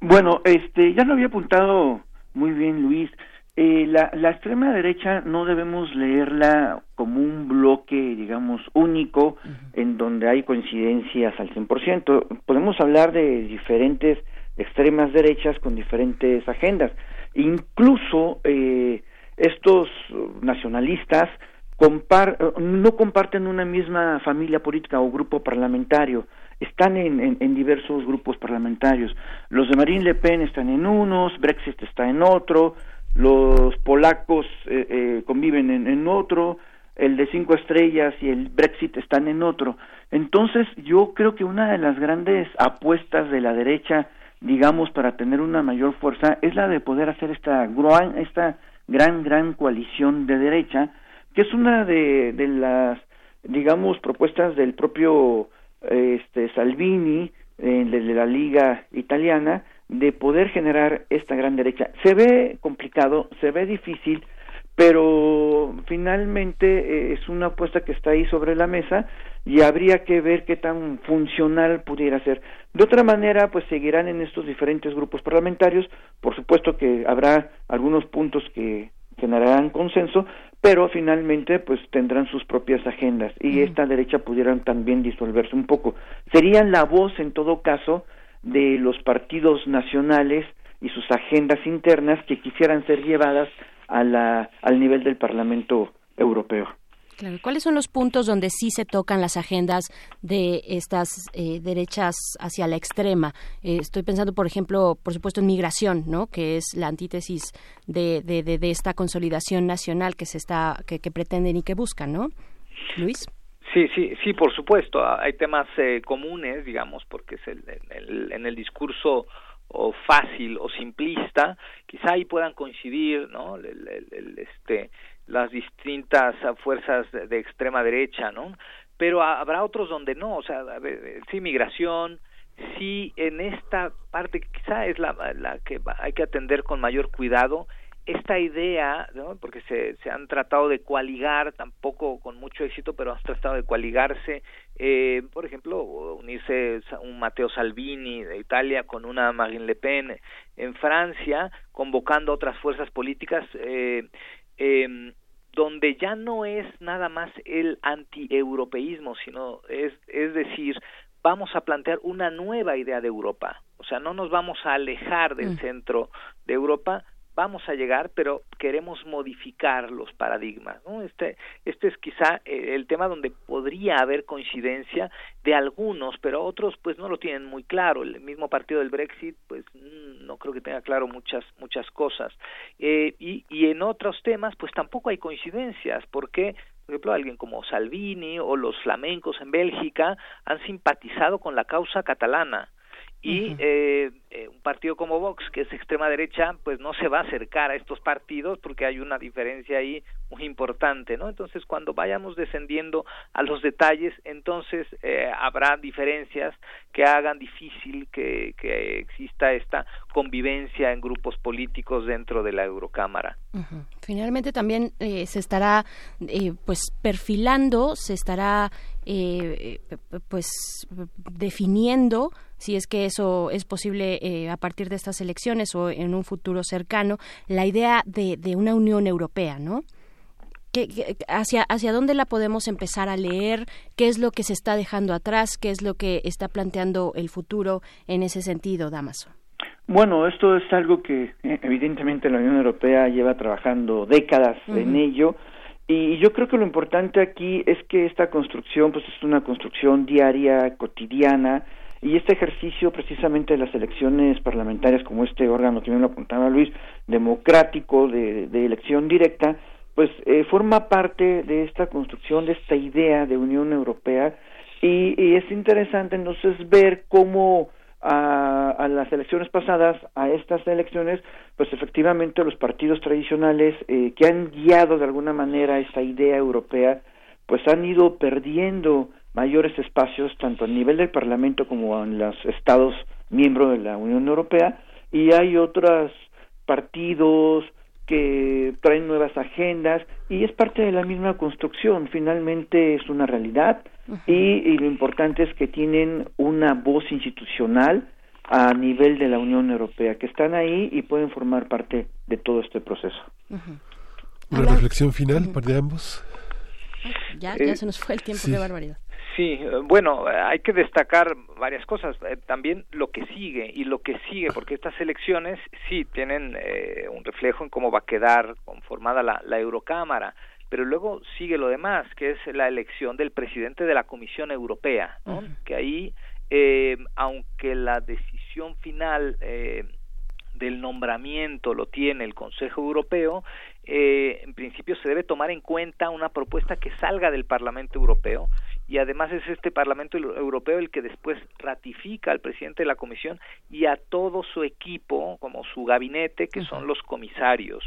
Bueno, este, ya lo había apuntado muy bien Luis. Eh, la, la, extrema derecha no debemos leerla como un bloque, digamos, único, en donde hay coincidencias al 100%. Podemos hablar de diferentes extremas derechas con diferentes agendas. Incluso eh, estos nacionalistas no comparten una misma familia política o grupo parlamentario, están en, en, diversos grupos parlamentarios. Los de Marine Le Pen están en unos, Brexit está en otro, los polacos eh, eh, conviven en, en otro, el de cinco estrellas y el Brexit están en otro. Entonces, yo creo que una de las grandes apuestas de la derecha, digamos, para tener una mayor fuerza, es la de poder hacer esta, esta gran, gran coalición de derecha, que es una de, las, digamos, propuestas del propio este, Salvini, eh, de la Liga Italiana, de poder generar esta gran derecha. Se ve complicado, se ve difícil, pero finalmente eh, es una apuesta que está ahí sobre la mesa y habría que ver qué tan funcional pudiera ser. De otra manera, pues seguirán en estos diferentes grupos parlamentarios, por supuesto que habrá algunos puntos que generarán consenso, pero finalmente pues tendrán sus propias agendas y esta derecha pudieran también disolverse un poco. Serían la voz en todo caso de los partidos nacionales y sus agendas internas que quisieran ser llevadas a la, al nivel del Parlamento Europeo. Claro. ¿Cuáles son los puntos donde sí se tocan las agendas de estas eh, derechas hacia la extrema? Eh, estoy pensando, por ejemplo, por supuesto, en migración, ¿no? Que es la antítesis de, de, de, esta consolidación nacional que se está, que, que, pretenden y que buscan, ¿no? Luis. Sí, sí, sí, por supuesto. Hay temas eh, comunes, digamos, porque es el, el, en el discurso o fácil o simplista, quizá ahí puedan coincidir, ¿no? El, este, las distintas fuerzas de, extrema derecha, ¿no? Pero habrá otros donde no, o sea, sí migración, sí en esta parte quizá es la, la que hay que atender con mayor cuidado, esta idea, ¿no? porque se, se han tratado de coaligar, tampoco con mucho éxito, pero han tratado de coaligarse, eh, por ejemplo, unirse un Matteo Salvini de Italia con una Marine Le Pen en Francia, convocando otras fuerzas políticas eh, eh, donde ya no es nada más el anti-europeísmo, sino es, es decir, vamos a plantear una nueva idea de Europa. O sea, no nos vamos a alejar del mm. centro de Europa, vamos a llegar, pero queremos modificar los paradigmas. ¿no? Este, este es quizá eh, el tema donde podría haber coincidencia de algunos, pero otros pues no lo tienen muy claro. El mismo partido del Brexit pues mm, no creo que tenga claro muchas muchas cosas. Eh, y, y en otros temas pues tampoco hay coincidencias, porque por ejemplo, alguien como Salvini o los flamencos en Bélgica han simpatizado con la causa catalana y eh, eh, un partido como Vox, que es extrema derecha, pues no se va a acercar a estos partidos porque hay una diferencia ahí muy importante, ¿no? Entonces, cuando vayamos descendiendo a los detalles, entonces eh, habrá diferencias que hagan difícil que, que, exista esta convivencia en grupos políticos dentro de la Eurocámara. Finalmente también eh, se estará, pues, perfilando, se estará, pues, definiendo si es que eso es posible eh, a partir de estas elecciones o en un futuro cercano, la idea de, una Unión Europea, ¿no? ¿Qué, hacia, ¿Hacia dónde la podemos empezar a leer? ¿Qué es lo que se está dejando atrás? ¿Qué es lo que está planteando el futuro en ese sentido, Damaso? Bueno, esto es algo que eh, evidentemente la Unión Europea lleva trabajando décadas en ello. Y yo creo que lo importante aquí es que esta construcción pues es una construcción diaria, cotidiana, y este ejercicio precisamente de las elecciones parlamentarias, como este órgano que bien lo apuntaba Luis, democrático, de, elección directa, pues eh, forma parte de esta construcción, de esta idea de Unión Europea, y, es interesante entonces ver cómo a, las elecciones pasadas, a estas elecciones, pues efectivamente los partidos tradicionales eh, que han guiado de alguna manera esta idea europea, pues han ido perdiendo mayores espacios tanto a nivel del Parlamento como en los estados miembros de la Unión Europea. Y hay otros partidos que traen nuevas agendas y es parte de la misma construcción, finalmente es una realidad y, lo importante es que tienen una voz institucional a nivel de la Unión Europea, que están ahí y pueden formar parte de todo este proceso. Una reflexión final de ambos. Ya, ya eh, se nos fue el tiempo, qué barbaridad. Sí, eh, bueno, hay que destacar varias cosas. Eh, también lo que sigue y lo que sigue, porque estas elecciones sí tienen eh, un reflejo en cómo va a quedar conformada la, la Eurocámara, pero luego sigue lo demás, que es la elección del presidente de la Comisión Europea, ¿no? que ahí, aunque la decisión final del nombramiento lo tiene el Consejo Europeo, eh, en principio se debe tomar en cuenta una propuesta que salga del Parlamento Europeo y además es este Parlamento Europeo el que después ratifica al presidente de la Comisión y a todo su equipo, como su gabinete, que son los comisarios.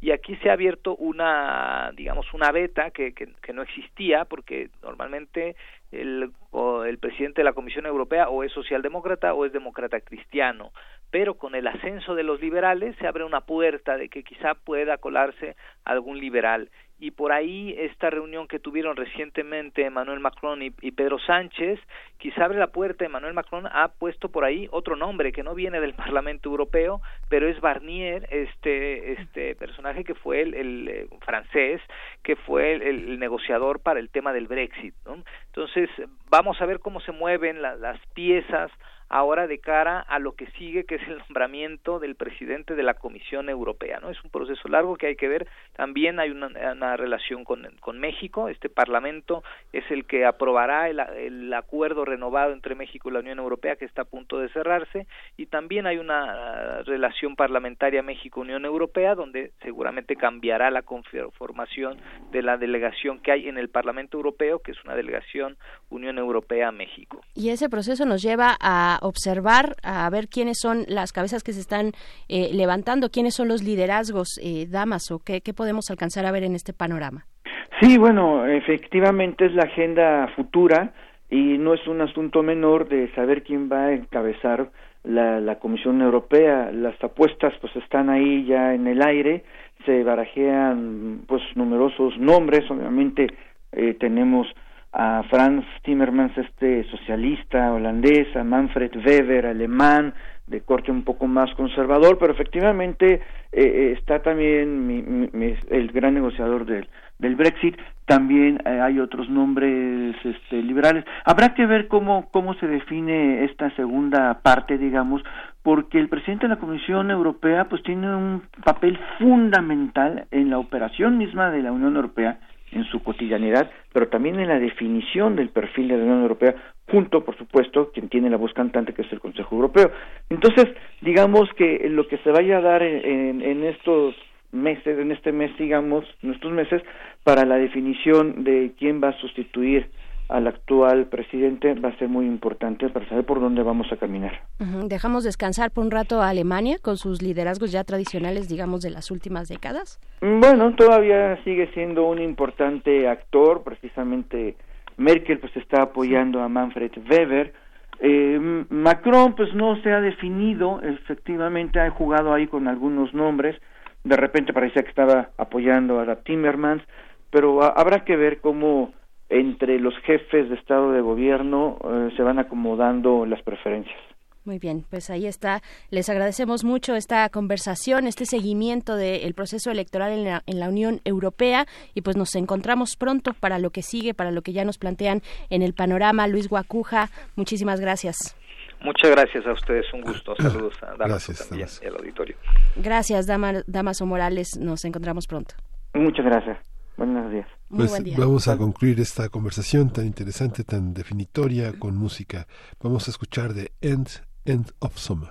Y aquí se ha abierto una, digamos, una beta que, que, que no existía, porque normalmente el, el presidente de la Comisión Europea o es socialdemócrata o es demócrata cristiano, pero con el ascenso de los liberales se abre una puerta de que quizá pueda colarse algún liberal. Y por ahí esta reunión que tuvieron recientemente Emmanuel Macron y, Pedro Sánchez, quizá abre la puerta, Emmanuel Macron ha puesto por ahí otro nombre que no viene del Parlamento Europeo, pero es Barnier, este, este personaje que fue el, el eh, francés, que fue el, negociador para el tema del Brexit. Entonces, vamos a ver cómo se mueven las piezas ahora de cara a lo que sigue, que es el nombramiento del presidente de la Comisión Europea, ¿no? Es un proceso largo que hay que ver. También hay una, una relación con, México. Este Parlamento es el que aprobará el, el, acuerdo renovado entre México y la Unión Europea que está a punto de cerrarse. Y también hay una uh, relación parlamentaria México-Unión Europea donde seguramente cambiará la conformación de la delegación que hay en el Parlamento Europeo, que es una delegación Unión Europea-México. Y ese proceso nos lleva a observar, a ver quiénes son las cabezas que se están eh, levantando, quiénes son los liderazgos, eh, damas, o qué, qué podemos alcanzar a ver en este panorama. Sí, bueno, efectivamente es la agenda futura y no es un asunto menor de saber quién va a encabezar la, la Comisión Europea. Las apuestas pues están ahí ya en el aire, se barajean pues numerosos nombres, obviamente eh, tenemos a Franz Timmermans, este socialista holandés, a Manfred Weber, alemán, de corte un poco más conservador, pero efectivamente eh, eh está también mi, mi, el gran negociador del, del Brexit, también eh, hay otros nombres este, liberales. Habrá que ver cómo, cómo se define esta segunda parte, digamos, porque el presidente de la Comisión Europea pues tiene un papel fundamental en la operación misma de la Unión Europea en su cotidianidad, pero también en la definición del perfil de la Unión Europea, junto, por supuesto, quien tiene la voz cantante, que es el Consejo Europeo. Entonces, digamos que lo que se vaya a dar en, en estos meses, en este mes, digamos, en estos meses, para la definición de quién va a sustituir al actual presidente va a ser muy importante para saber por dónde vamos a caminar. Dejamos descansar por un rato a Alemania con sus liderazgos ya tradicionales, digamos, de las últimas décadas. Bueno, todavía sigue siendo un importante actor, precisamente Merkel pues está apoyando a Manfred Weber. Eh, Macron pues no se ha definido, efectivamente ha jugado ahí con algunos nombres, de repente parecía que estaba apoyando a Timmermans, pero habrá que ver cómo entre los jefes de Estado de Gobierno eh, se van acomodando las preferencias. Muy bien, pues ahí está. Les agradecemos mucho esta conversación, este seguimiento del proceso electoral en la, en la, Unión Europea y pues nos encontramos pronto para lo que sigue, para lo que ya nos plantean en el panorama. Luis Guacuja, muchísimas gracias. Muchas gracias a ustedes, un gusto. Saludos a Damaso también y al auditorio. Gracias, Dama, Damaso Morales. Nos encontramos pronto. Muchas gracias. Buenos días. Pues vamos a concluir esta conversación tan interesante, tan definitoria con música. Vamos a escuchar de End, End of Summer.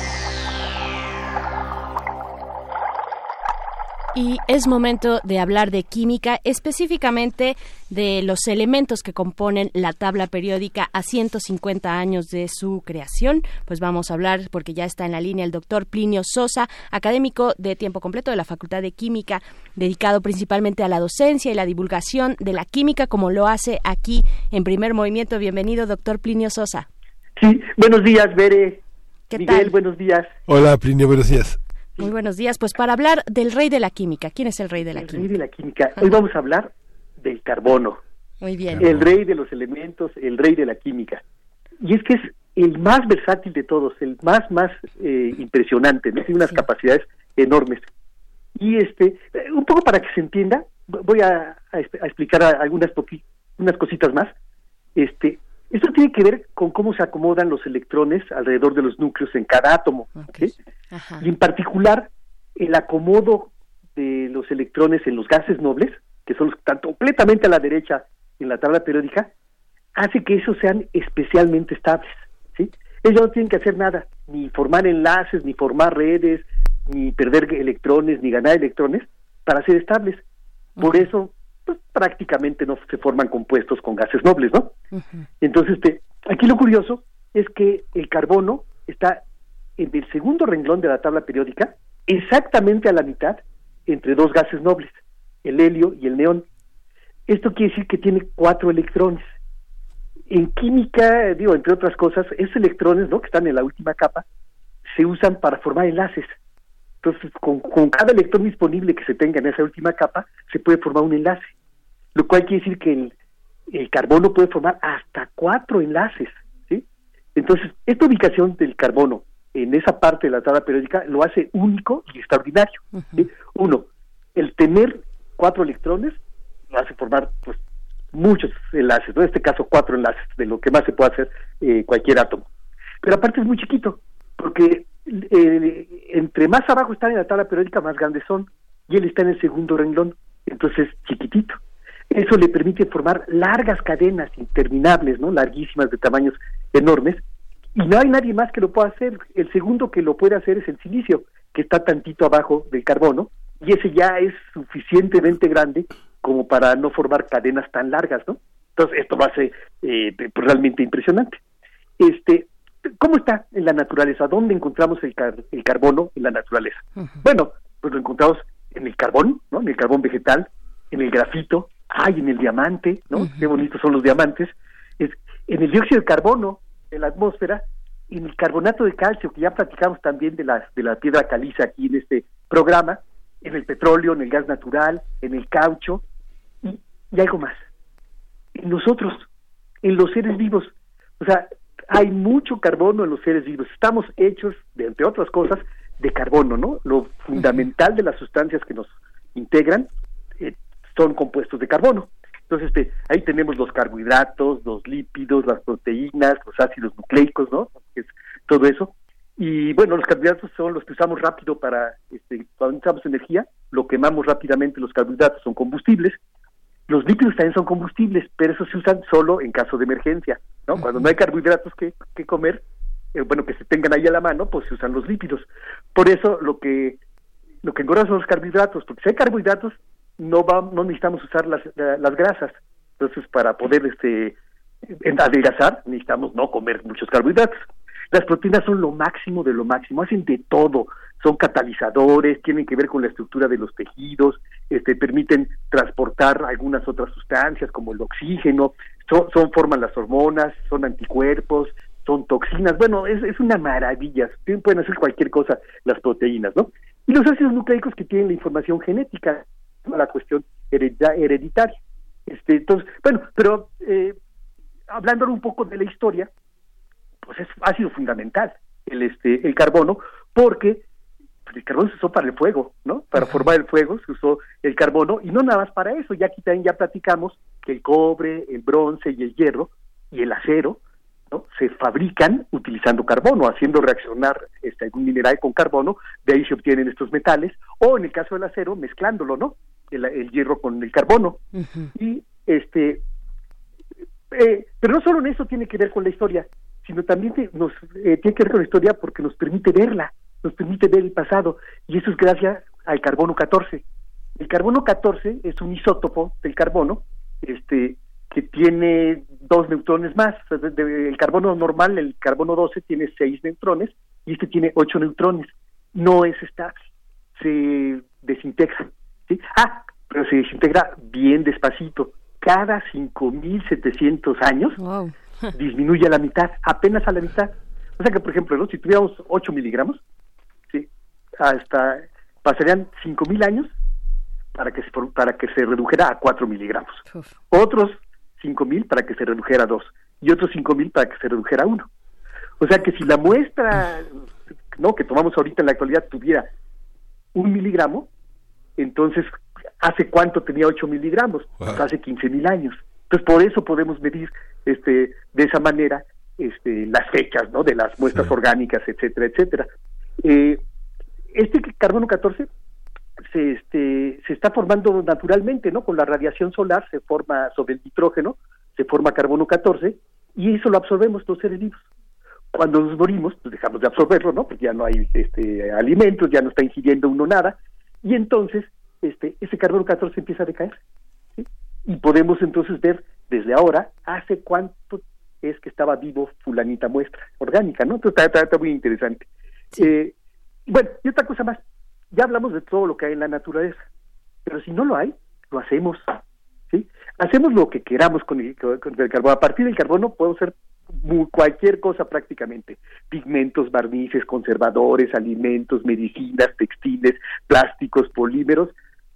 Y es momento de hablar de química, específicamente de los elementos que componen la tabla periódica a 150 años de su creación. Pues vamos a hablar, porque ya está en la línea el doctor Plinio Sosa, académico de tiempo completo de la Facultad de Química, dedicado principalmente a la docencia y la divulgación de la química, como lo hace aquí en primer movimiento. Bienvenido, doctor Plinio Sosa. Sí, buenos días, Bere. ¿Qué Miguel, buenos días. Hola, Plinio, buenos días. Muy buenos días. Pues para hablar del rey de la química. ¿Quién es el rey de la el química? rey de la química. Hoy vamos a hablar del carbono. Muy bien. El rey de los elementos, el rey de la química. Y es que es el más versátil de todos, el más, más eh, impresionante. ¿no? Tiene unas capacidades enormes. Y este, eh, un poco para que se entienda, voy a, a, a explicar algunas unas cositas más. Este, esto tiene que ver con cómo se acomodan los electrones alrededor de los núcleos en cada átomo. ¿sí? Y en particular, el acomodo de los electrones en los gases nobles, que son los que están completamente a la derecha en la tabla periódica, hace que esos sean especialmente estables. ¿sí? Ellos no tienen que hacer nada, ni formar enlaces, ni formar redes, ni perder electrones, ni ganar electrones, para ser estables. Por eso, pues, prácticamente no se forman compuestos con gases nobles, ¿no? Entonces, este, aquí lo curioso es que el carbono está en el segundo renglón de la tabla periódica, exactamente a la mitad entre dos gases nobles, el helio y el neón. Esto quiere decir que tiene cuatro electrones. En química, digo, entre otras cosas, esos electrones, ¿no? Que están en la última capa, se usan para formar enlaces. Entonces, con, con cada electrón disponible que se tenga en esa última capa, se puede formar un enlace. Lo cual quiere decir que el, el carbono puede formar hasta cuatro enlaces. ¿sí? Entonces, esta ubicación del carbono en esa parte de la tabla periódica lo hace único y extraordinario. ¿sí? Uno, el tener cuatro electrones lo hace formar pues muchos enlaces, ¿no? en este caso cuatro enlaces, de lo que más se puede hacer eh, cualquier átomo. Pero aparte es muy chiquito, porque eh, entre más abajo están en la tabla periódica, más grandes son, y él está en el segundo renglón, entonces chiquitito. Eso le permite formar largas cadenas interminables, ¿no? Larguísimas de tamaños enormes, y no hay nadie más que lo pueda hacer. El segundo que lo puede hacer es el silicio, que está tantito abajo del carbono, y ese ya es suficientemente grande como para no formar cadenas tan largas, ¿no? Entonces esto lo hace eh, realmente impresionante. Este, ¿cómo está en la naturaleza? ¿Dónde encontramos el, car el carbono en la naturaleza? Uh -huh. Bueno, pues lo encontramos en el carbón, ¿no? En el carbón vegetal, en el grafito, ay, en el diamante, ¿no? Uh -huh. Qué bonitos son los diamantes. Es, en el dióxido de carbono, en la atmósfera, en el carbonato de calcio, que ya platicamos también de la, de la piedra caliza aquí en este programa, en el petróleo, en el gas natural, en el caucho, y, y algo más. En nosotros, en los seres vivos. O sea, hay mucho carbono en los seres vivos. Estamos hechos, de, entre otras cosas, de carbono, ¿no? Lo fundamental de las sustancias que nos integran son compuestos de carbono. Entonces, este, ahí tenemos los carbohidratos, los lípidos, las proteínas, los ácidos nucleicos, ¿no? Es todo eso. Y bueno, los carbohidratos son los que usamos rápido para, este, cuando necesitamos energía, lo quemamos rápidamente, los carbohidratos son combustibles. Los lípidos también son combustibles, pero esos se usan solo en caso de emergencia, ¿no? Cuando no hay carbohidratos que, que comer, eh, bueno, que se tengan ahí a la mano, pues se usan los lípidos. Por eso lo que lo que engorda son los carbohidratos, porque si hay carbohidratos, no va, no necesitamos usar las, las grasas. Entonces, para poder este adelgazar, necesitamos no comer muchos carbohidratos. Las proteínas son lo máximo de lo máximo, hacen de todo, son catalizadores, tienen que ver con la estructura de los tejidos, este, permiten transportar algunas otras sustancias como el oxígeno, son, son forman las hormonas, son anticuerpos, son toxinas, bueno, es, es una maravilla, pueden hacer cualquier cosa las proteínas, ¿no? Y los ácidos nucleicos que tienen la información genética, la cuestión hereditaria. Este, entonces, bueno, pero eh, hablando un poco de la historia, pues es, ha sido fundamental el este el carbono porque el carbono se usó para el fuego, ¿no? Para formar el fuego se usó el carbono y no nada más para eso, ya aquí también ya platicamos que el cobre, el bronce y el hierro y el acero, ¿no? Se fabrican utilizando carbono, haciendo reaccionar este, algún mineral con carbono, de ahí se obtienen estos metales, o en el caso del acero, mezclándolo, ¿no? El, el hierro con el carbono. Y este, eh, pero no solo en eso tiene que ver con la historia, sino también te- nos eh, tiene que ver con la historia porque nos permite verla, nos permite ver el pasado, y eso es gracias al carbono 14. El carbono 14 es un isótopo del carbono, este, que tiene dos neutrones más. El carbono normal, el carbono 12, tiene seis neutrones y este tiene ocho neutrones. No es estable, se desintegra. ¿Sí? Ah, pero se desintegra bien despacito. Cada 5.700 años <laughs> disminuye a la mitad, apenas a la mitad. O sea que, por ejemplo, ¿no? si tuviéramos 8 miligramos, ¿sí? hasta pasarían 5.000 años para que se, para que se redujera a 4 miligramos. Otros 5.000 para que se redujera a 2 y otros 5.000 para que se redujera a 1. O sea que si la muestra no que tomamos ahorita en la actualidad tuviera un miligramo, entonces ¿hace cuánto tenía 8 miligramos? Pues hace 15.000 años. Entonces por eso podemos medir este de esa manera este, las fechas ¿no? de las muestras orgánicas, etcétera, etcétera. Eh, este carbono 14 se, este, se está formando naturalmente, ¿no? Con la radiación solar se forma sobre el nitrógeno, se forma carbono 14 y eso lo absorbemos los seres vivos. Cuando nos morimos, pues dejamos de absorberlo, ¿no? Porque ya no hay este, alimentos, ya no está ingiriendo uno nada y entonces este, ese carbono 14 empieza a decaer. ¿sí? Y podemos entonces ver desde ahora hace cuánto es que estaba vivo fulanita muestra orgánica, ¿no? Entonces está, está- está muy interesante. Eh, bueno, y otra cosa más, ya hablamos de todo lo que hay en la naturaleza, pero si no lo hay, lo hacemos, ¿sí? Hacemos lo que queramos con el, con el carbono. A partir del carbono podemos hacer mu- cualquier cosa prácticamente, pigmentos, barnices, conservadores, alimentos, medicinas, textiles, plásticos, polímeros,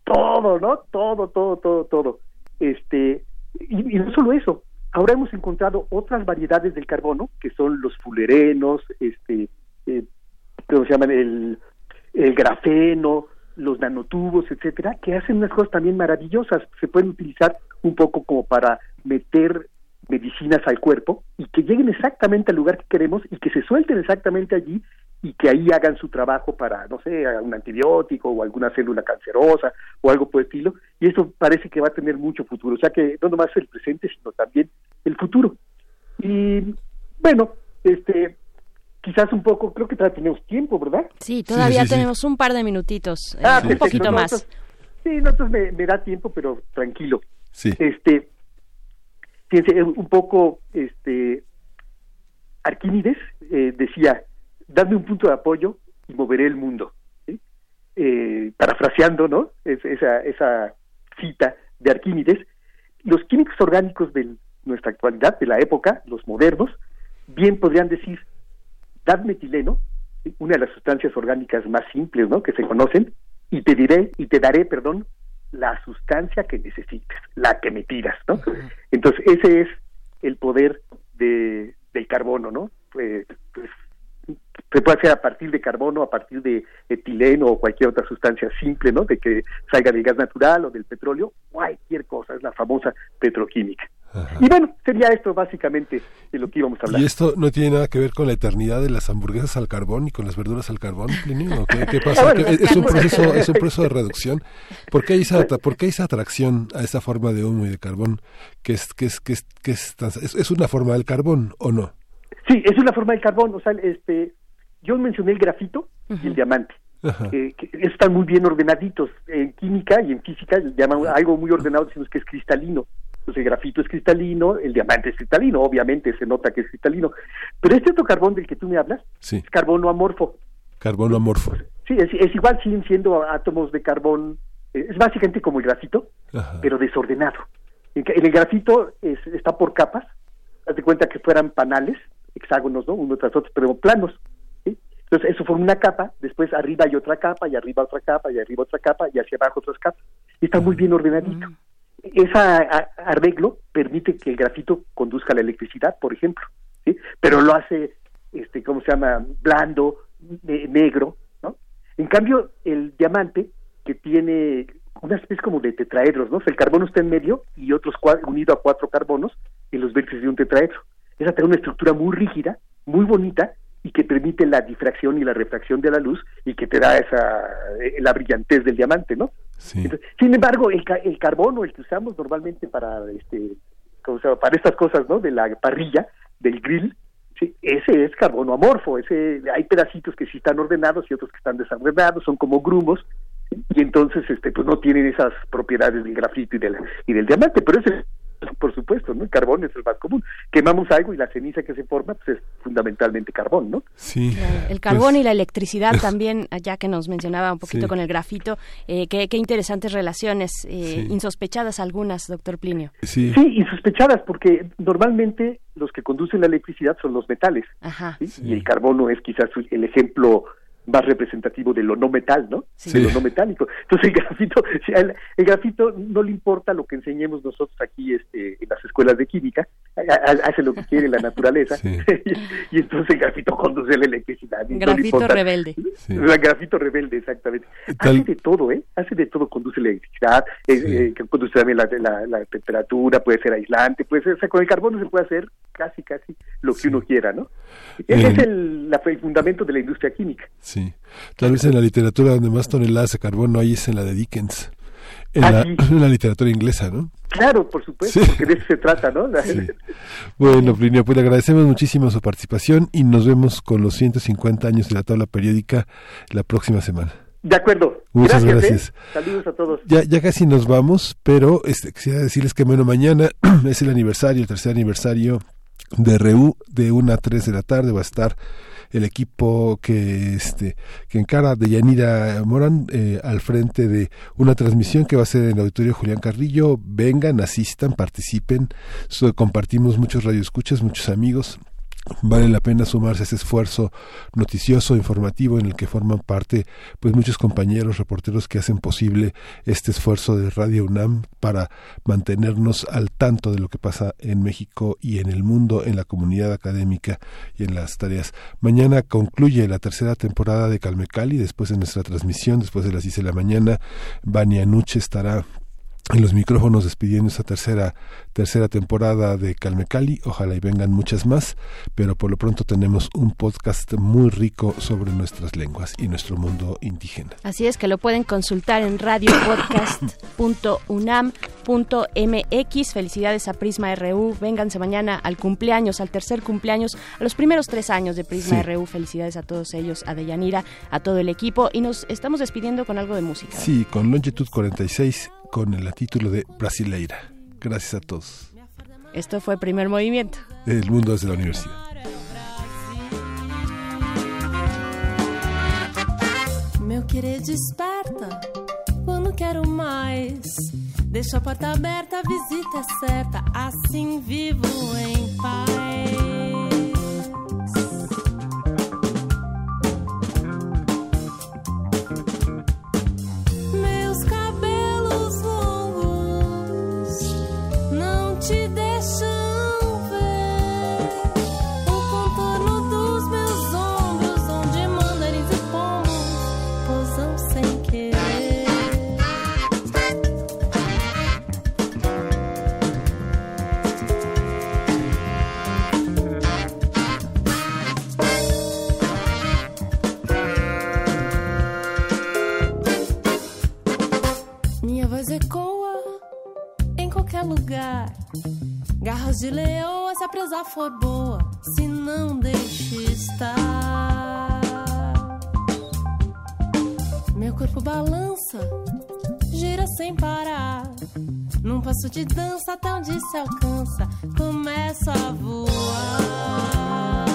todo, ¿no? Todo, todo, todo, todo. Este, y, y no solo eso, ahora hemos encontrado otras variedades del carbono, que son los fulerenos, este, eh, ¿cómo se llaman? El, el grafeno, los nanotubos, etcétera, que hacen unas cosas también maravillosas. Se pueden utilizar un poco como para meter medicinas al cuerpo y que lleguen exactamente al lugar que queremos y que se suelten exactamente allí y que ahí hagan su trabajo para, no sé, un antibiótico o alguna célula cancerosa o algo por el estilo. Y eso parece que va a tener mucho futuro. O sea que no nomás el presente, sino también el futuro. Y bueno, este, quizás un poco, creo que todavía tenemos tiempo, ¿verdad? Sí, todavía sí, sí. tenemos un par de minutitos, eh, Ah, un perfecto. poquito No, más. entonces- sí, no, entonces me, me da tiempo, pero tranquilo. Sí. Este, fíjense, eh, un poco, este, Arquímedes eh, decía, dame un punto de apoyo y moveré el mundo. Eh, parafraseando, ¿no? Es- esa, esa cita de Arquímedes, los químicos orgánicos de nuestra actualidad, de la época, los modernos, bien podrían decir, dad metileno, una de las sustancias orgánicas más simples, ¿no? Que se conocen, y te diré, y te daré, perdón, la sustancia que necesites, la que me pidas, ¿no? Entonces, ese es el poder de, del carbono, ¿no? Eh, pues, se puede hacer a partir de carbono, a partir de etileno o cualquier otra sustancia simple, ¿no? De que salga del gas natural o del petróleo, cualquier cosa, es la famosa petroquímica. Y bueno, sería esto básicamente de lo que íbamos a hablar. ¿Y esto no tiene nada que ver con la eternidad de las hamburguesas al carbón y con las verduras al carbón, Plinio? ¿O ¿Qué, qué pasa? Ah, bueno, ¿Qué- ¿Es un, proceso, ¿Es un proceso de reducción? ¿Por qué, hay esa, ¿Por qué hay esa atracción a esa forma de humo y de carbón? que es, que es, que es, que es, tan- es, es una forma del carbón o no? Sí, es una forma de carbón, o sea, este, yo mencioné el grafito y el diamante. Que, que están muy bien ordenaditos. En química y en física llaman algo muy ordenado, decimos que es cristalino. Entonces el grafito es cristalino, el diamante es cristalino, obviamente se nota que es cristalino. Pero este otro carbón del que tú me hablas Sí, es carbono amorfo. carbono amorfo. Sí, es, es igual, siguen siendo átomos de carbón, eh, es básicamente como el grafito, Ajá. pero desordenado. En el grafito es- está por capas, haz de cuenta que fueran panales, hexágonos, ¿no? Uno tras otro, pero planos. ¿sí? Entonces eso forma una capa, después arriba hay otra capa, y arriba otra capa, y arriba otra capa, y hacia abajo otras capas. Y está muy bien ordenadito. Ese arreglo permite que el grafito conduzca la electricidad, por ejemplo, ¿sí? pero lo hace, este, ¿cómo se llama?, blando, ne- negro, ¿no? En cambio, el diamante, que tiene una especie como de tetraedros, ¿no? El carbono está en medio y otros unido a cuatro carbonos en los vértices de un tetraedro. Esa tiene una estructura muy rígida, muy bonita, y que permite la difracción y la refracción de la luz y que te da esa eh, la brillantez del diamante, ¿no? sin embargo, el, el carbono, el que usamos normalmente para este para estas cosas, ¿no? De la parrilla, del grill, sí, ese es carbono amorfo, ese hay pedacitos que sí están ordenados y otros que están desordenados, son como grumos y entonces este pues no tienen esas propiedades del grafito y del y del diamante, pero ese <laughs> por supuesto, ¿no? El carbón es el más común. Quemamos algo y la ceniza que se forma pues es fundamentalmente carbón, ¿no? Sí. El carbón pues y la electricidad <laughs> también, ya que nos mencionaba un poquito con el grafito, eh, qué, interesantes relaciones, eh, insospechadas algunas, doctor Plinio. Sí. sí, insospechadas, porque normalmente los que conducen la electricidad son los metales. Ajá. Y el carbono es quizás el ejemplo más representativo de lo no metal, ¿no? De lo no metálico. Entonces el grafito, <laughs> el, grafito no le importa lo que enseñemos nosotros aquí este, en las escuelas de química, hace lo que quiere la naturaleza, <laughs> y, entonces el grafito conduce la electricidad. Grafito rebelde. El grafito rebelde, exactamente. Hace de todo, ¿eh? Hace de todo, conduce la electricidad, eh, conduce también la, la, temperatura, puede ser aislante, puede ser, o sea, con el carbono se puede hacer casi, casi lo que uno quiera, ¿no? Ese es el, el fundamento de la industria química. Sí. Tal vez en la literatura donde más toneladas de carbono hay es en la de Dickens. En, ah, <laughs> la, literatura inglesa, ¿no? Claro, por supuesto, porque de eso se trata, ¿no? Bueno, Plinio, pues le agradecemos muchísimo su participación y nos vemos con los 150 años de la tabla periódica la próxima semana. De acuerdo. Muchas gracias. ¿eh? Saludos a todos. Ya, ya casi nos vamos, pero este, quisiera decirles que bueno, mañana <clears throat> es el aniversario, el tercer aniversario de REU, de 1 a 3 de la tarde va a estar el equipo que este que encara de Yanira Morán eh, al frente de una transmisión que va a ser en el auditorio Julián Carrillo. Vengan asistan participen. Compartimos muchos radioescuchas muchos amigos vale la pena sumarse a ese esfuerzo noticioso, informativo en el que forman parte pues muchos compañeros reporteros que hacen posible este esfuerzo de Radio UNAM para mantenernos al tanto de lo que pasa en México y en el mundo, en la comunidad académica y en las tareas. Mañana concluye la tercera temporada de Calmecali, después de nuestra transmisión, después de las 10 de la mañana, Vania Nuche estará en los micrófonos despidiendo esta tercera tercera temporada de Calmecali. Ojalá y vengan muchas más, pero por lo pronto tenemos un podcast muy rico sobre nuestras lenguas y nuestro mundo indígena. Así es que lo pueden consultar en radiopodcast.unam.mx. Felicidades a Prisma RU. Vénganse mañana al cumpleaños, al tercer cumpleaños, a los primeros tres años de Prisma RU. Felicidades a todos ellos, a Deyanira, a todo el equipo. Y nos estamos despidiendo con algo de música. Sí, con Longitud 46 con el título de Brasileira. Gracias a todos. Esto fue Primer Movimiento. El mundo desde la universidad. Meu querer desperta quando quero mais. Deixa a porta aberta, a visita é certa. Assim vivo em paz. te deixar. Lugar. Garras de leoa, se a presa for boa, se não deixe estar. Meu corpo balança, gira sem parar. Num passo de dança até onde se alcança, começa a voar.